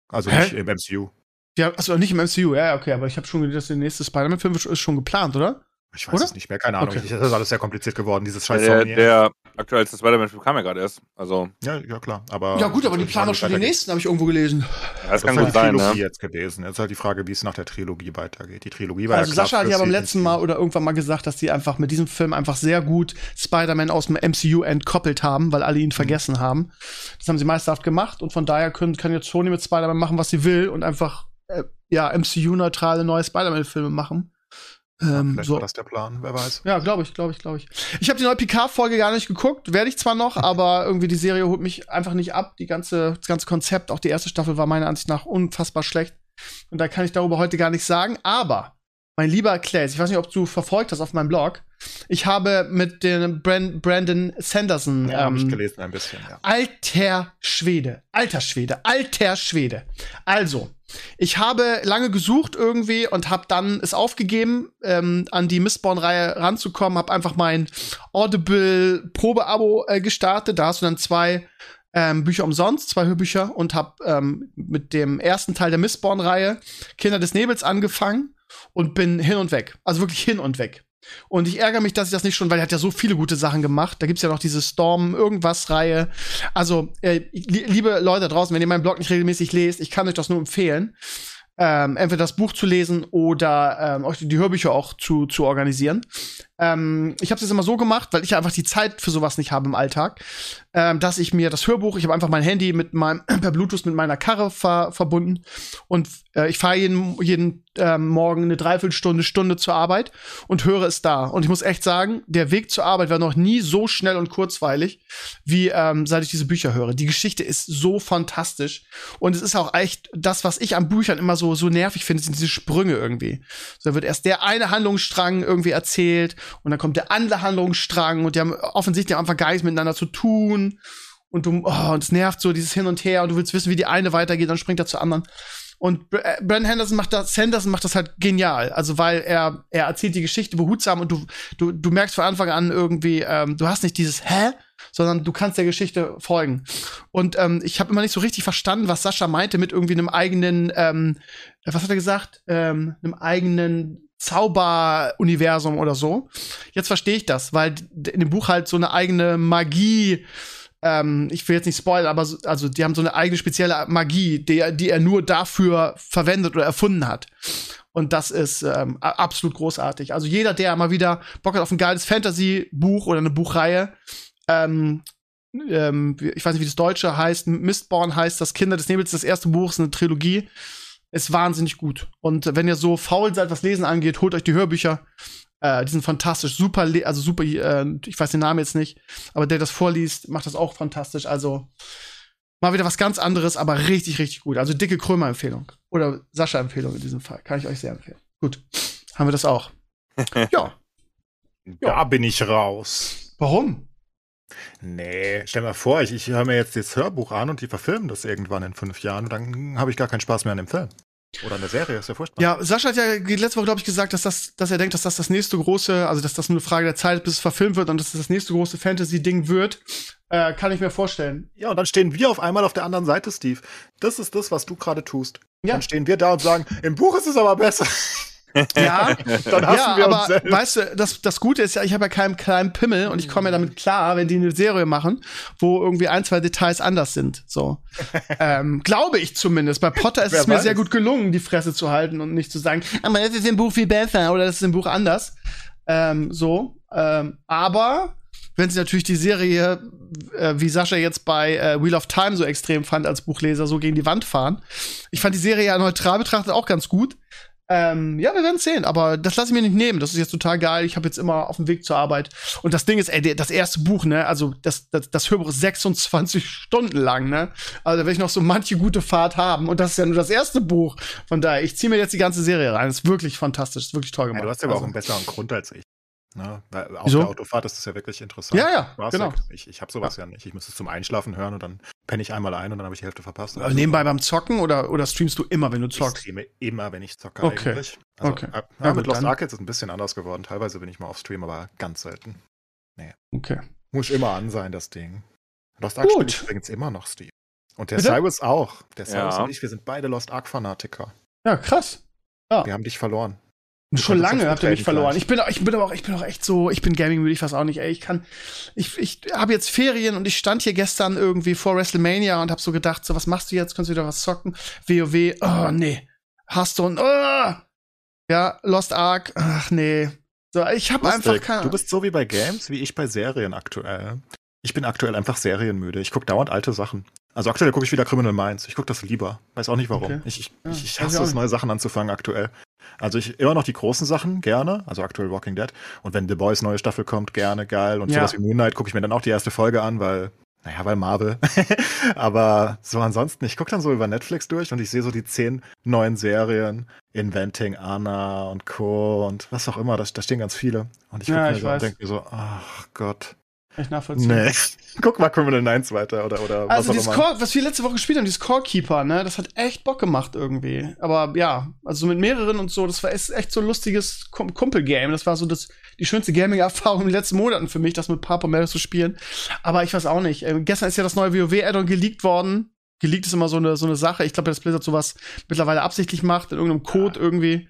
Also Hä? nicht im MCU. Ja, also nicht im MCU, ja, okay, aber ich habe schon gedacht, dass der nächste Spider-Man-Film ist schon geplant, oder? Ich weiß Oder? es nicht mehr, keine Ahnung. Okay. Ich, das ist alles sehr kompliziert geworden, dieses scheiß Der, der aktuellste Spider-Man-Film kam ja gerade erst. Also, ja, ja, klar. Aber ja, gut, aber die planen doch schon weitergeht. nächsten, habe ich irgendwo gelesen. ja, das Das kann ist halt gut die sein, Trilogie ne? jetzt gewesen. Jetzt ist halt die Frage, wie es nach der Trilogie weitergeht. Die Trilogie war Also ja Sascha hat ja beim letzten Mal oder irgendwann mal gesagt, dass die einfach mit diesem Film einfach sehr gut Spider-Man aus dem MCU entkoppelt haben, weil alle ihn vergessen haben. Das haben sie meisterhaft gemacht und von daher können, kann jetzt Sony mit Spider-Man machen, was sie will und einfach äh, ja MCU-neutrale neue Spider-Man-Filme machen. Ähm, Vielleicht so. war das der Plan, wer weiß. Ja, glaube ich, glaube ich, glaube ich. Ich habe die neue Picard-Folge gar nicht geguckt, werde ich zwar noch, aber irgendwie die Serie holt mich einfach nicht ab. Die ganze, das ganze Konzept, auch die erste Staffel war meiner Ansicht nach unfassbar schlecht. Und da kann ich darüber heute gar nicht sagen. Aber, mein lieber Claes, ich weiß nicht, ob du verfolgt hast auf meinem Blog. Ich habe mit dem Brand Brandon Sanderson Ja, habe ich ähm, gelesen ein bisschen, ja. Alter Schwede, alter Schwede, alter Schwede. Also, ich habe lange gesucht irgendwie und habe dann es aufgegeben, ähm, an die Mistborn-Reihe ranzukommen, habe einfach mein Audible-Probe-Abo äh, gestartet. Da hast du dann zwei ähm, Bücher umsonst, zwei Hörbücher und habe ähm, mit dem ersten Teil der Mistborn-Reihe Kinder des Nebels angefangen und bin hin und weg. Also wirklich hin und weg. Und ich ärgere mich, dass ich das nicht schon, weil er hat ja so viele gute Sachen gemacht. Da gibt's ja noch diese Storm-Irgendwas-Reihe. Also, äh, liebe Leute draußen, wenn ihr meinen Blog nicht regelmäßig lest, ich kann euch das nur empfehlen ähm, entweder das Buch zu lesen oder ähm, euch die Hörbücher auch zu, zu organisieren. Ähm, ich habe es jetzt immer so gemacht, weil ich einfach die Zeit für sowas nicht habe im Alltag, ähm, dass ich mir das Hörbuch, ich habe einfach mein Handy mit meinem <clears throat> per Bluetooth mit meiner Karre ver verbunden und äh, ich fahre jeden, jeden ähm, Morgen eine Dreiviertelstunde, Stunde zur Arbeit und höre es da. Und ich muss echt sagen, der Weg zur Arbeit war noch nie so schnell und kurzweilig, wie ähm, seit ich diese Bücher höre. Die Geschichte ist so fantastisch. Und es ist auch echt das, was ich an Büchern immer so, so nervig finde, sind diese Sprünge irgendwie. So, da wird erst der eine Handlungsstrang irgendwie erzählt und dann kommt der andere Handlungsstrang und die haben offensichtlich einfach gar nichts miteinander zu tun. Und du, oh, und es nervt so dieses Hin und Her und du willst wissen, wie die eine weitergeht, dann springt er zur anderen. Und äh, Brandon Henderson macht das, Sanderson macht das halt genial. Also weil er, er erzählt die Geschichte behutsam und du, du, du merkst von Anfang an irgendwie, ähm, du hast nicht dieses Hä? sondern du kannst der Geschichte folgen. Und ähm, ich habe immer nicht so richtig verstanden, was Sascha meinte mit irgendwie einem eigenen, ähm, was hat er gesagt, ähm, einem eigenen Zauberuniversum oder so. Jetzt verstehe ich das, weil in dem Buch halt so eine eigene Magie ähm, ich will jetzt nicht spoilern, aber so, also die haben so eine eigene spezielle Magie, die, die er nur dafür verwendet oder erfunden hat. Und das ist ähm, absolut großartig. Also jeder, der mal wieder Bock hat auf ein geiles Fantasy-Buch oder eine Buchreihe, ähm, ähm, ich weiß nicht, wie das Deutsche heißt, Mistborn heißt das Kinder des Nebels, das erste Buch ist eine Trilogie, ist wahnsinnig gut. Und wenn ihr so faul seid, was Lesen angeht, holt euch die Hörbücher. Äh, die sind fantastisch, super, also super, äh, ich weiß den Namen jetzt nicht, aber der das vorliest, macht das auch fantastisch. Also mal wieder was ganz anderes, aber richtig, richtig gut. Also dicke Krömer-Empfehlung. Oder Sascha-Empfehlung in diesem Fall. Kann ich euch sehr empfehlen. Gut, haben wir das auch. <laughs> ja. Da bin ich raus. Warum? Nee, stell mal vor, ich, ich höre mir jetzt das Hörbuch an und die verfilmen das irgendwann in fünf Jahren und dann habe ich gar keinen Spaß mehr an dem Film. Oder eine Serie, ist ja furchtbar. Ja, Sascha hat ja letzte Woche, glaube ich, gesagt, dass, das, dass er denkt, dass das das nächste große, also dass das nur eine Frage der Zeit, bis es verfilmt wird und dass das das nächste große Fantasy-Ding wird. Äh, kann ich mir vorstellen. Ja, und dann stehen wir auf einmal auf der anderen Seite, Steve. Das ist das, was du gerade tust. Ja. Dann stehen wir da und sagen, im Buch ist es aber besser. Ja, dann hassen ja, wir aber uns selbst. weißt du, das, das Gute ist ja, ich habe ja keinen kleinen Pimmel und ich komme ja damit klar, wenn die eine Serie machen, wo irgendwie ein, zwei Details anders sind. So. <laughs> ähm, glaube ich zumindest. Bei Potter ist es mir sehr gut gelungen, die Fresse zu halten und nicht zu sagen, aber das ist im Buch viel besser oder das ist im Buch anders. Ähm, so. Ähm, aber wenn sie natürlich die Serie, äh, wie Sascha jetzt bei äh, Wheel of Time so extrem fand als Buchleser, so gegen die Wand fahren. Ich fand die Serie ja neutral betrachtet auch ganz gut. Ähm, ja, wir werden sehen, aber das lasse ich mir nicht nehmen. Das ist jetzt total geil. Ich habe jetzt immer auf dem Weg zur Arbeit. Und das Ding ist, ey, das erste Buch, ne, also das, das, das Hörbuch ist 26 <laughs> Stunden lang, ne? Also da werde ich noch so manche gute Fahrt haben. Und das ist ja nur das erste Buch. Von daher, ich ziehe mir jetzt die ganze Serie rein. Das ist wirklich fantastisch, das ist wirklich toll gemacht. Ja, du hast ja also, auch einen besseren Grund als ich. Ne? Weil auf so? der Autofahrt ist das ja wirklich interessant. Ja, ja, genau. Ich, ich habe sowas ja. ja. nicht. Ich muss es zum Einschlafen hören und dann penne ich einmal ein und dann habe ich die Hälfte verpasst. Aber nebenbei beim Zocken oder, oder streamst du immer, wenn du zockst? Ich streame immer, wenn ich zocke okay. eigentlich. Also, okay. Äh, ja, mit Lost Ark ist es ein bisschen anders geworden. Teilweise bin ich mal auf Stream, aber ganz selten. Nee. Okay. Muss immer an sein, das Ding. Lost Ark ich übrigens immer noch, Steve. Und der Bitte? Cyrus auch. Der Cyrus ja. und ich, wir sind beide Lost Ark-Fanatiker. Ja, krass. Ja. Wir haben dich verloren. Schon lange habt ihr mich verloren. Ich bin, ich bin aber auch, ich bin auch echt so, ich bin Gaming müde, ich weiß auch nicht, ey, ich kann, ich, ich habe jetzt Ferien und ich stand hier gestern irgendwie vor WrestleMania und habe so gedacht, so, was machst du jetzt? Kannst du wieder was zocken? WoW, oh, nee. Hearthstone, oh! Ja, Lost Ark, ach, nee. So, ich habe einfach keine Du bist so wie bei Games, wie ich bei Serien aktuell. Ich bin aktuell einfach serienmüde. Ich gucke dauernd alte Sachen. Also aktuell gucke ich wieder Criminal Minds. Ich gucke das lieber. Weiß auch nicht warum. Okay. Ich, ich, ja, ich hasse es, neue Sachen anzufangen aktuell. Also ich immer noch die großen Sachen gerne, also aktuell Walking Dead. Und wenn The Boys neue Staffel kommt, gerne, geil. Und ja. sowas wie Moon Knight gucke ich mir dann auch die erste Folge an, weil, naja, weil Marvel. <laughs> Aber so ansonsten, ich gucke dann so über Netflix durch und ich sehe so die zehn neuen Serien, Inventing Anna und Co. und was auch immer, da, da stehen ganz viele. Und ich gucke ja, mir so und denke mir so, ach Gott. Echt nachvollziehen. Nee. <laughs> Guck mal Criminal Minds weiter oder, oder also was dieses Core, was wir letzte Woche gespielt haben, dieses Core-Keeper, ne, das hat echt Bock gemacht irgendwie. Aber ja, also mit mehreren und so, das war echt so ein lustiges Kumpel-Game. Das war so das, die schönste Gaming-Erfahrung in den letzten Monaten für mich, das mit Papa Mel zu spielen. Aber ich weiß auch nicht. Äh, gestern ist ja das neue WoW-Addon geleakt worden. Geleakt ist immer so eine, so eine Sache. Ich glaube, dass Blizzard sowas mittlerweile absichtlich macht, in irgendeinem Code ja. irgendwie.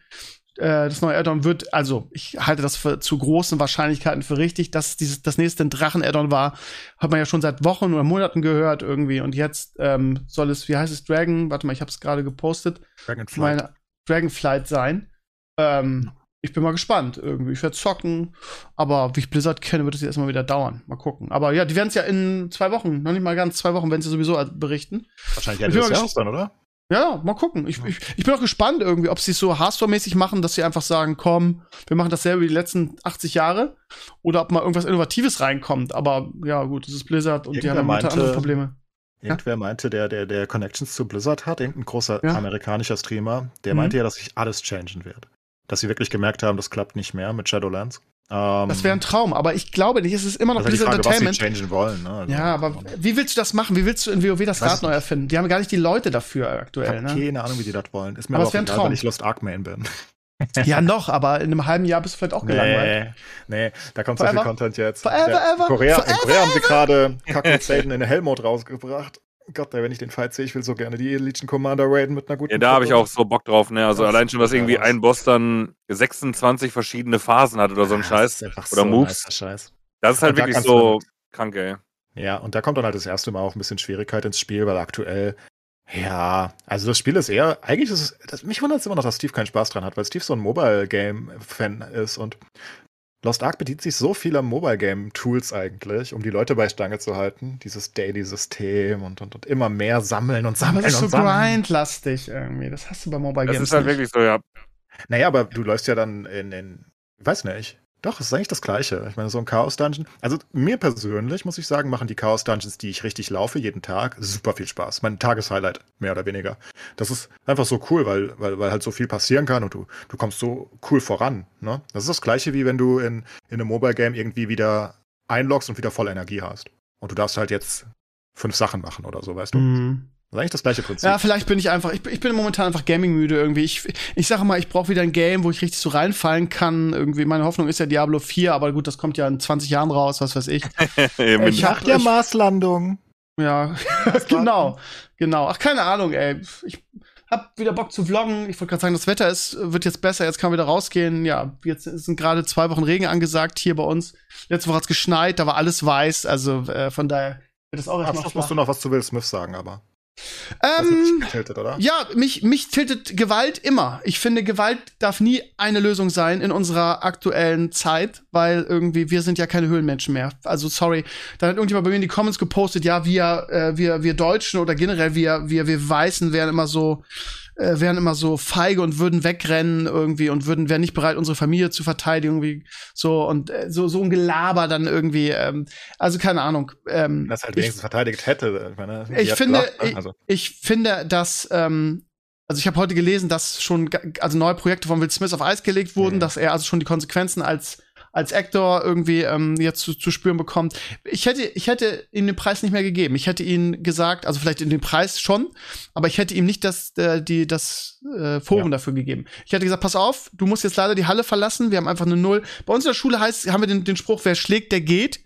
Äh, das neue Addon wird, also ich halte das für zu großen Wahrscheinlichkeiten für richtig, dass dieses das nächste Drachen-Addon war, hat man ja schon seit Wochen oder Monaten gehört irgendwie und jetzt ähm, soll es, wie heißt es, Dragon, warte mal, ich habe es gerade gepostet, Dragonflight. meine Dragonflight sein. Ähm, ich bin mal gespannt irgendwie. Ich werde zocken, aber wie ich Blizzard kenne, wird es jetzt erstmal wieder dauern. Mal gucken. Aber ja, die werden es ja in zwei Wochen, noch nicht mal ganz zwei Wochen, wenn sie sowieso berichten. Wahrscheinlich Ich Ende des Jahres dann, oder? Ja, mal gucken. Ich, ich, ich bin auch gespannt irgendwie, ob sie es so Hearthstone-mäßig machen, dass sie einfach sagen, komm, wir machen dasselbe wie die letzten 80 Jahre. Oder ob mal irgendwas Innovatives reinkommt. Aber ja, gut, das ist Blizzard und die Irgendwer haben momentan meinte- andere Probleme. Irgendwer meinte, der, der, der Connections zu Blizzard hat, irgendein großer Ja. amerikanischer Streamer, der Mhm. meinte ja, dass sich alles changen wird. Dass sie wirklich gemerkt haben, das klappt nicht mehr mit Shadowlands. Ähm, Das wäre ein Traum, aber ich glaube nicht, es ist immer noch das ist Blizzard Frage, was Entertainment. sie changen wollen. Ne? Also, Ja, aber wie willst du das machen? Wie willst du in WoW das Rad ich neu erfinden? Die haben gar nicht die Leute dafür ich aktuell, habe ne? keine Ahnung, wie die das wollen. Ist mir Aber aber es ein egal, Traum. weil ich Lost Ark Main bin. <laughs> Ja, noch, aber in einem halben Jahr bist du vielleicht auch gelangweilt. Nee, nee, da kommt so Forever? viel Content jetzt. Forever, Der- ever, Korea, in forever, Korea haben sie gerade Kaku Satan in Hellmode rausgebracht. Gott, wenn ich den Fight sehe, ich will so gerne die Legion Commander raiden mit einer guten Ja, da habe ich auch so Bock drauf, ne? Also Das allein schon, dass irgendwie ein Boss dann 26 verschiedene Phasen hat oder so ein Ah, Scheiß. Oder so Moves. Scheiß. Das ist halt wirklich so krank, ey. Ja, und da kommt dann halt das erste Mal auch ein bisschen Schwierigkeit ins Spiel, weil aktuell, ja, also das Spiel ist eher, eigentlich ist es, das, mich wundert es immer noch, dass Steve keinen Spaß dran hat, weil Steve so ein Mobile-Game-Fan ist und Lost Ark bedient sich so vieler Mobile-Game-Tools eigentlich, um die Leute bei Stange zu halten. Dieses Daily-System und, und, und immer mehr sammeln und Aber sammeln das ist so und sammeln. grindlastig irgendwie. Das hast du bei Mobile Das Games ist halt nicht. wirklich so, ja. Naja, aber du läufst ja dann in, in ich weiß nicht. Doch, es ist eigentlich das Gleiche. Ich meine, so ein Chaos-Dungeon. Also mir persönlich, muss ich sagen, machen die Chaos-Dungeons, die ich richtig laufe, jeden Tag, super viel Spaß. Mein Tageshighlight, mehr oder weniger. Das ist einfach so cool, weil, weil, weil halt so viel passieren kann und du, du kommst so cool voran. Ne? Das ist das Gleiche, wie wenn du in, in einem Mobile-Game irgendwie wieder einloggst und wieder voll Energie hast. Und du darfst halt jetzt fünf Sachen machen oder so, weißt du? Mhm. Das ist eigentlich das gleiche Prinzip. Ja, vielleicht bin ich einfach, ich, bin- ich bin momentan einfach Gaming-müde irgendwie. Ich, ich sage mal, ich brauche wieder ein Game, wo ich richtig so reinfallen kann. Irgendwie, meine Hoffnung ist ja Diablo 4, aber gut, das kommt ja in 20 Jahren raus, was weiß ich. <laughs> Ich hab- Nach der Marslandung. Ja, <laughs> genau, genau. Ach, keine Ahnung, ey. Ich hab wieder Bock zu vloggen. Ich wollte gerade sagen, das Wetter ist, wird jetzt besser, jetzt kann man wieder rausgehen. Ja, jetzt sind gerade zwei Wochen Regen angesagt hier bei uns. Letzte Woche hat's geschneit, da war alles weiß, also äh, von daher wird das auch erstmal Schluss musst du noch was zu Will Smith sagen, aber. Ähm, oder? Ja, mich, mich tiltet Gewalt immer. Ich finde, Gewalt darf nie eine Lösung sein in unserer aktuellen Zeit, weil irgendwie wir sind ja keine Höhlenmenschen mehr. Also sorry, da hat irgendjemand bei mir in die Comments gepostet, ja, wir, äh, wir, wir Deutschen oder generell wir, wir, wir Weißen wären immer so, äh, wären immer so feige und würden wegrennen irgendwie und würden wären nicht bereit, unsere Familie zu verteidigen irgendwie so und äh, so so ein Gelaber dann irgendwie. Ähm, also keine Ahnung. Ähm, das halt ich- wenigstens verteidigt hätte. Ich, meine, ich finde, gesagt, ne? ich, also, ich finde, dass, ähm, also ich habe heute gelesen, dass schon also neue Projekte von Will Smith auf Eis gelegt wurden, Mhm. dass er also schon die Konsequenzen als als Actor irgendwie ähm, jetzt zu, zu spüren bekommt. Ich hätte, ich hätte ihm den Preis nicht mehr gegeben. Ich hätte ihm gesagt, also vielleicht in den Preis schon, aber ich hätte ihm nicht das, äh, die, das äh, Forum Ja. dafür gegeben. Ich hätte gesagt, pass auf, du musst jetzt leider die Halle verlassen. Wir haben einfach eine Null. Bei uns in der Schule heißt, haben wir den, den Spruch, wer schlägt, der geht.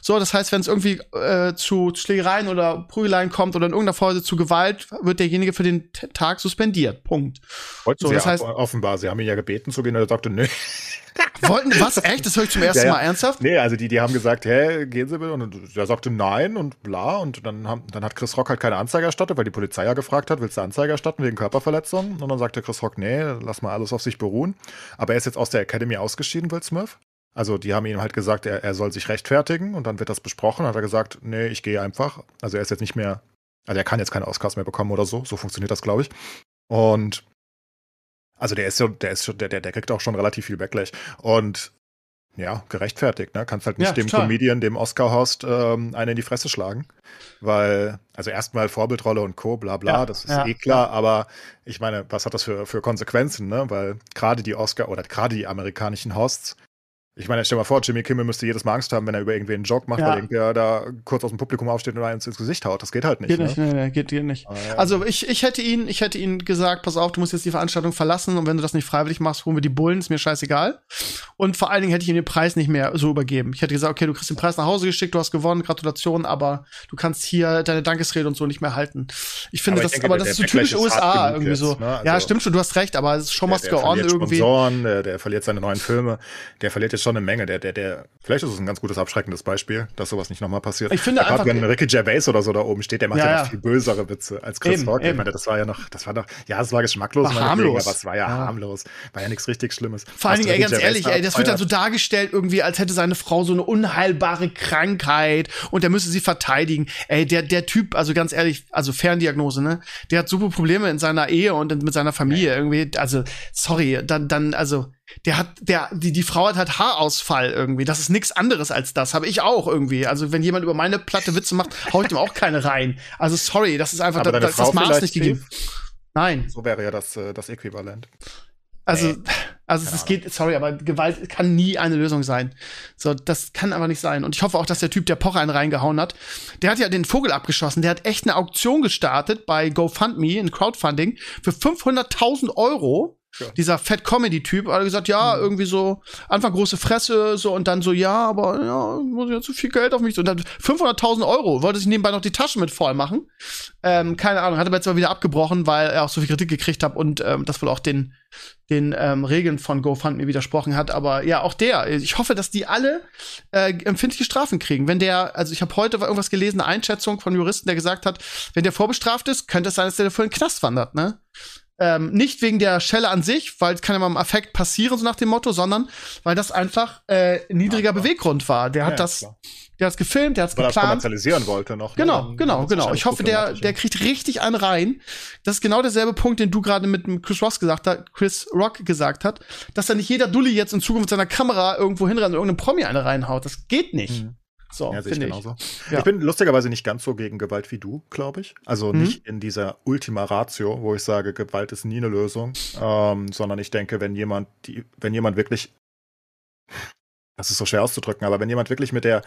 So, das heißt, wenn es irgendwie äh, zu Schlägereien oder Prügeleien kommt oder in irgendeiner Phase zu Gewalt, wird derjenige für den T Tag suspendiert. Punkt. wollten so, das heißt- offenbar, sie haben ihn ja gebeten zu gehen und er sagte, nö. Wollten, was? Echt? Das höre ich zum ersten Ja, ja. Mal ernsthaft? Nee, also die, die haben gesagt, hä, gehen Sie bitte? Und er sagte nein und bla. Und dann, haben, dann hat Chris Rock halt keine Anzeige erstattet, weil die Polizei ja gefragt hat, willst du Anzeige erstatten wegen Körperverletzung? Und dann sagte Chris Rock, nee, lass mal alles auf sich beruhen. Aber er ist jetzt aus der Academy ausgeschieden, Will Smith. Also die haben ihm halt gesagt, er, er soll sich rechtfertigen und dann wird das besprochen. Hat er gesagt, nee, ich gehe einfach. Also er ist jetzt nicht mehr, also er kann jetzt keine Oscars mehr bekommen oder so. So funktioniert das, glaube ich. Und also der ist so, der ist schon, der, der, der kriegt auch schon relativ viel Backlash. Und ja, gerechtfertigt, ne? Kannst halt nicht Ja, dem total. Comedian, dem Oscar-Host, ähm, einen in die Fresse schlagen. Weil, also erstmal Vorbildrolle und Co., bla bla, Ja, das ist ja, eh klar, aber ich meine, was hat das für, für Konsequenzen, ne? Weil gerade die Oscar oder gerade die amerikanischen Hosts Ich meine, stell dir mal vor, Jimmy Kimmel müsste jedes Mal Angst haben, wenn er über irgendwen einen Joke macht, Ja. weil irgendwer da kurz aus dem Publikum aufsteht und eins ins Gesicht haut. Das geht halt nicht. Geht ne? nicht, nee, nee, geht, geht nicht. Ah, ja. Also ich, ich hätte ihn, ich hätte ihn gesagt, pass auf, du musst jetzt die Veranstaltung verlassen und wenn du das nicht freiwillig machst, holen wir die Bullen, ist mir scheißegal. Und vor allen Dingen hätte ich ihm den Preis nicht mehr so übergeben. Ich hätte gesagt, okay, du kriegst den Preis nach Hause geschickt, du hast gewonnen, Gratulation, aber du kannst hier deine Dankesrede und so nicht mehr halten. Ich finde Aber ich das, denke, aber der- das ist so der typisch ist USA irgendwie jetzt, so. ne? ja, Also- stimmt schon, du hast recht, aber es ist schon Der, der on verliert irgendwie. Sponsoren, der, der verliert seine neuen Filme, der verliert jetzt schon eine Menge. Der, der, der, vielleicht ist es ein ganz gutes abschreckendes Beispiel, dass sowas nicht nochmal passiert. Ich finde Gerade einfach- wenn Ricky Gervais oder so da oben steht, der macht Ja, ja, ja. noch viel bösere Witze als Chris Eben, Rock. Ich meine, das war ja noch, das war doch, ja, es war geschmacklos, War harmlos. aber es war ja, Ja. harmlos. War ja nichts richtig Schlimmes. Vor allen Dingen, ey, ganz Gervais ehrlich, ey, das wird dann so dargestellt irgendwie, als hätte seine Frau so eine unheilbare Krankheit und er müsse sie verteidigen. Ey, der, der Typ, also ganz ehrlich, also Ferndiagnose, ne? Der hat super Probleme in seiner Ehe und mit seiner Familie irgendwie. Also, sorry, dann, dann, also, der hat, der, die, die Frau hat halt Haarausfall irgendwie. Das ist nichts anderes als das. Habe ich auch irgendwie. Also, wenn jemand über meine Platte Witze macht, hau ich dem auch keine rein. Also, sorry, das ist einfach, da, das Frau Maß nicht gegeben. Nein. So wäre ja das, äh, das Äquivalent. Also, Nee. also Keine es geht, sorry, aber Gewalt kann nie eine Lösung sein. So, das kann aber nicht sein. Und ich hoffe auch, dass der Typ, der Pocher einen reingehauen hat, der hat ja den Vogel abgeschossen. Der hat echt eine Auktion gestartet bei GoFundMe, ein Crowdfunding, für 500.000 Euro. Ja. Dieser Fat Comedy-Typ hat gesagt, ja, irgendwie so, Anfang große Fresse, so, und dann so, ja, aber, ja, muss ja zu viel Geld auf mich. Und dann 500.000 Euro, wollte sich nebenbei noch die Taschen mit voll machen. Ähm, keine Ahnung, hat aber jetzt mal wieder abgebrochen, weil er auch so viel Kritik gekriegt hat und ähm, das wohl auch den, den ähm, Regeln von GoFundMe widersprochen hat. Aber ja, auch der. Ich hoffe, dass die alle äh, empfindliche Strafen kriegen. Wenn der, also ich habe heute irgendwas gelesen, eine Einschätzung von Juristen, der gesagt hat, wenn der vorbestraft ist, könnte es sein, dass der voll in den Knast wandert, ne? Ähm, nicht wegen der Schelle an sich, weil es kann ja mal im Affekt passieren, so nach dem Motto, sondern weil das einfach äh, ein niedriger Ja. Beweggrund war. Der hat Ja, das, klar. der hat's gefilmt, der hat's Weil er das geplant. kommerzialisieren wollte noch. ne? Genau, Dann genau, genau. wahrscheinlich Ich hoffe, der, der kriegt richtig einen rein. Das ist genau derselbe Punkt, den du gerade mit Chris Rock gesagt hat, Chris Rock gesagt hat, dass da nicht jeder Dulli jetzt in Zukunft mit seiner Kamera irgendwo hinrennt und irgendeinem Promi eine reinhaut. Das geht nicht. Mhm. So, Ja, sehe ich finde ich. genauso. Ja. Ich bin lustigerweise nicht ganz so gegen Gewalt wie du, glaube ich. Also Mhm. nicht in dieser Ultima Ratio, wo ich sage, Gewalt ist nie eine Lösung, ähm, sondern ich denke, wenn jemand, die, wenn jemand wirklich, das ist so schwer auszudrücken, aber wenn jemand wirklich mit der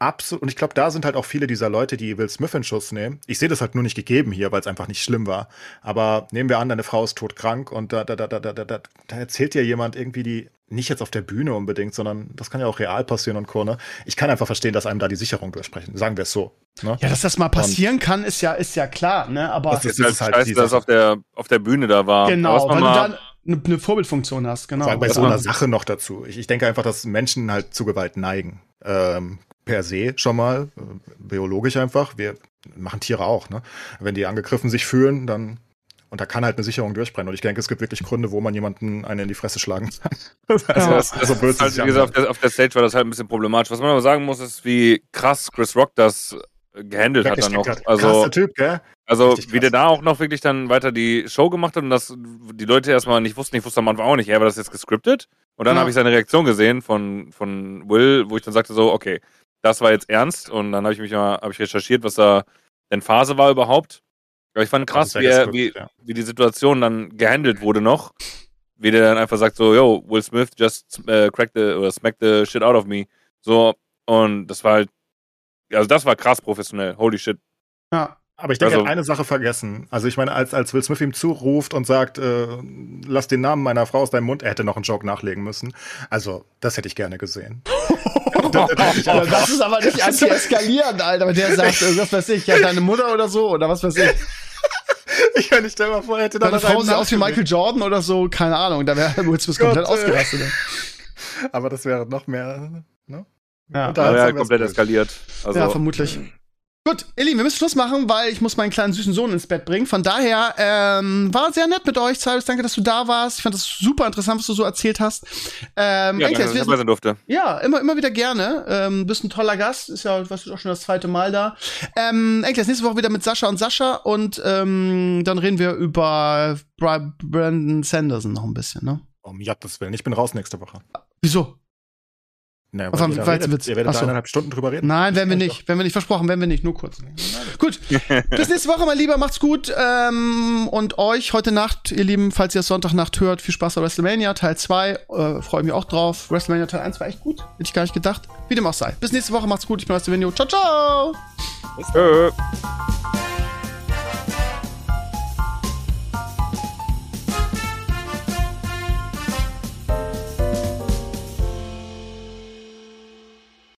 absolut, und ich glaube, da sind halt auch viele dieser Leute, die Will Smith in Schuss nehmen. Ich sehe das halt nur nicht gegeben hier, weil es einfach nicht schlimm war. Aber nehmen wir an, deine Frau ist todkrank und da, da, da, da, da, da, da erzählt dir jemand irgendwie die, nicht jetzt auf der Bühne unbedingt, sondern das kann ja auch real passieren und Co. Ne? Ich kann einfach verstehen, dass einem da die Sicherung durchsprechen. Sagen wir es so. Ne? Ja, dass das mal passieren kann, ist ja, ist ja klar, ne? Aber Das Das ist ist halt halt scheiße, dass auf der, auf der Bühne da war. Genau, weil mal- du da eine ne Vorbildfunktion hast, genau. Sagen bei so einer Sache noch dazu. Ich, ich denke einfach, dass Menschen halt zu Gewalt neigen. Ähm, per se schon mal, äh, biologisch einfach. Wir machen Tiere auch, ne? Wenn die angegriffen sich fühlen, dann. Und da kann halt eine Sicherung durchbrennen. Und ich denke, es gibt wirklich Gründe, wo man jemanden einen in die Fresse schlagen <laughs> kann. also, Ja. das, also blöd ist sich wie gesagt, auf der, auf der Stage war das halt ein bisschen problematisch. Was man aber sagen muss, ist, wie krass Chris Rock das äh, gehandelt hat dann noch. Hat. Also, Typ, gell? also wie der krass. da auch noch wirklich dann weiter die Show gemacht hat und dass die Leute erstmal nicht wussten, ich wusste am Anfang auch nicht, ja, war das jetzt gescriptet? Und dann Ja. habe ich seine Reaktion gesehen von, von Will, wo ich dann sagte so, okay, das war jetzt ernst und dann habe ich mich mal, habe ich recherchiert, was da denn Phase war überhaupt. Aber ich fand krass, wie, er, wie, ja. wie die Situation dann gehandelt wurde noch. Wie der dann einfach sagt so, yo, Will Smith just äh, cracked the, oder smacked the shit out of me. So, und das war halt, also das war krass professionell. Holy shit. ja. Aber ich denke, Also- er hat eine Sache vergessen. Also ich meine, als, als Will Smith ihm zuruft und sagt, äh, lass den Namen meiner Frau aus deinem Mund, er hätte noch einen Joke nachlegen müssen. Also, das hätte ich gerne gesehen. <laughs> Ja, das ist aber nicht anti-eskalieren, Alter. Wenn der sagt, äh, was weiß ich, ja, deine Mutter oder so, oder was weiß ich. <laughs> ich kann nicht stell mal vor, er hätte da Deine Frau sieht aus wie. Michael Jordan oder so, keine Ahnung. Da wäre Will Smith komplett äh. ausgerastet. Aber das wäre noch mehr, ne? Ja. Dann komplett eskaliert. Also, ja, vermutlich. Gut, Elli, wir müssen Schluss machen, weil ich muss meinen kleinen süßen Sohn ins Bett bringen. Von daher ähm, war sehr nett mit euch, Cyrus. Danke, dass du da warst. Ich fand das super interessant, was du so erzählt hast. Ähm, ja, danke, dass ich wir dabei sein durfte. Ja, immer, immer wieder gerne. Ähm, bist ein toller Gast. Ist ja, was ist auch schon das zweite Mal da. Ähm, Enkles, nächste Woche wieder mit Sascha und Sascha und ähm, dann reden wir über Bra Brandon Sanderson noch ein bisschen, ne? Um Gottes Willen, ich bin raus nächste Woche. Wieso? Na, Auf weiteren redet, Witz. ihr werdet Ach so. eineinhalb Stunden drüber reden. Nein, werden wir Ja, nicht. Werden wir nicht. Versprochen, werden wir nicht. Nur kurz. gut. <laughs> Bis nächste Woche, mein Lieber. Macht's gut. Ähm, und euch heute Nacht, ihr Lieben, falls ihr es Sonntagnacht hört, viel Spaß bei WrestleMania Teil 2. Äh, Freue mich auch drauf. WrestleMania Teil 1 war echt gut. Hätte ich gar nicht gedacht. Wie dem auch sei. Bis nächste Woche. Macht's gut. Ich bin aus der Video. Ciao, ciao. Tschö.